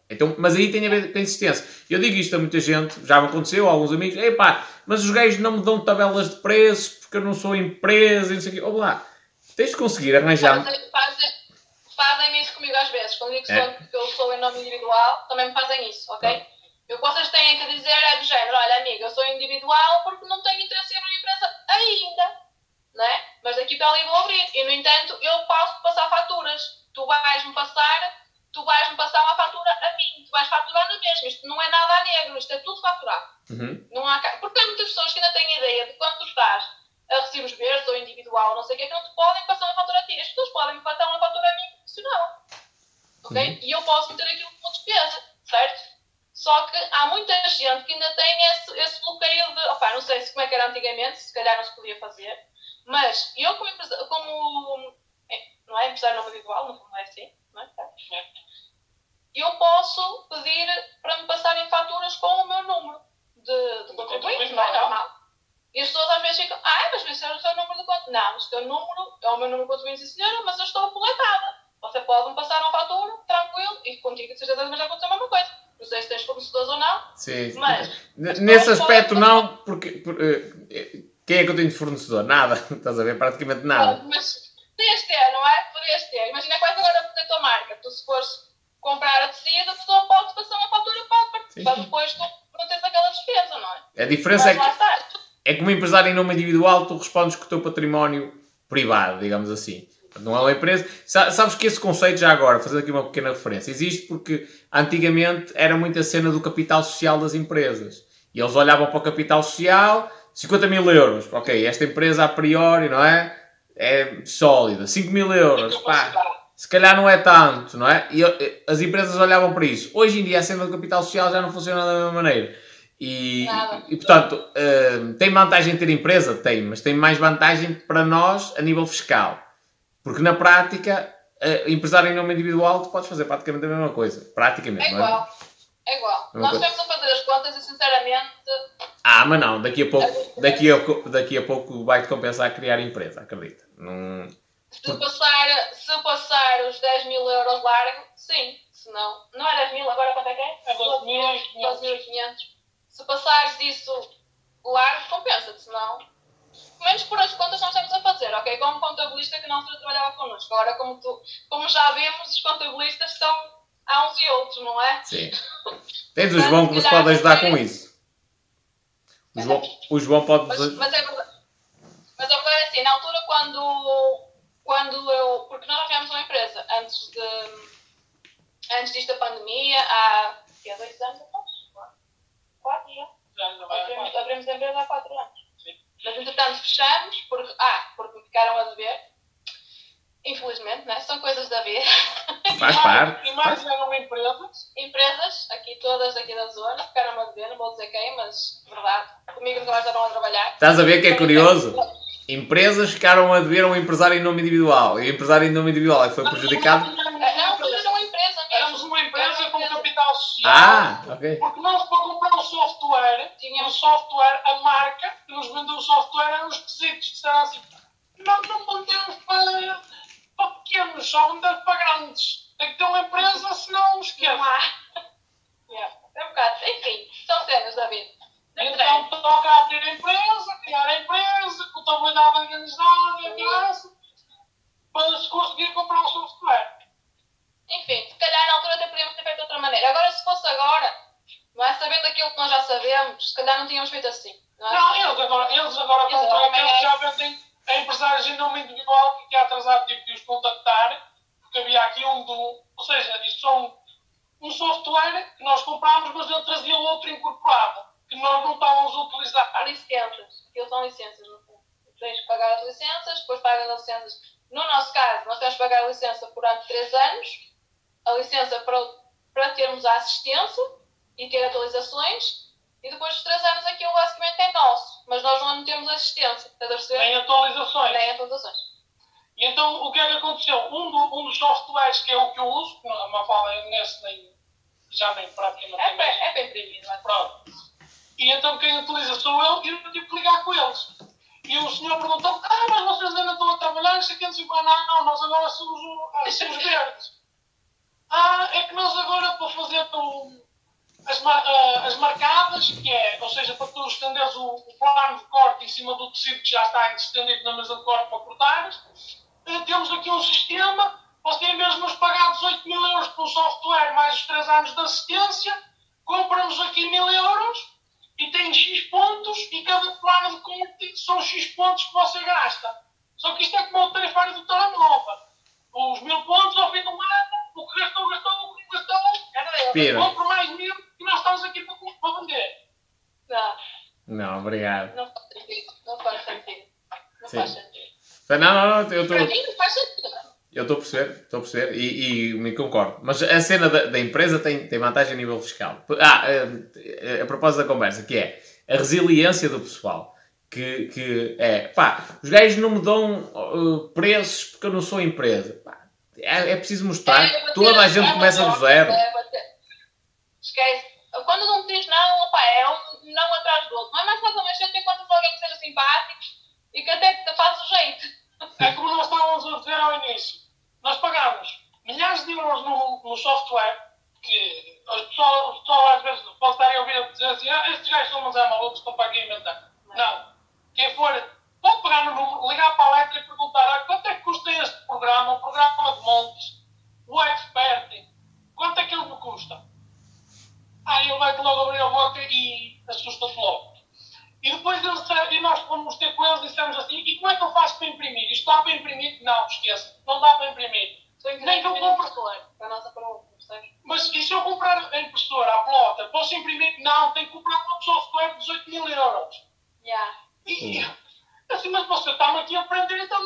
Então, mas aí tem a ver com a insistência. Eu digo isto a muita gente, já me aconteceu, a alguns amigos, epá, mas os gajos não me dão tabelas de preços porque eu não sou empresa e não sei o quê. Olá, lá, tens de conseguir arranjar. Fazem, fazem, fazem isso comigo às vezes. Quando digo que, É. sou, que eu sou em nome individual, também me fazem isso, ok? E o que vocês têm que dizer é do género: olha, amiga, eu sou individual porque não tenho interesse em abrir empresa ainda, não é? Mas daqui para ali vou abrir. E, no entanto, eu posso passar faturas. Tu vais-me passar, tu vais-me passar uma fatura a mim, tu vais faturar na mesma. Isto não é nada a negro, isto é tudo faturado. Uhum. Não há Porque há muitas pessoas que ainda têm a ideia de quando tu estás a recibos verdes ou individual, não sei o que, que não te podem passar uma fatura a ti. As pessoas podem me passar uma fatura a mim profissional. Ok? Uhum. E eu posso meter aquilo como despesa, certo? Só que há muita gente que ainda tem esse, esse bloqueio de. Opa, não sei se como é que era antigamente, se calhar não se podia fazer, mas eu, como, empresa- como é, não é empresário não individual, no fundo é assim, não é? Eu posso pedir para me passarem faturas com o meu número de, de contribuinte, não é normal. E as pessoas às vezes ficam, ah, mas esse é o seu número de conta. Não, o seu número é o meu número de contribuinte, sim senhora, mas eu estou coletada. Você pode me passar uma fatura, tranquilo, e contigo de certeza vai acontecer a mesma coisa. Não sei se tens fornecedores ou não, Sim. mas Nesse aspecto não, porque por- eh, eh, quem é que eu tenho de fornecedor? Nada, estás a ver? Praticamente nada. Mas podias ter, não é? Podias ter. Imagina vais agora a tua marca. Tu se fores comprar a tecido, a pessoa pode passar uma fatura para, Sim, para sim. depois tu não tens aquela despesa, não é? A diferença é Mas que, está. é que uma empresária em nome individual tu respondes com o teu património privado, digamos assim. Não é uma empresa. Sa- Sabes que esse conceito, já agora, fazer aqui uma pequena referência, existe porque antigamente era muita cena do capital social das empresas. E eles olhavam para o capital social, 50 mil euros. Ok, esta empresa a priori, não é? É sólida. 5 mil euros. Pá, se calhar não é tanto, não é? E as empresas olhavam para isso. Hoje em dia a cena do capital social já não funciona da mesma maneira. E, e portanto, eh, tem vantagem ter empresa? Tem, mas tem mais vantagem para nós a nível fiscal. Porque na prática, uh, empresário em nome individual, tu podes fazer praticamente a mesma coisa. Praticamente, É é? igual. É igual. Uma Nós coisa. temos a fazer as contas e, sinceramente, Ah, mas não, daqui a pouco, daqui a, daqui a pouco vai-te compensar criar empresa, acredita. Não... se passar, se passar os 10 mil euros largo, sim. Se não, não é 10 mil, agora quanto é que é? É 12.500. 12.500. Se passares isso largo, compensa-te, senão. Pelo menos por as contas nós estamos a fazer, ok? Como contabilista que não se trabalhava connosco. Agora, como, tu, como já vimos, os contabilistas são há uns e outros, não é? Sim. Tens o João que nos pode ajudar com isso. O João, o João pode... Mas, mas é verdade. Mas é assim, na altura quando, quando eu. Porque nós tivemos uma empresa antes de. Antes disto da pandemia, há. Que é dois anos atrás? Quatro já. Já ainda vai a Abrimos, quatro. abrimos a empresa há quatro anos. Sim. Mas entretanto fechamos, porque, ah, porque me ficaram a dever. Infelizmente, né? São coisas da vida. Faz parte. E mais eram empresas. Empresas, aqui todas aqui da zona, ficaram a dever, não vou dizer quem, mas verdade. Comigo nunca mais estavam a trabalhar. Estás a ver que é curioso? Empresas ficaram a dever a um empresário em nome individual. E o empresário em nome individual é que foi prejudicado. Não, mas era uma empresa mesmo. Éramos uma empresa com capital social. Ah, ok. Porque nós, para comprar o software, Tínhamos- o software, a marca que nos vendeu o software eram os esquisitos. Disseram assim: nós não vendemos para, para pequenos, só vendemos para grandes. Tem que ter uma empresa, senão Não esquece. há. Yeah. É um bocado. Enfim, são cenas da vida. Então toca abrir a empresa, criar a empresa, contabilidade organizada, a casa, para se conseguir comprar o software. Enfim, se calhar na altura até podíamos ter feito de outra maneira. Agora, se fosse agora, não é sabendo aquilo que nós já sabemos, se calhar não tínhamos feito assim. Não é? Não, eles agora, eles agora Eles com agora eles já vendem a empresários em nome individual que tinha atrasado tive que os contactar, porque havia aqui um do. Ou seja, isto são um software que nós comprámos, mas ele trazia outro incorporado, que nós não estávamos a utilizar. Licenças. Aquilo são licenças, no fundo. Tens que pagar as licenças, depois pagas as licenças. No nosso caso, nós temos que pagar a licença durante 3 anos, a licença para, para termos a assistência e ter atualizações, e depois dos 3 anos aquilo basicamente é nosso, mas nós não temos assistência, estás a perceber? Em atualizações. Nem atualizações. E então o que é que aconteceu? Um, do- um dos softwares que é o que eu uso, que não- fala nesse nem, já nem praticamente É nem- é para imprimir, não é? Pronto. E então quem utiliza sou eu e eu tive que ligar com eles. E o senhor perguntou: Ah, mas vocês ainda estão a trabalhar? Não sei o que, não sei que. Não, nós agora somos, o- ah, somos verdes. Ah, é que nós agora para fazer o- as, ah, as marcadas, que é, ou seja, para tu estenderes o, o plano de corte em cima do tecido que já está estendido na mesa de corte para cortares, eh, temos aqui um sistema. Você, de nos pagar 18 mil euros por um software mais os 3 anos de assistência, compra-nos aqui mil euros e tem X pontos e cada plano de corte são X pontos que você gasta. Só que isto é como o tarifário do telemóvel. Os mil pontos ao fim do ano, o que gastou, gastou, o que não gastou, Era dele. Pira. compra mais mil e nós estamos aqui para, para vender. Não, Não, obrigado. não faz sentido. Não faz sentido. Não Sim. faz sentido. Não, não, não, eu Para estou. mim não faz sentido. Eu estou a perceber, estou a perceber e, e me concordo. Mas a cena da, da empresa tem, tem vantagem a nível fiscal. Ah, a, a propósito da conversa, que é a resiliência do pessoal. Que, que é, pá, os gajos não me dão uh, preços porque eu não sou empresa. Pá, é, é preciso mostrar É, bater- toda a gente é começa do zero. é. Esquece. Quando não tens não, opa, é um não atrás do outro. É mais fácil mexer que encontras alguém que seja simpático e que até te faz o jeito. É como nós estávamos a dizer ao início. Nós pagámos milhares de euros no, software que o pessoal, o pessoal às vezes pode estar a ouvir dizer assim, ah, estes gajos são uns é malucos, estão para aqui a inventar. Não. Quem for, pode pegar no número, ligar para a letra e perguntar ah, quanto é que custa este programa, o programa de montes, o expert, quanto é que ele me custa? Ah, ele vai-te logo abrir a boca e assusta-te logo. E depois eles, disseram- e nós fomos ter com eles e dissemos assim, e como é que eu faço para imprimir? Isto dá para imprimir? Não, esqueça, não dá para imprimir. Nem que eu compre. compro para a nossa? Mas e se eu comprar a impressora, a plota, posso imprimir? Não, tenho que comprar um software de 18 mil euros. Yeah. E, assim, mas você está-me aqui a prender, então,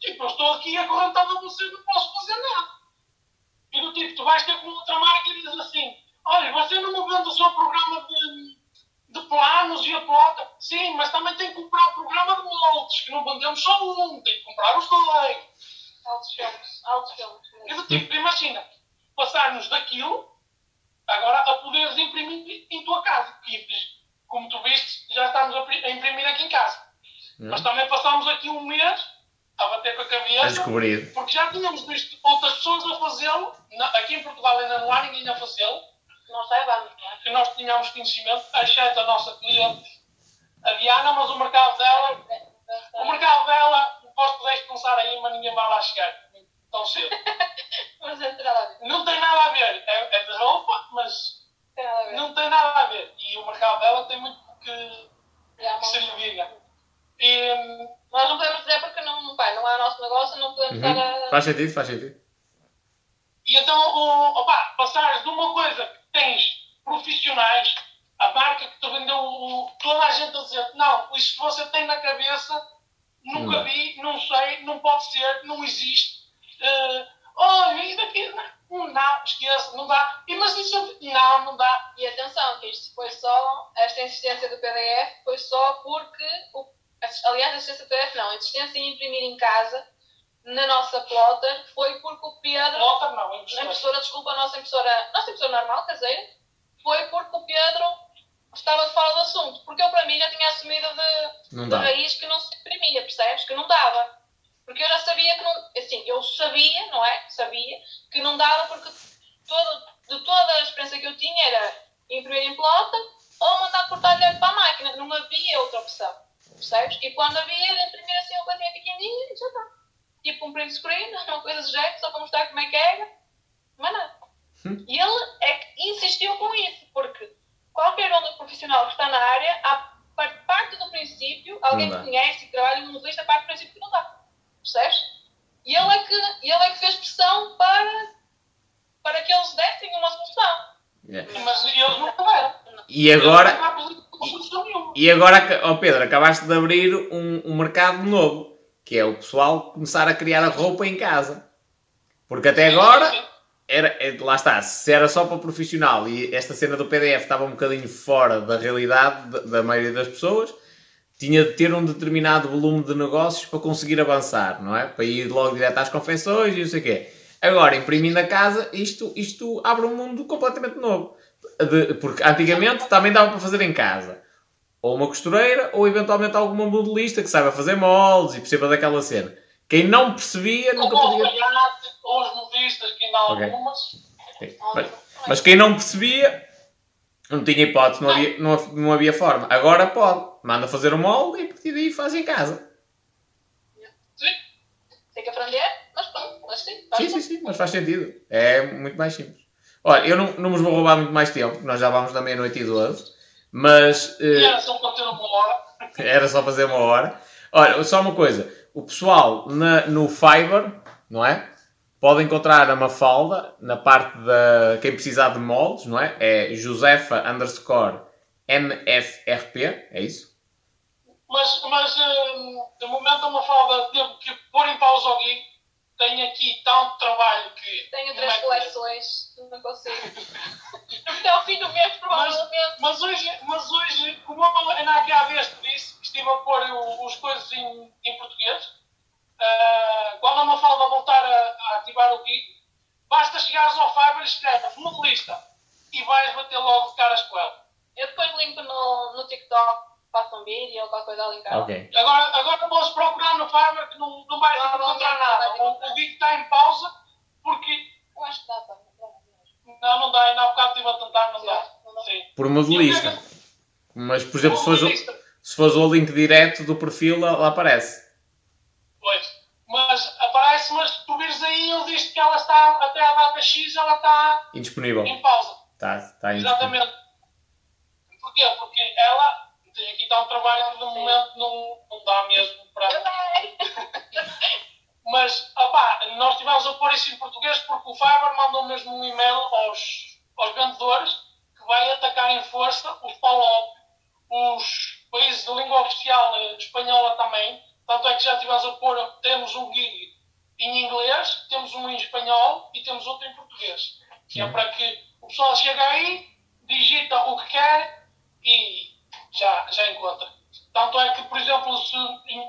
tipo, eu estou aqui acorrentado a você, não posso fazer nada. E do tipo, tu vais ter com outra marca e dizes assim, olha, você não me vende o seu programa de, de planos e a plota? Sim, mas também tem que comprar o programa de moldes, que não vendemos só um, tem que comprar os dois. Altos filmes, altos filmes. E do tipo, imagina, passarmos daquilo agora a poderes imprimir em tua casa. E, como tu viste, já estamos a pri- a imprimir aqui em casa. Mas também passámos aqui um mês a bater com a A cabeça, descobrir. porque já tínhamos visto outras pessoas a fazê-lo. Aqui em Portugal ainda não há ninguém a fazê-lo. Nós saibamos, não é? Que nós tínhamos conhecimento, exceto a nossa cliente, a Diana, mas o mercado dela, o mercado dela, posso poderes pensar aí, mas ninguém vai lá chegar tão cedo. Mas não tem nada a ver. Não tem nada a ver, é, é de roupa, mas Não tem nada a ver. não tem nada a ver. E o mercado dela tem muito que, que se lhe diga. E, Nós não podemos dizer porque não, pá, não é o nosso negócio, não podemos Uhum. estar a. Faz sentido, faz sentido. e então, o, opa, passares de uma coisa que tens profissionais, a marca que te vendeu, o, toda a gente a dizer, não, isso que você tem na cabeça, nunca vi, não sei, não pode ser, não existe. Eh, olha, e daqui, não, não, esqueça, não dá. E, mas isso, não, não dá. E atenção, que isto foi só. Esta insistência do PDF foi só porque. O, aliás, a insistência do PDF não, a insistência em imprimir em casa, na nossa plotter, foi porque o Pedro. Nota não, é Na impressão. impressora, desculpa, a nossa impressora, nossa impressora normal, caseira, foi porque o Pedro estava de fora do assunto. Porque eu, para mim, já tinha assumido de, de raiz que não se imprimia, percebes? Que não dava. Porque eu já sabia que não. Assim, eu sabia, não é? Sabia que não dava porque todo, de toda a experiência que eu tinha era imprimir em plota ou mandar cortar direto para a máquina. Não havia outra opção. Percebes? E quando havia, era imprimir assim uma coisinha pequenininha e já está. Tipo um print screen, uma coisa de jeito, só para mostrar como é que era. Mas nada. Hum. E ele é que insistiu com isso, porque qualquer um do profissional que está na área, par- parte do princípio, alguém que conhece e que trabalha no motorista, parte do princípio que não dá. Percebes? E ele é que, ele é que fez pressão para, para que eles dessem uma solução. Yeah. Mas eles não deram. E agora, nenhuma. e agora, ó Pedro, acabaste de abrir um, um mercado novo, que é o pessoal começar a criar a roupa em casa. Porque até agora, era, é- lá está, se era só para profissional e esta cena do PDF estava um bocadinho fora da realidade da, maioria das pessoas, tinha de ter um determinado volume de negócios para conseguir avançar, não é? Para ir logo direto às confecções e não sei o quê. Agora, imprimindo a casa, isto, isto abre um mundo completamente novo. De- porque antigamente também dava para fazer em casa. Ou uma costureira, ou eventualmente alguma modelista que saiba fazer moldes e perceba daquela cena. Quem não percebia nunca podia. os modistas, que ainda há algumas. Mas, mas quem não percebia, não tinha hipótese, não havia, não, não havia forma. Agora pode. Manda fazer o molde e a partir daí faz em casa. Sim. Tem que aprender, mas pronto, mas sim. Sim, sim, sim, mas faz sentido. É muito mais simples. Olha, eu não, não vos vou roubar muito mais tempo, nós já vamos da meia-noite e 12. Mas eh, era só ter uma hora. era só fazer uma hora. Olha, só uma coisa. O pessoal na- no Fiverr, não é? Pode encontrar a Mafalda na parte da. Quem precisar de moldes, não é? É Josefa underscore MFRP, é isso? Mas, mas hum, de momento a Mafalda teve que pôr em pausa o gig. Tem aqui tanto trabalho que. Tenho três é que- coleções, não consigo. Até ao fim do mês, provavelmente. Mas hoje, mas hoje como eu ainda aqui há vez te disse, estive a pôr o- os coisas em, em português. Ah, quando a Mafalda voltar a, a ativar o gig, basta chegares ao Fiverr e escreves modelista e vais bater logo de caras com ela. Eu depois limpo no, no TikTok, faço um vídeo ou qualquer coisa ali em casa. Ok. Agora, agora podes procurar no Fiverr que não, não vais encontrar não, nada. não, O, o gig está em pausa porque. Eu acho que dá para. Não, não dá, ainda há bocado estive a tentar, não dá. Não dá. Sim. Por modelista. Mas, por exemplo, se fores, o- se fores o link direto do perfil, lá lá aparece. Pois. Mas aparece, mas se tu vires aí, ele diz que ela está, até a data X, ela está Indisponível. em pausa. Está, está indisponível. Exatamente. Porquê? Porque ela aqui está um trabalho que de momento não, não dá mesmo para. Mas, opá, nós estivemos a pôr isso em português porque o Fiverr mandou mesmo um e-mail aos, aos vendedores que vai atacar em força os PALOP, os países de língua oficial eh, espanhola também. Tanto é que já estivemos a pôr, temos um gig em inglês, temos um em espanhol e temos outro em português. Que é para que o pessoal chegue aí, digita o que quer e já, já encontra. Tanto é que, por exemplo, se,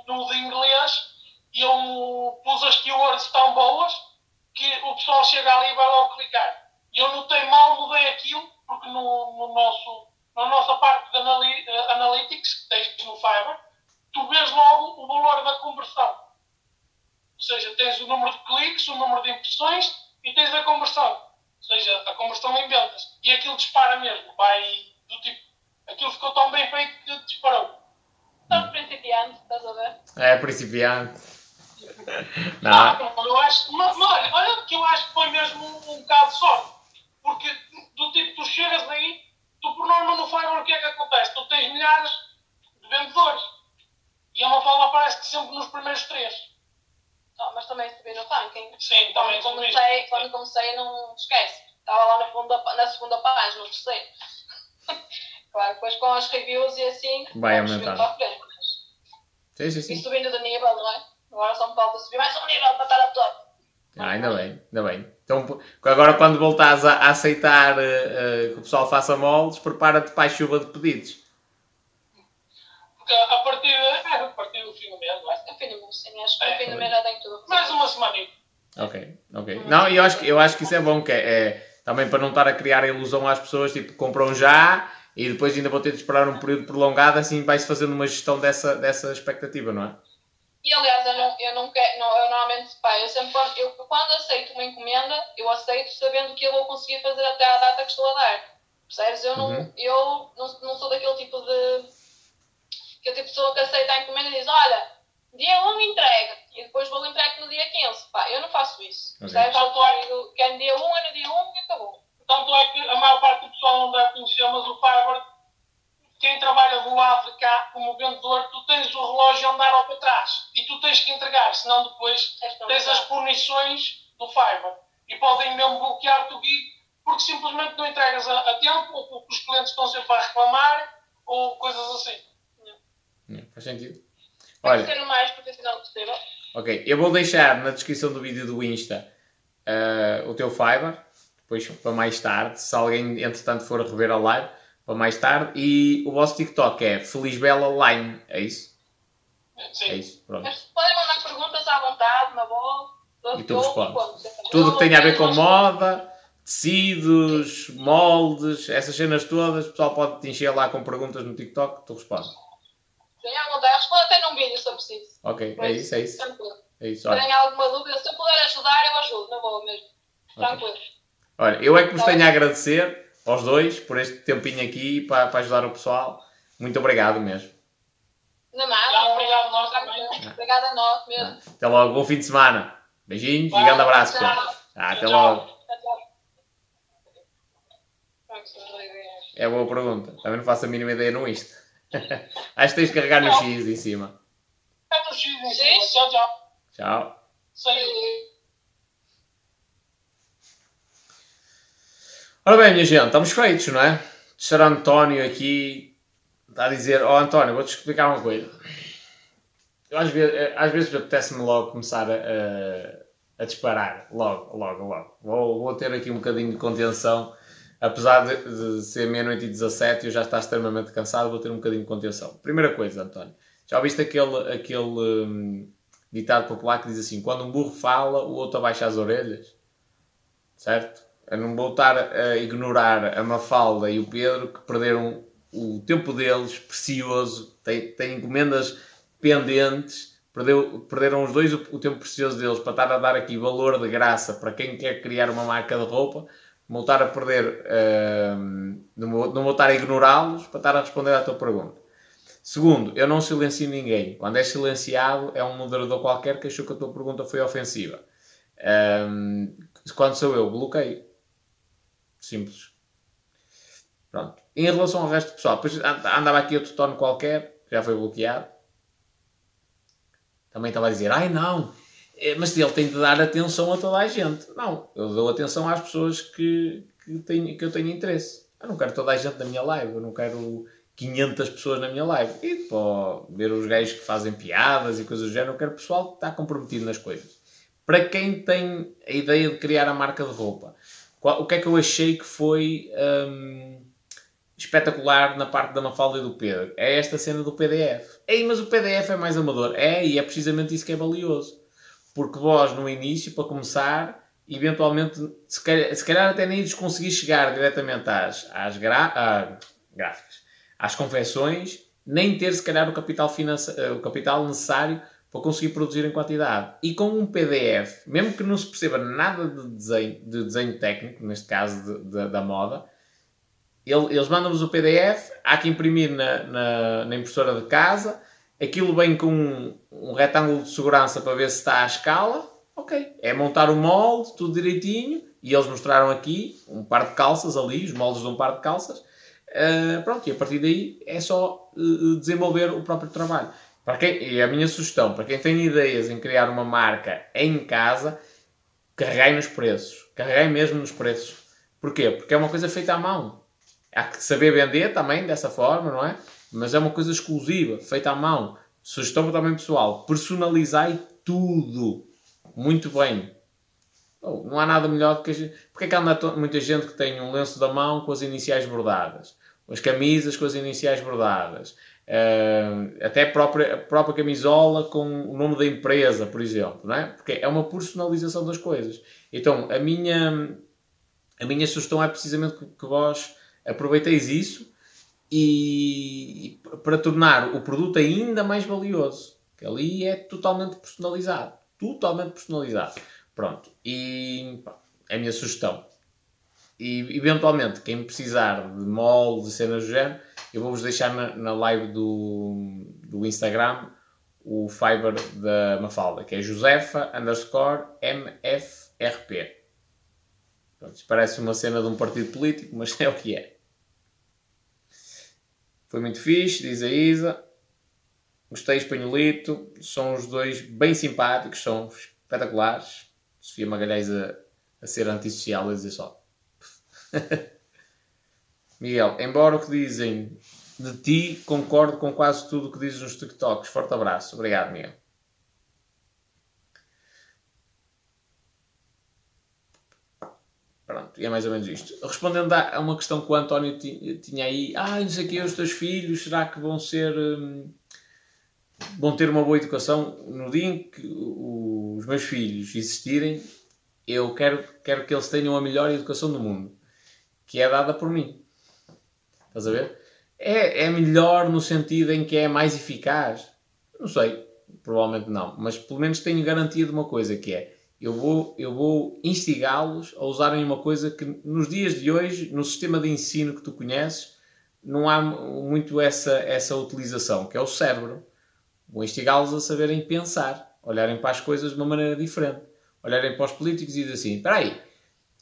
no de inglês, eu pus as keywords tão boas que o pessoal chega ali e vai logo clicar. Eu notei mal, mudei aquilo, porque no, no nosso, na nossa parte de eh, analytics, que tens no Fiverr, tu vês logo o valor da conversão. Ou seja, tens o número de cliques, o número de impressões e tens a conversão. Ou seja, a conversão em vendas. E aquilo dispara mesmo. Vai do tipo Aquilo ficou tão bem feito que disparou. Estás principiante, estás a ver? É principiante. Não. Eu acho, mas, mas olha, olha que eu acho que foi mesmo um, um bocado de sorte. Porque do tipo, tu chegas aí, tu por norma no Fiverr o que é que acontece? Tu tens milhares de vendedores. E a Mafalda aparece que sempre nos primeiros três. Oh, mas também subi no ranking. Sim, Quando também são comecei, quando comecei não esquece. Estava lá na, segunda, na segunda página, no terceiro. claro, depois com as reviews e assim, Vai aumentar. para a frente. Sim, sim, E sim. subindo de nível, não é? Agora só me falta subir mais um nível para estar a top. Ah, ainda bem, ainda bem. Então, agora quando voltares a, a aceitar eh, que o pessoal faça moldes, prepara-te para a chuva de pedidos. Porque a partir, é, a partir do fim do mês, não é? É fim do mês, sim. Acho que É, no fim do mês já tem tudo. Mais uma semaninha. Ok, ok. Não, eu acho, que- eu acho que isso é bom, que é, é também para não estar a criar a ilusão às pessoas, tipo, compram já e depois ainda vão ter de esperar um período prolongado, assim vai-se fazendo uma gestão dessa, dessa expectativa, não é? E aliás, eu não, eu não quero, não, eu normalmente, pá, eu sempre, quando- eu, quando aceito uma encomenda, eu aceito sabendo que eu vou conseguir fazer até à data que estou a dar. Percebes? Eu não, Uhum. eu não, não sou daquele tipo de. que tipo de pessoa que aceita a encomenda e diz: olha, dia 1 entrega, e depois vou entregar no dia 15. Pá, eu não faço isso. Ok. Percebes? Eu digo que é no dia 1, é no dia 1 e acabou. Tanto é que a maior parte do pessoal não deve conhecer, mas o Fiverr, quem trabalha do lado de cá como vendedor, tu tens o relógio a andar ao para trás e tu tens que entregar, senão depois Esta tens as punições do Fiverr e podem mesmo bloquear-te o gig porque simplesmente não entregas a, a tempo ou porque os clientes estão sempre a reclamar ou coisas assim. Faz sentido? Olha, o mais profissional possível. ok, eu vou deixar na descrição do vídeo do Insta eh, o teu Fiverr, depois para mais tarde, se alguém entretanto for rever a live, para mais tarde, e o vosso TikTok é Felizbela Line, é isso? Sim. É isso, pronto. Mas podem mandar perguntas à vontade, na boa. E tu respondes. Tudo que tenha a ver com moda, tecidos, moldes, essas cenas todas, o pessoal pode te encher lá com perguntas no TikTok, tu respondes. Sim, à vontade. Respondo até num vídeo se eu preciso. Ok, é isso, é isso. Tranquilo. É isso, Se olha. alguma dúvida, se eu puder ajudar, eu ajudo, na boa mesmo. Tranquilo. Olha, eu é que vos tenho a agradecer aos dois por este tempinho aqui para, para ajudar o pessoal. Muito obrigado mesmo. Não nada. Já, obrigado nós também. Obrigada a nós mesmo. Até logo, bom fim de semana. Beijinhos e Vai, grande abraço. tchau. Ah, até Tchau. logo. Liga. É boa pergunta. Também não faço a mínima ideia no Insta. Acho que tens de carregar no X em cima. É no X em cima. Tchau, tchau. Tchau. Ora bem, minha gente, estamos feitos, não é? Sr. António aqui está a dizer: Ó António, vou-te explicar uma coisa. Eu, às vezes, às vezes apetece-me logo começar a, a, disparar. Logo, logo, logo. Vou, vou ter aqui um bocadinho de contenção. Apesar de, de ser meia-noite e 17 e eu já estar extremamente cansado, vou ter um bocadinho de contenção. Primeira coisa, António. Já ouviste aquele, aquele hum, ditado popular que diz assim: quando um burro fala, o outro abaixa as orelhas? Certo? Eu não vou estar a ignorar a Mafalda e o Pedro que perderam o tempo deles precioso, têm, encomendas pendentes, perdeu, perderam os dois o, o tempo precioso deles para estar a dar aqui valor de graça para quem quer criar uma marca de roupa, vou estar a perder, hum, não, estar a ignorá-los para estar a responder à tua pergunta. Segundo, eu não silencio ninguém. Quando é silenciado, é um moderador qualquer que achou que a tua pergunta foi ofensiva. Hum, quando sou eu, bloqueio. Simples. Pronto. Em relação ao resto do pessoal, andava aqui outro tono qualquer, já foi bloqueado. Também estava a dizer, ai não, eh, mas ele tem de dar atenção a toda a gente. Não, eu dou atenção às pessoas que, que, tenho, que eu tenho interesse. Eu não quero toda a gente na minha live, eu não quero 500 pessoas na minha live. E para ver os gajos que fazem piadas e coisas do género, eu quero pessoal que está comprometido nas coisas. Para quem tem a ideia de criar a marca de roupa, qual- o que é que eu achei que foi hum, espetacular na parte da Mafalda e do Pedro? É esta cena do PDF. Ei, mas o PDF é mais amador. É, e é precisamente isso que é valioso. Porque vós, no início, para começar, eventualmente, se calhar, se calhar até nem lhes conseguir chegar diretamente às, às gra, ah, gráficas, às confecções, nem ter se calhar o capital, finança, o capital necessário para conseguir produzir em quantidade. E com um PDF, mesmo que não se perceba nada de desenho, de desenho técnico, neste caso de, de, da moda, ele, eles mandam-vos o PDF, há que imprimir na, na, na, impressora de casa, aquilo vem com um, um retângulo de segurança para ver se está à escala, ok. É montar o molde, tudo direitinho, e eles mostraram aqui um par de calças ali, os moldes de um par de calças, uh, pronto, e a partir daí é só uh, desenvolver o próprio trabalho. Para quem, e a minha sugestão, para quem tem ideias em criar uma marca em casa, carregai nos preços. Carregai mesmo nos preços. Porquê? Porque é uma coisa feita à mão. Há que saber vender também dessa forma, não é? Mas é uma coisa exclusiva, feita à mão. Sugestão também pessoal. Personalizai tudo. Muito bem. Oh, não há nada melhor do que a. Porque é que anda muita gente que tem um lenço da mão com as iniciais bordadas? As camisas com as iniciais bordadas? Uh, até a própria, a própria camisola com o nome da empresa, por exemplo, não é? Porque é uma personalização das coisas. Então, a minha, a minha sugestão é precisamente que, vós aproveiteis isso e, e, para tornar o produto ainda mais valioso. Que ali é totalmente personalizado. Totalmente personalizado. Pronto. E é a minha sugestão. E eventualmente, quem precisar de moldes e cenas do género, eu vou-vos deixar na, na live do, do Instagram o Fiber da Mafalda, que é Josefa underscore MFRP. Pronto, parece uma cena de um partido político, mas é o que é. Foi muito fixe, diz a Isa. Gostei, espanholito. São os dois bem simpáticos, são espetaculares. Sofia Magalhães a, a ser antissocial, a dizer só. Miguel, embora o que dizem de ti, concordo com quase tudo o que dizes nos TikToks. Forte abraço. Obrigado, Miguel. Pronto, e é mais ou menos isto. Respondendo a uma questão que o António tinha aí, ah, não sei o que, os teus filhos, será que vão ser. Hum, vão ter uma boa educação? No dia em que os meus filhos existirem, eu quero, quero que eles tenham a melhor educação do mundo, que é dada por mim. Estás a ver? É, é melhor no sentido em que é mais eficaz? Não sei, provavelmente não, mas pelo menos tenho garantia de uma coisa que é eu vou, eu vou instigá-los a usarem uma coisa que nos dias de hoje, no sistema de ensino que tu conheces, não há muito essa, essa utilização, que é o cérebro. Vou instigá-los a saberem pensar, olharem para as coisas de uma maneira diferente, olharem para os políticos e dizer assim: espera aí,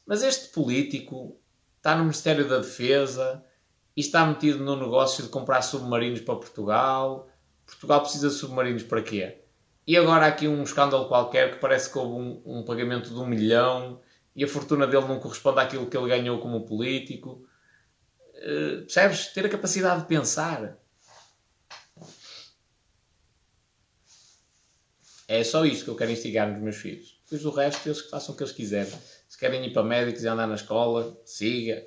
mas este político está no Ministério da Defesa, e está metido no negócio de comprar submarinos para Portugal. Portugal precisa de submarinos para quê? E agora há aqui um escândalo qualquer que parece que houve um, um pagamento de um milhão e a fortuna dele não corresponde àquilo que ele ganhou como político. Uh, percebes? Ter a capacidade de pensar. É só isto que eu quero instigar nos meus filhos. Depois o resto, eles que façam o que eles quiserem. Se querem ir para médicos e andar na escola, siga.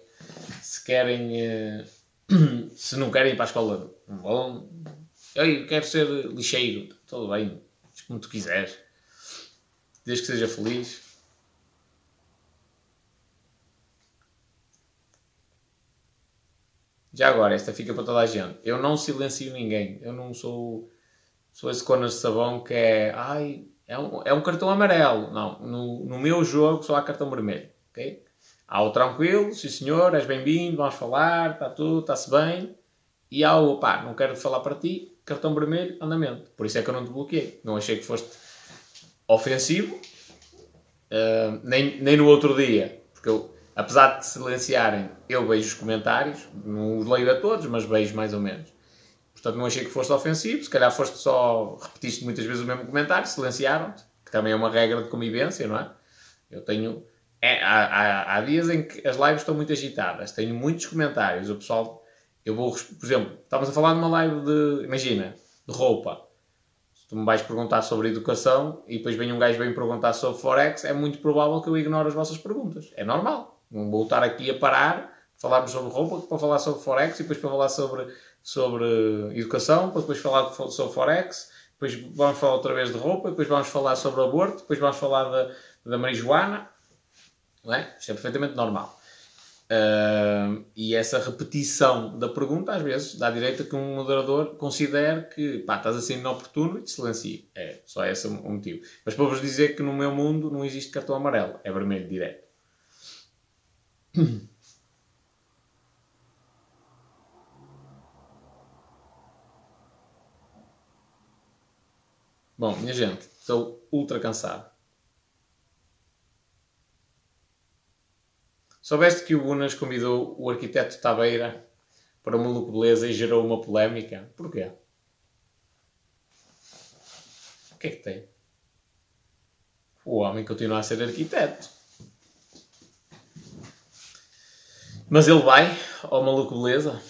Se querem. Uh se não querem ir para a escola, não vão. Eu quero ser lixeiro, tudo bem, como tu quiseres, desde que seja feliz. Já agora, esta fica para toda a gente. Eu não silencio ninguém. Eu não sou, sou esse conas de sabão que é. Ai, é um, é um cartão amarelo. Não, no, no meu jogo só há cartão vermelho. Ok? Há o tranquilo, sim senhor, és bem-vindo, vamos falar, está tudo, está-se bem. E há o, pá, não quero falar para ti, cartão vermelho, andamento. Por isso é que eu não te bloqueei. Não achei que foste ofensivo, uh, nem, nem no outro dia. Porque eu, apesar de silenciarem, eu vejo os comentários, não os leio a todos, mas vejo mais ou menos. Portanto, não achei que foste ofensivo, se calhar foste só, repetiste muitas vezes o mesmo comentário, silenciaram-te, que também é uma regra de convivência, não é? Eu tenho é, há, há, há, dias em que as lives estão muito agitadas, tenho muitos comentários. O pessoal, eu vou, por exemplo, estávamos a falar de uma live de, imagina, de roupa. Se tu me vais perguntar sobre educação e depois vem um gajo bem perguntar sobre Forex, é muito provável que eu ignore as vossas perguntas. É normal. Não vou estar aqui a parar, falarmos sobre roupa, para falar sobre Forex e depois para falar sobre, sobre educação, para depois falar sobre Forex, depois vamos falar outra vez de roupa, depois vamos falar sobre aborto, depois vamos falar da, da marijuana Não é? Isto é perfeitamente normal. Uh, e essa repetição da pergunta, às vezes, dá direito a que um moderador considere que pá, estás a ser inoportuno e te silencie. É só esse o motivo. Mas para vos dizer que no meu mundo não existe cartão amarelo, é vermelho direto. Bom, minha gente, estou ultra cansado. Soubeste que o Unas convidou o arquiteto Tabeira para uma beleza e gerou uma polémica? Porquê? O que é que tem? O homem continua a ser arquiteto. Mas ele vai ao maluco beleza?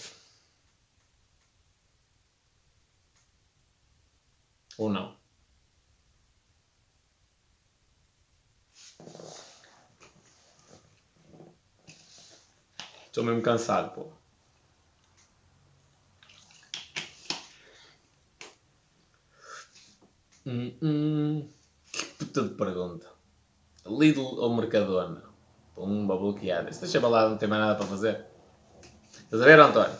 Ou não? Estou mesmo cansado, pô. Hum, hum. Que puta de pergunta. Lidl ou Mercadona? Pumba, bloqueada. Se deixa balada, não tem mais nada para fazer. Estás a ver, António?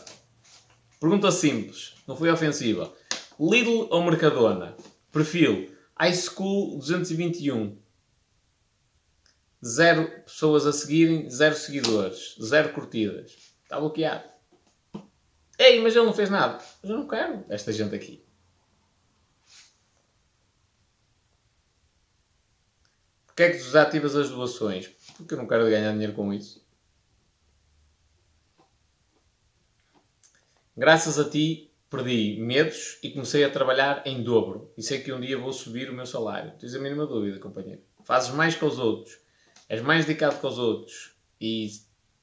Pergunta simples, não foi ofensiva. Lidl ou Mercadona? Perfil High School 221 zero pessoas a seguirem, zero seguidores, zero curtidas. Está bloqueado. Ei, mas ele não fez nada. Mas eu não quero esta gente aqui. Porquê é que desativas as doações? Porque eu não quero ganhar dinheiro com isso. Graças a ti, perdi medos e comecei a trabalhar em dobro. E sei que um dia vou subir o meu salário. Tens a mínima dúvida, companheiro. Fazes mais que os outros és mais dedicado que os outros e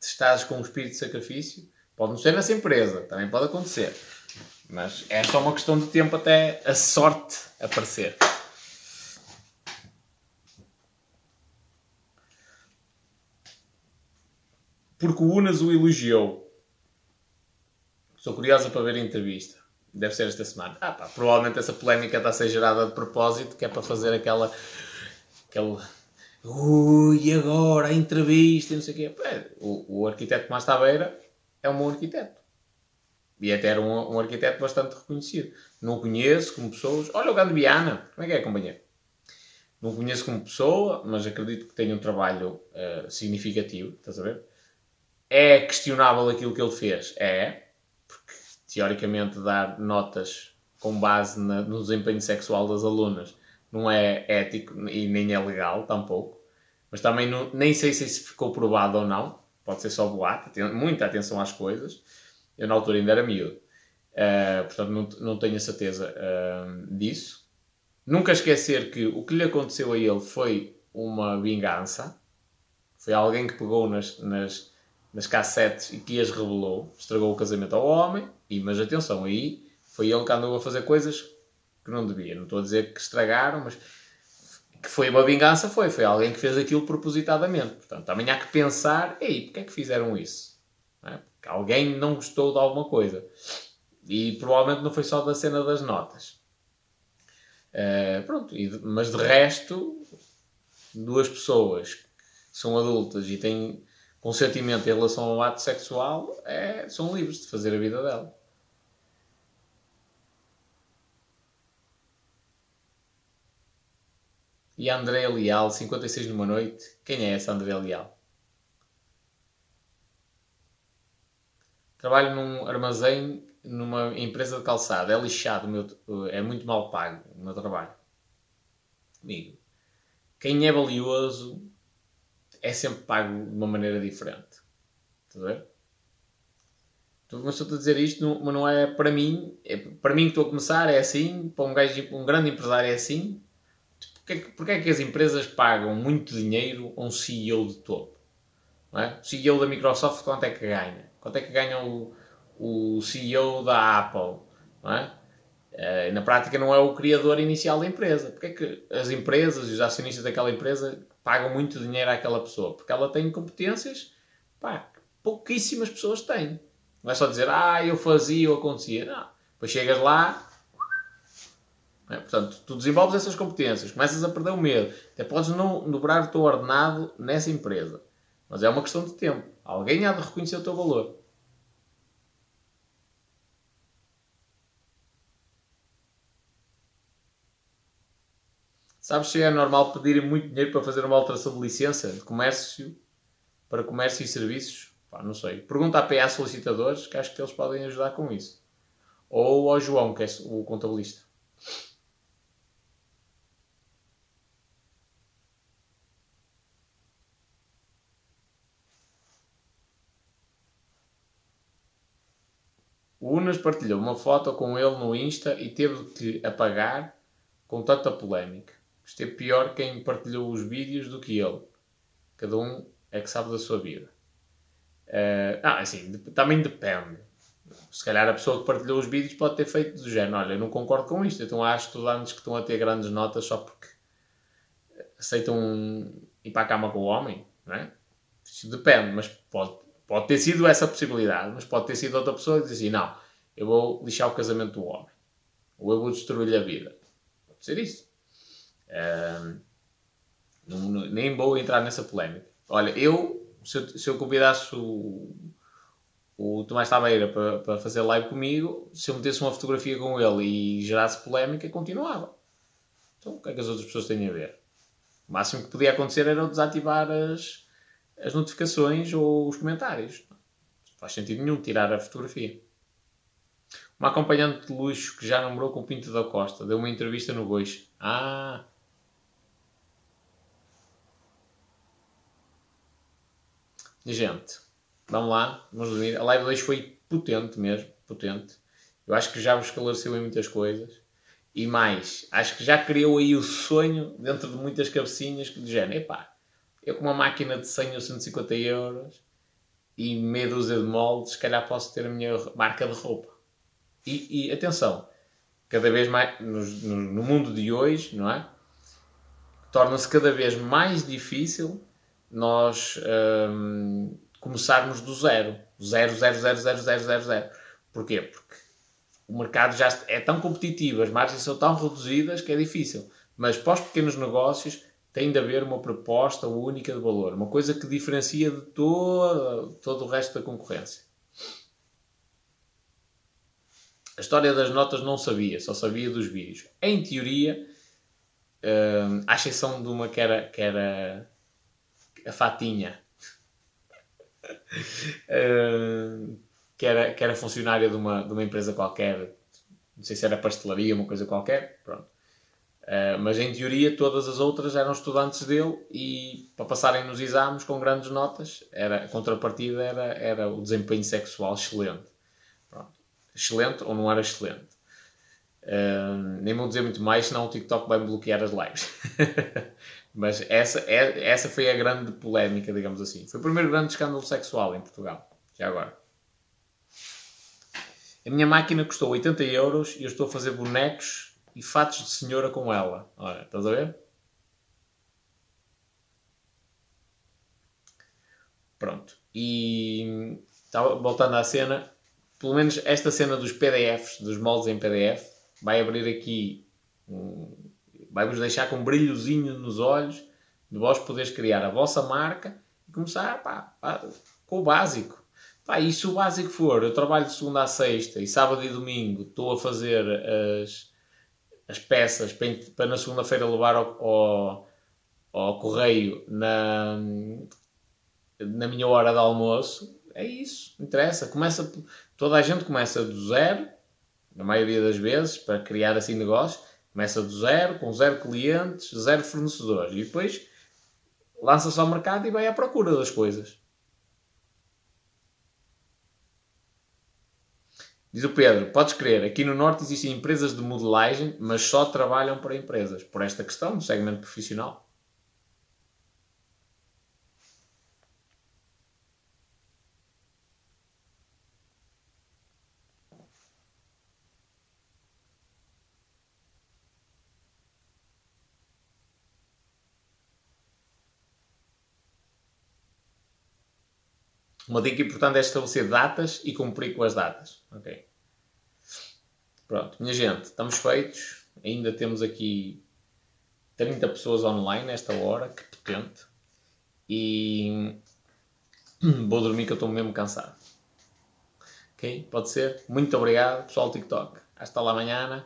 estás com um espírito de sacrifício, pode não ser nessa empresa, também pode acontecer. Mas é só uma questão de tempo até a sorte aparecer. Porque o Unas o elogiou. Estou curiosa para ver a entrevista. Deve ser esta semana. Ah, pá, provavelmente essa polémica está a ser gerada de propósito, que é para fazer aquela, aquele ui, agora a entrevista não sei o quê. O, o arquiteto Tomás Tabeira é um bom arquiteto. E até era um, um, arquiteto bastante reconhecido. Não conheço como pessoas. Olha o Gando Viana, como é que é, companheiro? Não conheço como pessoa, mas acredito que tenha um trabalho uh, significativo, estás a ver? É questionável aquilo que ele fez? É, porque teoricamente dar notas com base na, no desempenho sexual das alunas não é ético e nem é legal tampouco. Mas também não, nem sei se isso ficou provado ou não. Pode ser só boato. Tem muita atenção às coisas. Eu na altura ainda era miúdo. Uh, portanto, não, não tenho a certeza uh, disso. Nunca esquecer que o que lhe aconteceu a ele foi uma vingança. Foi alguém que pegou nas, nas, nas cassetes e que as revelou. Estragou o casamento ao homem. E, mas atenção, aí foi ele que andou a fazer coisas que não devia. Não estou a dizer que estragaram, mas que foi uma vingança, foi. Foi alguém que fez aquilo propositadamente. Portanto, também há que pensar, ei, porque é que fizeram isso? Não é? Porque alguém não gostou de alguma coisa. E provavelmente não foi só da cena das notas. Uh, pronto, e, mas de resto, duas pessoas que são adultas e têm consentimento em relação ao ato sexual é, são livres de fazer a vida dela. E a Andréa Leal, 56 numa noite. Quem é essa Andréa Leal? Trabalho num armazém numa empresa de calçado. É lixado, meu, é muito mal pago o meu trabalho. Amigo, quem é valioso é sempre pago de uma maneira diferente. Estás a ver? Mas estou a dizer isto, mas não é para mim. É, para mim que estou a começar é assim, para um, gajo, um grande empresário é assim, Porquê, é que as empresas pagam muito dinheiro a um CEO de topo? Não é? O CEO da Microsoft quanto é que ganha? Quanto é que ganha o, o CEO da Apple? Não é? Uh, na prática não é o criador inicial da empresa. Porquê é que as empresas e os acionistas daquela empresa pagam muito dinheiro àquela pessoa? Porque ela tem competências pá, que pouquíssimas pessoas têm. Não é só dizer, ah, eu fazia ou acontecia. Não. Depois chegas lá, é? Portanto, tu desenvolves essas competências, começas a perder o medo, até podes não dobrar o teu ordenado nessa empresa. Mas é uma questão de tempo. Alguém há de reconhecer o teu valor. Sabes se é normal pedirem muito dinheiro para fazer uma alteração de licença de comércio para comércio e serviços? Pá, não sei. Pergunta a PA solicitadores, que acho que eles podem ajudar com isso. Ou ao João, que é o contabilista. O Unas partilhou uma foto com ele no Insta e teve que apagar com tanta polémica. Esteve pior quem partilhou os vídeos do que ele. Cada um é que sabe da sua vida. Uh, ah, assim, também depende. Se calhar a pessoa que partilhou os vídeos pode ter feito do género, olha, eu não concordo com isto, então há estudantes que estão a ter grandes notas só porque aceitam ir para a cama com o homem, não é? Isso depende, mas pode, pode ter sido essa possibilidade, mas pode ter sido outra pessoa que diz assim, não, eu vou lixar o casamento do homem, ou eu vou destruir-lhe a vida. Pode ser isso. Não, nem vou entrar nessa polémica. Olha, eu, se eu, se eu convidasse o, o Tomás Tabeira para, para fazer live comigo, se eu metesse uma fotografia com ele e gerasse polémica, continuava. Então, o que é que as outras pessoas têm a ver? O máximo que podia acontecer era desativar as, as notificações ou os comentários. Não faz sentido nenhum tirar a fotografia. Uma acompanhante de luxo que já namorou com o Pinto da Costa deu uma entrevista no Bois. Ah, Gente, vamos lá, vamos dormir. A live 2 foi potente mesmo, potente. Eu acho que já vos esclareceu em muitas coisas. E mais, acho que já criou aí o sonho dentro de muitas cabecinhas que dizem, epá, eu com uma máquina de 100 ou 150 euros e meia dúzia de moldes, se calhar posso ter a minha marca de roupa. E, e atenção, cada vez mais, no, no, mundo de hoje, não é? Torna-se cada vez mais difícil nós um, começarmos do zero. Zero, zero, zero, zero, zero, zero, zero. Porquê? Porque o mercado já é tão competitivo, as margens são tão reduzidas que é difícil. Mas para os pequenos negócios tem de haver uma proposta única de valor, uma coisa que diferencia de todo, todo o resto da concorrência. A história das notas não sabia, só sabia dos vídeos. Em teoria, hum, à exceção de uma que era, que era a Fatinha, uh, que, era, que era funcionária de uma, de uma empresa qualquer, não sei se era pastelaria, uma coisa qualquer, pronto. Uh, mas em teoria todas as outras eram estudantes dele e para passarem nos exames com grandes notas, era, a contrapartida era, era o desempenho sexual excelente. Pronto. Excelente ou não era excelente. Uh, nem vou dizer muito mais, senão o TikTok vai bloquear as lives. Mas essa, é, essa foi a grande polémica, digamos assim. Foi o primeiro grande escândalo sexual em Portugal. Já agora. A minha máquina custou 80 euros e eu estou a fazer bonecos e fatos de senhora com ela. Olha, estás a ver? Pronto. E voltando à cena, pelo menos esta cena dos PDFs, dos moldes em PDF, vai abrir aqui um, vai-vos deixar com um brilhozinho nos olhos de vós poderes criar a vossa marca e começar pá, pá, com o básico. Pá, e se o básico for, eu trabalho de segunda a sexta e sábado e domingo estou a fazer as, as peças para, para na segunda-feira levar ao, ao, ao, correio na, na minha hora de almoço, é isso, interessa. Começa, toda a gente começa do zero, na maioria das vezes, para criar assim negócios Começa do zero, com zero clientes, zero fornecedores. E depois lança-se ao mercado e vai à procura das coisas. Diz o Pedro, podes crer, aqui no Norte existem empresas de modelagem, mas só trabalham para empresas. Por esta questão, do segmento profissional. Uma dica importante é estabelecer datas e cumprir com as datas. Ok. Pronto, minha gente, estamos feitos. Ainda temos aqui 30 pessoas online nesta hora, que potente. E Vou dormir que eu estou mesmo cansado. Ok? Pode ser? Muito obrigado, pessoal do TikTok. Hasta lá amanhã.